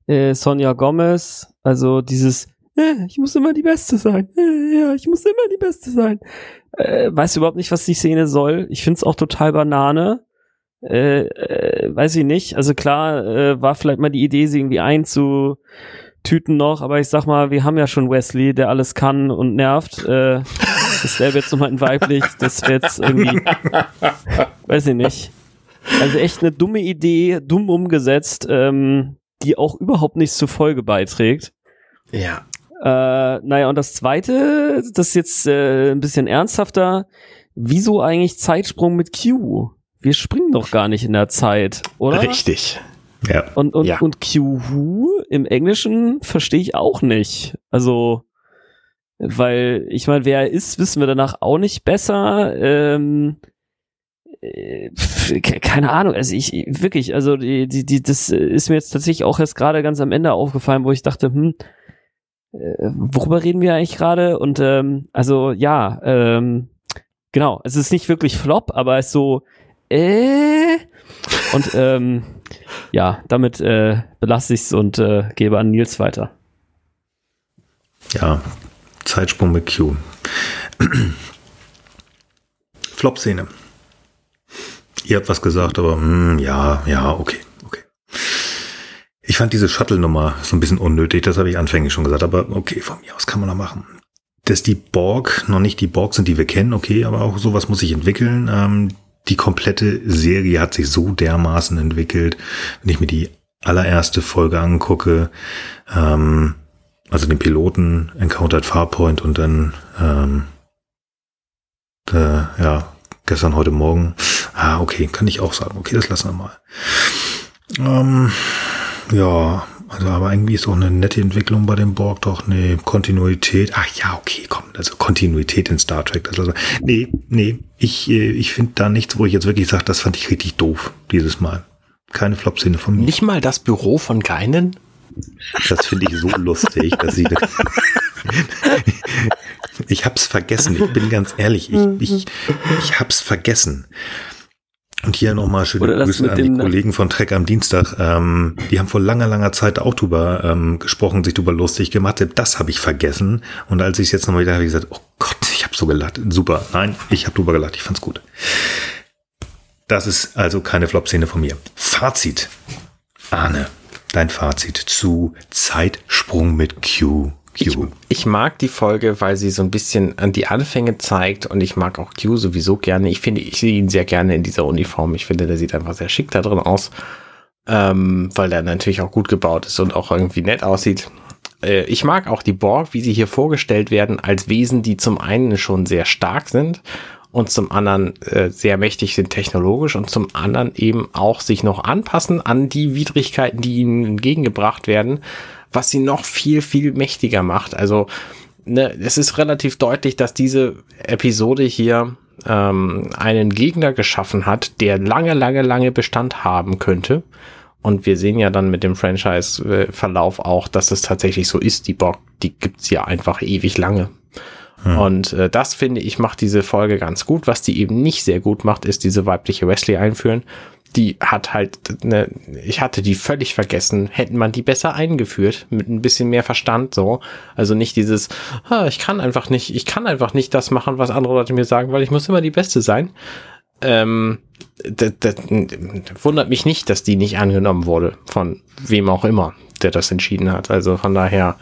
äh, Sonja Gomez, also dieses äh, ich muss immer die Beste sein. Äh, ja, ich muss immer die Beste sein. Äh, weiß überhaupt nicht, was die Szene soll. Ich finde es auch total Banane. Weiß ich nicht. Also klar, war vielleicht mal die Idee, sie irgendwie einzu Tüten noch, aber ich sag mal, wir haben ja schon Wesley, der alles kann und nervt. Äh, Das wäre jetzt nochmal in weiblich. Das wäre jetzt irgendwie, weiß ich nicht. Also echt eine dumme Idee, dumm umgesetzt, ähm, die auch überhaupt nichts zur Folge beiträgt. Ja. Äh, naja, und das zweite, das ist jetzt äh, ein bisschen ernsthafter. Wieso eigentlich Zeitsprung mit Q? Wir springen doch gar nicht in der Zeit, oder? Richtig. Ja. Und, und, Ja. und Q im Englischen verstehe ich auch nicht. Also, weil, ich meine, wer er ist, wissen wir danach auch nicht besser. Ähm, äh, keine Ahnung, also ich wirklich, also die, die, die, das ist mir jetzt tatsächlich auch erst gerade ganz am Ende aufgefallen, wo ich dachte, hm, äh, worüber reden wir eigentlich gerade? Und ähm, also ja, ähm, genau, es ist nicht wirklich Flop, aber es ist so, äh, und ähm, ja, damit äh, belasse ich es und äh, gebe an Nils weiter. Ja, Zeitsprung mit Q. Flop-Szene. Ihr habt was gesagt, aber hm, ja, ja, okay, okay. Ich fand diese Shuttle-Nummer so ein bisschen unnötig, das habe ich anfänglich schon gesagt, aber okay, von mir aus kann man noch machen. Dass die Borg noch nicht die Borg sind, die wir kennen, okay, aber auch sowas muss sich entwickeln. Ähm, die komplette Serie hat sich so dermaßen entwickelt, wenn ich mir die allererste Folge angucke, ähm, also den Piloten Encountered Farpoint und dann ähm, äh, ja gestern heute Morgen. Ah okay kann ich auch sagen. Okay das lassen wir mal. Ähm, ja also aber irgendwie ist auch eine nette Entwicklung bei dem Borg doch nee Kontinuität ach ja okay komm also Kontinuität in Star Trek das also nee nee ich äh, ich finde da nichts wo ich jetzt wirklich sage das fand ich richtig doof dieses Mal keine Flop-Szene von mir Nicht mal das Büro von Geinen? das finde ich so lustig, dass sie. ich hab's vergessen. Ich bin ganz ehrlich. Ich, ich, ich hab's vergessen. Und hier nochmal schöne Oder Grüße an die Kollegen von Trek am Dienstag. Ähm, die haben vor langer, langer Zeit auch drüber ähm, gesprochen, sich drüber lustig gemacht. Das habe ich vergessen. Und als ich es jetzt nochmal wieder habe, ich gesagt, oh Gott, ich habe so gelacht. Super. Nein, ich habe drüber gelacht. Ich fand's gut. Das ist also keine Flop-Szene von mir. Fazit. Arne, dein Fazit zu Zeitsprung mit Q. Ich, ich mag die Folge, weil sie so ein bisschen an die Anfänge zeigt und ich mag auch Q sowieso gerne. Ich finde, ich sehe ihn sehr gerne in dieser Uniform. Ich finde, der sieht einfach sehr schick da drin aus, ähm, weil der natürlich auch gut gebaut ist und auch irgendwie nett aussieht. Äh, ich mag auch die Borg, wie sie hier vorgestellt werden, als Wesen, die zum einen schon sehr stark sind und zum anderen äh, sehr mächtig sind technologisch und zum anderen eben auch sich noch anpassen an die Widrigkeiten, die ihnen entgegengebracht werden, was sie noch viel, viel mächtiger macht. Also ne, es ist relativ deutlich, dass diese Episode hier ähm, einen Gegner geschaffen hat, der lange, lange, lange Bestand haben könnte. Und wir sehen ja dann mit dem Franchise-Verlauf auch, dass es tatsächlich so ist. Die Borg, die gibt's ja einfach ewig lange. Und äh, das finde ich macht diese Folge ganz gut. Was die eben nicht sehr gut macht, ist diese weibliche Wesley einführen. Die hat halt, ne, ich hatte die völlig vergessen. Hätten man die besser eingeführt mit ein bisschen mehr Verstand so. Also nicht dieses, ah, ich kann einfach nicht, ich kann einfach nicht das machen, was andere Leute mir sagen, weil ich muss immer die Beste sein. Ähm, das, das wundert mich nicht, dass die nicht angenommen wurde von wem auch immer, der das entschieden hat. Also von daher,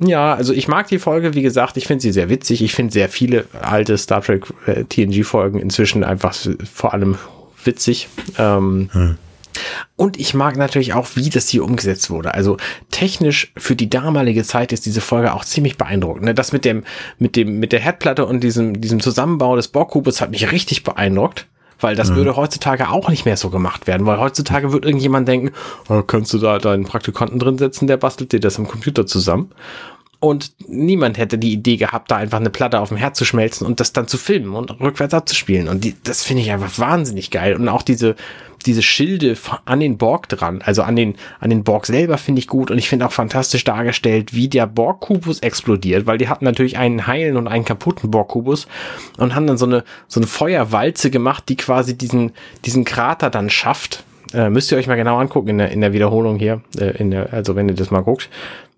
ja, also ich mag die Folge, wie gesagt, ich finde sie sehr witzig. Ich finde sehr viele alte Star Trek äh, TNG-Folgen inzwischen einfach vor allem witzig. Ähm, Und ich mag natürlich auch, wie das hier umgesetzt wurde. Also technisch für die damalige Zeit ist diese Folge auch ziemlich beeindruckend. Ne? Das mit dem, mit dem, mit der Herdplatte und diesem, diesem Zusammenbau des Borgkubus hat mich richtig beeindruckt. Weil das würde heutzutage auch nicht mehr so gemacht werden, weil heutzutage wird irgendjemand denken, oh, kannst du da deinen Praktikanten drin setzen, der bastelt dir das im Computer zusammen. Und niemand hätte die Idee gehabt, da einfach eine Platte auf dem Herd zu schmelzen und das dann zu filmen und rückwärts abzuspielen. Und die, das finde ich einfach wahnsinnig geil. Und auch diese, diese Schilde an den Borg dran, also an den, an den Borg selber finde ich gut. Und ich finde auch fantastisch dargestellt, wie der Borg-Kubus explodiert, weil die hatten natürlich einen heilen und einen kaputten Borg-Kubus und haben dann so eine, so eine Feuerwalze gemacht, die quasi diesen, diesen Krater dann schafft. Äh, müsst ihr euch mal genau angucken in der, in der Wiederholung hier, äh, in der, also wenn ihr das mal guckt,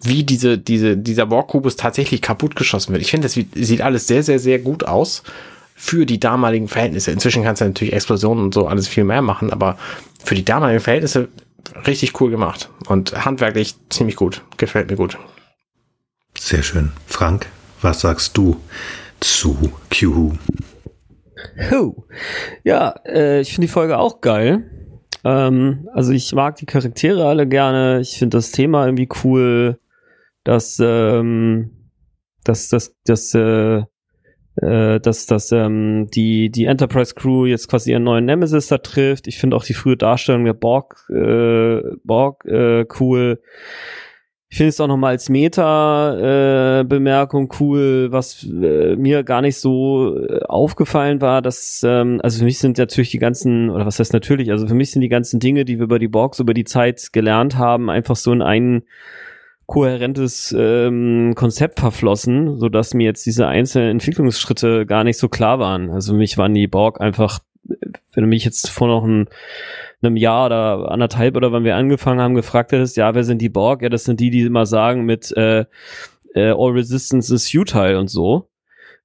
wie diese, diese, dieser Borg-Kubus tatsächlich kaputt geschossen wird. Ich finde, das sieht, alles sehr, sehr, sehr gut aus für die damaligen Verhältnisse. Inzwischen kannst du natürlich Explosionen und so alles viel mehr machen, aber für die damaligen Verhältnisse richtig cool gemacht und handwerklich ziemlich gut. Gefällt mir gut. Sehr schön. Frank, was sagst du zu Q. Ja, äh, ich finde die Folge auch geil. Ähm, also ich mag die Charaktere alle gerne. Ich finde das Thema irgendwie cool, dass ähm, dass das das äh, äh, dass dass ähm, die die Enterprise Crew jetzt quasi ihren neuen Nemesis da trifft. Ich finde auch die frühe Darstellung der Borg äh, Borg äh, cool. Ich finde es auch nochmal als Meta-Bemerkung äh, cool, was äh, mir gar nicht so äh, aufgefallen war, dass, ähm, also für mich sind natürlich die ganzen, oder was heißt natürlich, also für mich sind die ganzen Dinge, die wir über die Borgs über die Zeit gelernt haben, einfach so in ein kohärentes ähm, Konzept verflossen, so dass mir jetzt diese einzelnen Entwicklungsschritte gar nicht so klar waren. Also für mich waren die Borg einfach, wenn du mich jetzt vor noch ein einem Jahr oder anderthalb oder wann wir angefangen haben, gefragt hättest, ja, wer sind die Borg? Ja, das sind die, die immer sagen mit äh, äh, All Resistance is futile und so.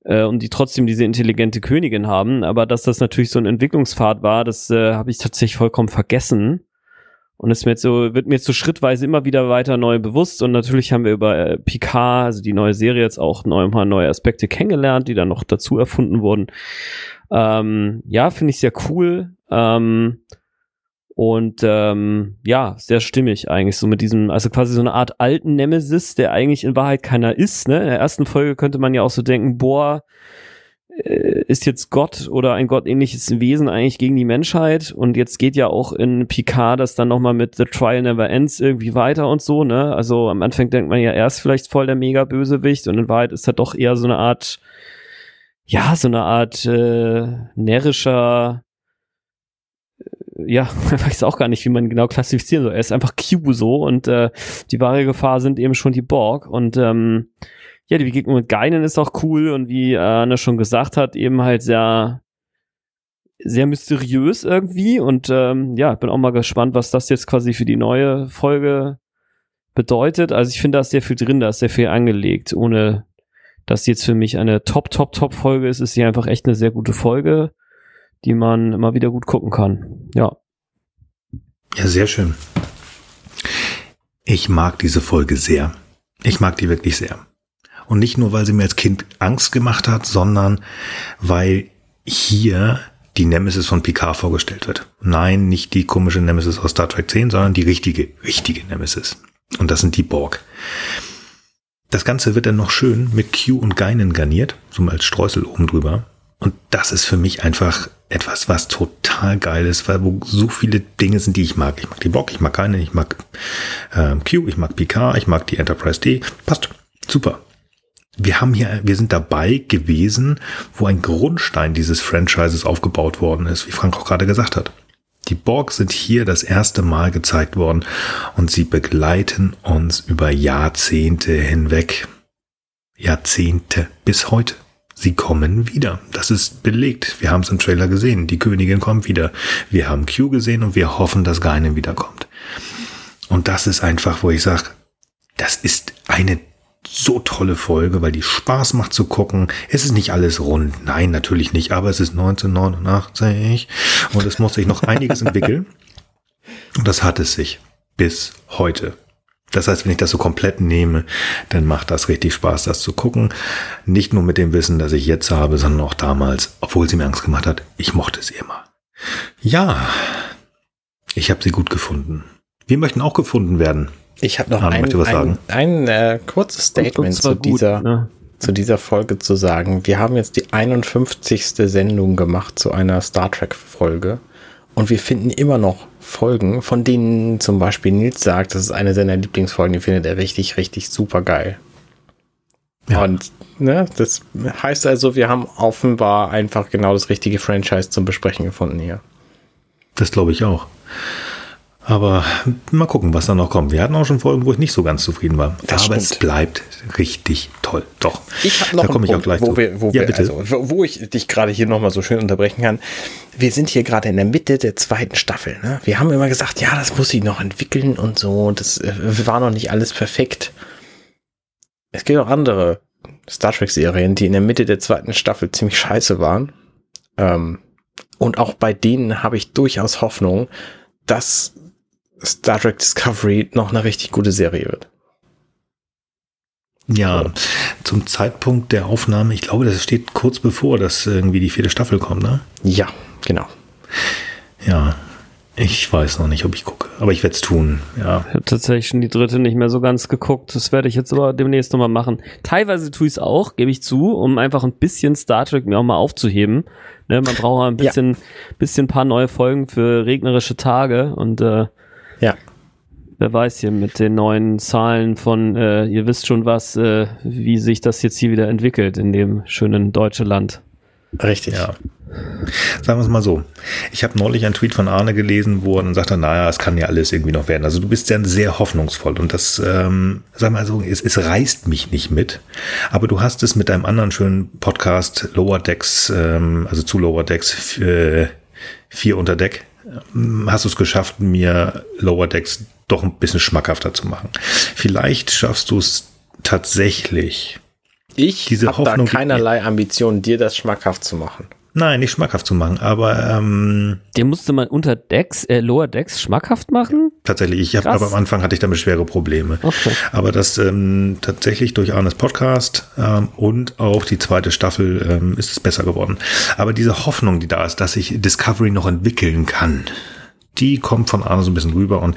Äh, und die trotzdem diese intelligente Königin haben. Aber dass das natürlich so ein Entwicklungspfad war, das äh, habe ich tatsächlich vollkommen vergessen. Und es wird so, wird mir jetzt so schrittweise immer wieder weiter neu bewusst. Und natürlich haben wir über äh, Picard, also die neue Serie, jetzt auch neu, mal neue Aspekte kennengelernt, die dann noch dazu erfunden wurden. Ähm, ja, finde ich sehr cool. Ähm, und ähm, ja, sehr stimmig eigentlich, so mit diesem, also quasi so eine Art alten Nemesis, der eigentlich in Wahrheit keiner ist. Ne? In der ersten Folge könnte man ja auch so denken, boah, äh, ist jetzt Gott oder ein gottähnliches Wesen eigentlich gegen die Menschheit und jetzt geht ja auch in Picard das dann nochmal mit The Trial Never Ends irgendwie weiter und so, ne? Also am Anfang denkt man ja erst vielleicht voll der mega Bösewicht und in Wahrheit ist er doch eher so eine Art, ja, so eine Art äh, närrischer ja, weiß auch gar nicht, wie man genau klassifizieren soll. Er ist einfach Q so und äh, die wahre Gefahr sind eben schon die Borg. Und ähm, ja, die Begegnung mit Geinen ist auch cool und wie äh, Anne schon gesagt hat, eben halt sehr sehr mysteriös irgendwie und ähm, ja, bin auch mal gespannt, was das jetzt quasi für die neue Folge bedeutet. Also ich finde, da ist sehr viel drin, da ist sehr viel angelegt, ohne dass jetzt für mich eine Top, Top, Top Folge ist, ist sie einfach echt eine sehr gute Folge die man immer wieder gut gucken kann. Ja. Ja, sehr schön. Ich mag diese Folge sehr. Ich mag die wirklich sehr. Und nicht nur, weil sie mir als Kind Angst gemacht hat, sondern weil hier die Nemesis von Picard vorgestellt wird. Nein, nicht die komische Nemesis aus Star Trek 10, sondern die richtige, richtige Nemesis. Und das sind die Borg. Das Ganze wird dann noch schön mit Q und Geinen garniert, so mal als Streusel oben drüber. Und das ist für mich einfach etwas, was total geil ist, weil wo so viele Dinge sind, die ich mag. Ich mag die Bock, ich mag keine, ich mag ähm, Q, ich mag Picard, ich mag die Enterprise D. Passt. Super. Wir haben hier, wir sind dabei gewesen, wo ein Grundstein dieses Franchises aufgebaut worden ist, wie Frank auch gerade gesagt hat. Die Borg sind hier das erste Mal gezeigt worden und sie begleiten uns über Jahrzehnte hinweg. Jahrzehnte bis heute. Sie kommen wieder. Das ist belegt. Wir haben es im Trailer gesehen. Die Königin kommt wieder. Wir haben Q gesehen und wir hoffen, dass Geinen wiederkommt. Und das ist einfach, wo ich sage, das ist eine so tolle Folge, weil die Spaß macht zu gucken. Es ist nicht alles rund. Nein, natürlich nicht. Aber es ist 1989 und es muss sich noch einiges entwickeln. Und das hat es sich bis heute. Das heißt, wenn ich das so komplett nehme, dann macht das richtig Spaß, das zu gucken. Nicht nur mit dem Wissen, das ich jetzt habe, sondern auch damals, obwohl sie mir Angst gemacht hat. Ich mochte sie immer. Ja, ich habe sie gut gefunden. Wir möchten auch gefunden werden. Ich habe noch Arne, ein, ein, ein äh, kurzes Statement zu gut, dieser, ne? zu dieser Folge zu sagen. Wir haben jetzt die 51. Sendung gemacht zu einer Star Trek Folge und wir finden immer noch Folgen, von denen zum Beispiel Nils sagt, das ist eine seiner Lieblingsfolgen, die findet er richtig, richtig super geil. Ja. Und ne, das heißt also, wir haben offenbar einfach genau das richtige Franchise zum Besprechen gefunden hier. Das glaube ich auch. Aber mal gucken, was da noch kommt. Wir hatten auch schon Folgen, wo ich nicht so ganz zufrieden war. Das Aber stimmt. es bleibt richtig toll. Doch. Ich habe noch da einen Punkt, wo, wir, wo, ja, wir, also, wo ich dich gerade hier nochmal so schön unterbrechen kann. Wir sind hier gerade in der Mitte der zweiten Staffel. Ne? Wir haben immer gesagt, ja, das muss sich noch entwickeln und so. Das äh, war noch nicht alles perfekt. Es gibt auch andere Star Trek-Serien, die in der Mitte der zweiten Staffel ziemlich scheiße waren. Ähm, und auch bei denen habe ich durchaus Hoffnung, dass Star Trek Discovery noch eine richtig gute Serie wird. Ja, zum Zeitpunkt der Aufnahme, ich glaube, das steht kurz bevor, dass irgendwie die vierte Staffel kommt, ne? Ja, genau. Ja, ich weiß noch nicht, ob ich gucke, aber ich werde es tun, ja. Ich habe tatsächlich schon die dritte nicht mehr so ganz geguckt. Das werde ich jetzt aber demnächst nochmal machen. Teilweise tue ich es auch, gebe ich zu, um einfach ein bisschen Star Trek mir auch mal aufzuheben. Ne, man braucht ein bisschen, ja. bisschen paar neue Folgen für regnerische Tage und äh, ja wer weiß hier mit den neuen Zahlen von, äh, ihr wisst schon was, äh, wie sich das jetzt hier wieder entwickelt in dem schönen deutschen Land. Richtig. Ja. Sagen wir es mal so. Ich habe neulich einen Tweet von Arne gelesen, wo er dann sagte, naja, es kann ja alles irgendwie noch werden. Also du bist ja sehr hoffnungsvoll und das, ähm, sag mal so, es, es reißt mich nicht mit. Aber du hast es mit deinem anderen schönen Podcast Lower Decks, ähm, also zu Lower Decks, äh, vier unter Deck, hast du es geschafft, mir Lower Decks doch ein bisschen schmackhafter zu machen. Vielleicht schaffst du es tatsächlich. Ich habe da keinerlei Ambition, dir das schmackhaft zu machen. Nein, nicht schmackhaft zu machen, aber ähm, den musste man unter Decks, äh, Lower Decks schmackhaft machen? Tatsächlich, ich habe aber am Anfang hatte ich damit schwere Probleme. Okay. Aber das ähm, tatsächlich durch Arnes Podcast ähm, und auch die zweite Staffel ähm, ist es besser geworden. Aber diese Hoffnung, die da ist, dass ich Discovery noch entwickeln kann, die kommt von Arne so ein bisschen rüber und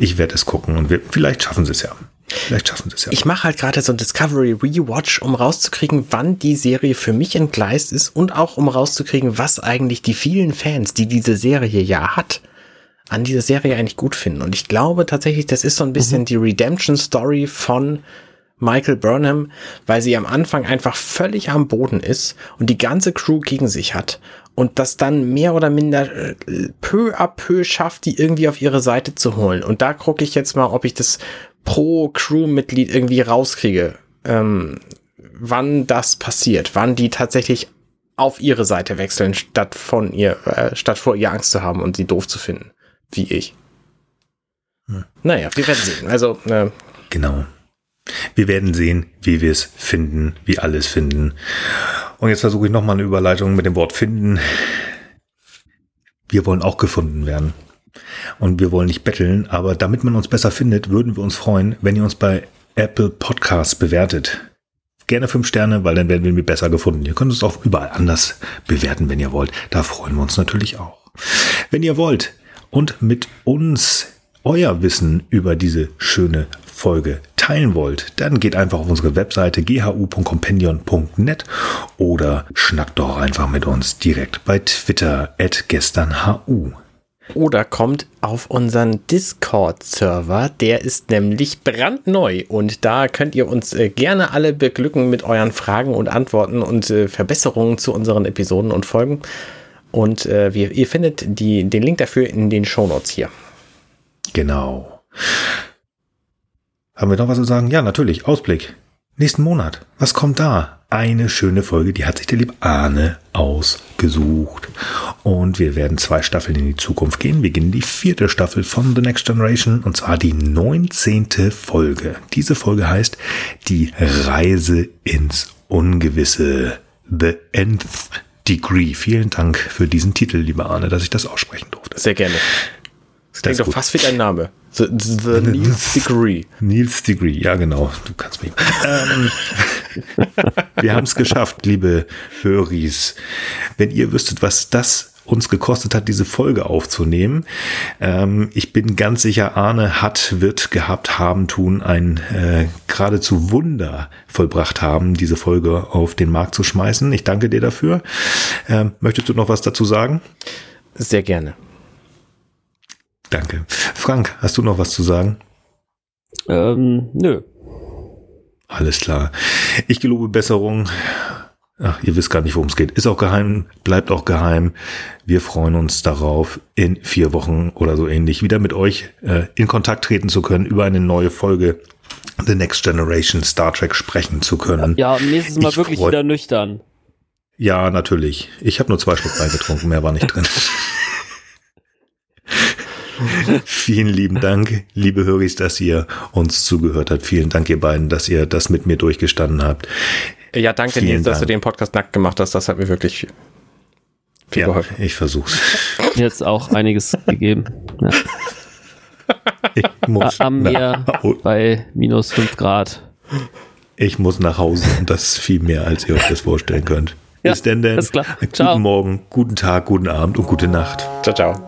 ich werde es gucken und wir, vielleicht schaffen sie es ja. Vielleicht schaffen sie es ja. Ich mache halt gerade so ein Discovery Rewatch, um rauszukriegen, wann die Serie für mich entgleist ist und auch um rauszukriegen, was eigentlich die vielen Fans, die diese Serie ja hat, an dieser Serie eigentlich gut finden. Und ich glaube tatsächlich, das ist so ein bisschen mhm. die Redemption Story von Michael Burnham, weil sie am Anfang einfach völlig am Boden ist und die ganze Crew gegen sich hat und das dann mehr oder minder äh, peu à peu schafft, die irgendwie auf ihre Seite zu holen. Und da gucke ich jetzt mal, ob ich das pro Crewmitglied irgendwie rauskriege, ähm, wann das passiert, wann die tatsächlich auf ihre Seite wechseln, statt von ihr, äh, statt vor ihr Angst zu haben und sie doof zu finden, wie ich. Hm. Naja, wir werden sehen. Also äh, genau. Wir werden sehen, wie wir es finden, wie alles finden. Und jetzt versuche ich nochmal eine Überleitung mit dem Wort finden. Wir wollen auch gefunden werden. Und wir wollen nicht betteln, aber damit man uns besser findet, würden wir uns freuen, wenn ihr uns bei Apple Podcasts bewertet. Gerne fünf Sterne, weil dann werden wir besser gefunden. Ihr könnt uns auch überall anders bewerten, wenn ihr wollt. Da freuen wir uns natürlich auch. Wenn ihr wollt und mit uns euer Wissen über diese schöne Folge teilen wollt, dann geht einfach auf unsere Webseite ghu.compendion.net oder schnackt doch einfach mit uns direkt bei Twitter at gesternhu. Oder kommt auf unseren Discord-Server. Der ist nämlich brandneu und da könnt ihr uns äh, gerne alle beglücken mit euren Fragen und Antworten und äh, Verbesserungen zu unseren Episoden und Folgen. Und äh, wir, ihr findet die, den Link dafür in den Shownotes hier. Genau. Haben wir noch was zu sagen? Ja, natürlich. Ausblick. Nächsten Monat. Was kommt da? Eine schöne Folge, die hat sich der liebe Arne ausgesucht. Und wir werden zwei Staffeln in die Zukunft gehen. Wir beginnen die vierte Staffel von The Next Generation und zwar die neunzehnte Folge. Diese Folge heißt Die Reise ins Ungewisse. The Nth Degree. Vielen Dank für diesen Titel, lieber Arne, dass ich das aussprechen durfte. Sehr gerne. Das klingt doch fast wie dein Name. The, the Nils Degree. Nils Degree, ja genau. Du kannst mich. wir haben es geschafft, liebe Höris. Wenn ihr wüsstet, was das uns gekostet hat, diese Folge aufzunehmen. Ähm, ich bin ganz sicher, Arne hat, wird gehabt haben, tun, ein äh, geradezu Wunder vollbracht haben, diese Folge auf den Markt zu schmeißen. Ich danke dir dafür. Ähm, möchtest du noch was dazu sagen? Sehr gerne. Danke. Frank, hast du noch was zu sagen? Ähm, nö. Alles klar. Ich gelobe Besserung. Ach, ihr wisst gar nicht, worum es geht. Ist auch geheim, bleibt auch geheim. Wir freuen uns darauf, in vier Wochen oder so ähnlich wieder mit euch äh, in Kontakt treten zu können, über eine neue Folge The Next Generation Star Trek sprechen zu können. Ja, nächstes Mal ich wirklich wieder nüchtern. Ja, natürlich. Ich habe nur zwei Schluck Wein getrunken, mehr war nicht drin. Vielen lieben Dank, liebe Höris, dass ihr uns zugehört habt. Vielen Dank, ihr beiden, dass ihr das mit mir durchgestanden habt. Ja, danke, Nils, dass du den Podcast nackt gemacht hast. Das hat mir wirklich viel ja, geholfen. Ich versuch's. Jetzt auch einiges gegeben. Ja. Ich muss. Am Meer bei minus fünf Grad. Ich muss nach Hause und das ist viel mehr, als ihr euch das vorstellen könnt. Ja, Bis denn denn. Guten Ciao. Morgen, guten Tag, guten Abend und gute Nacht. Ciao, ciao.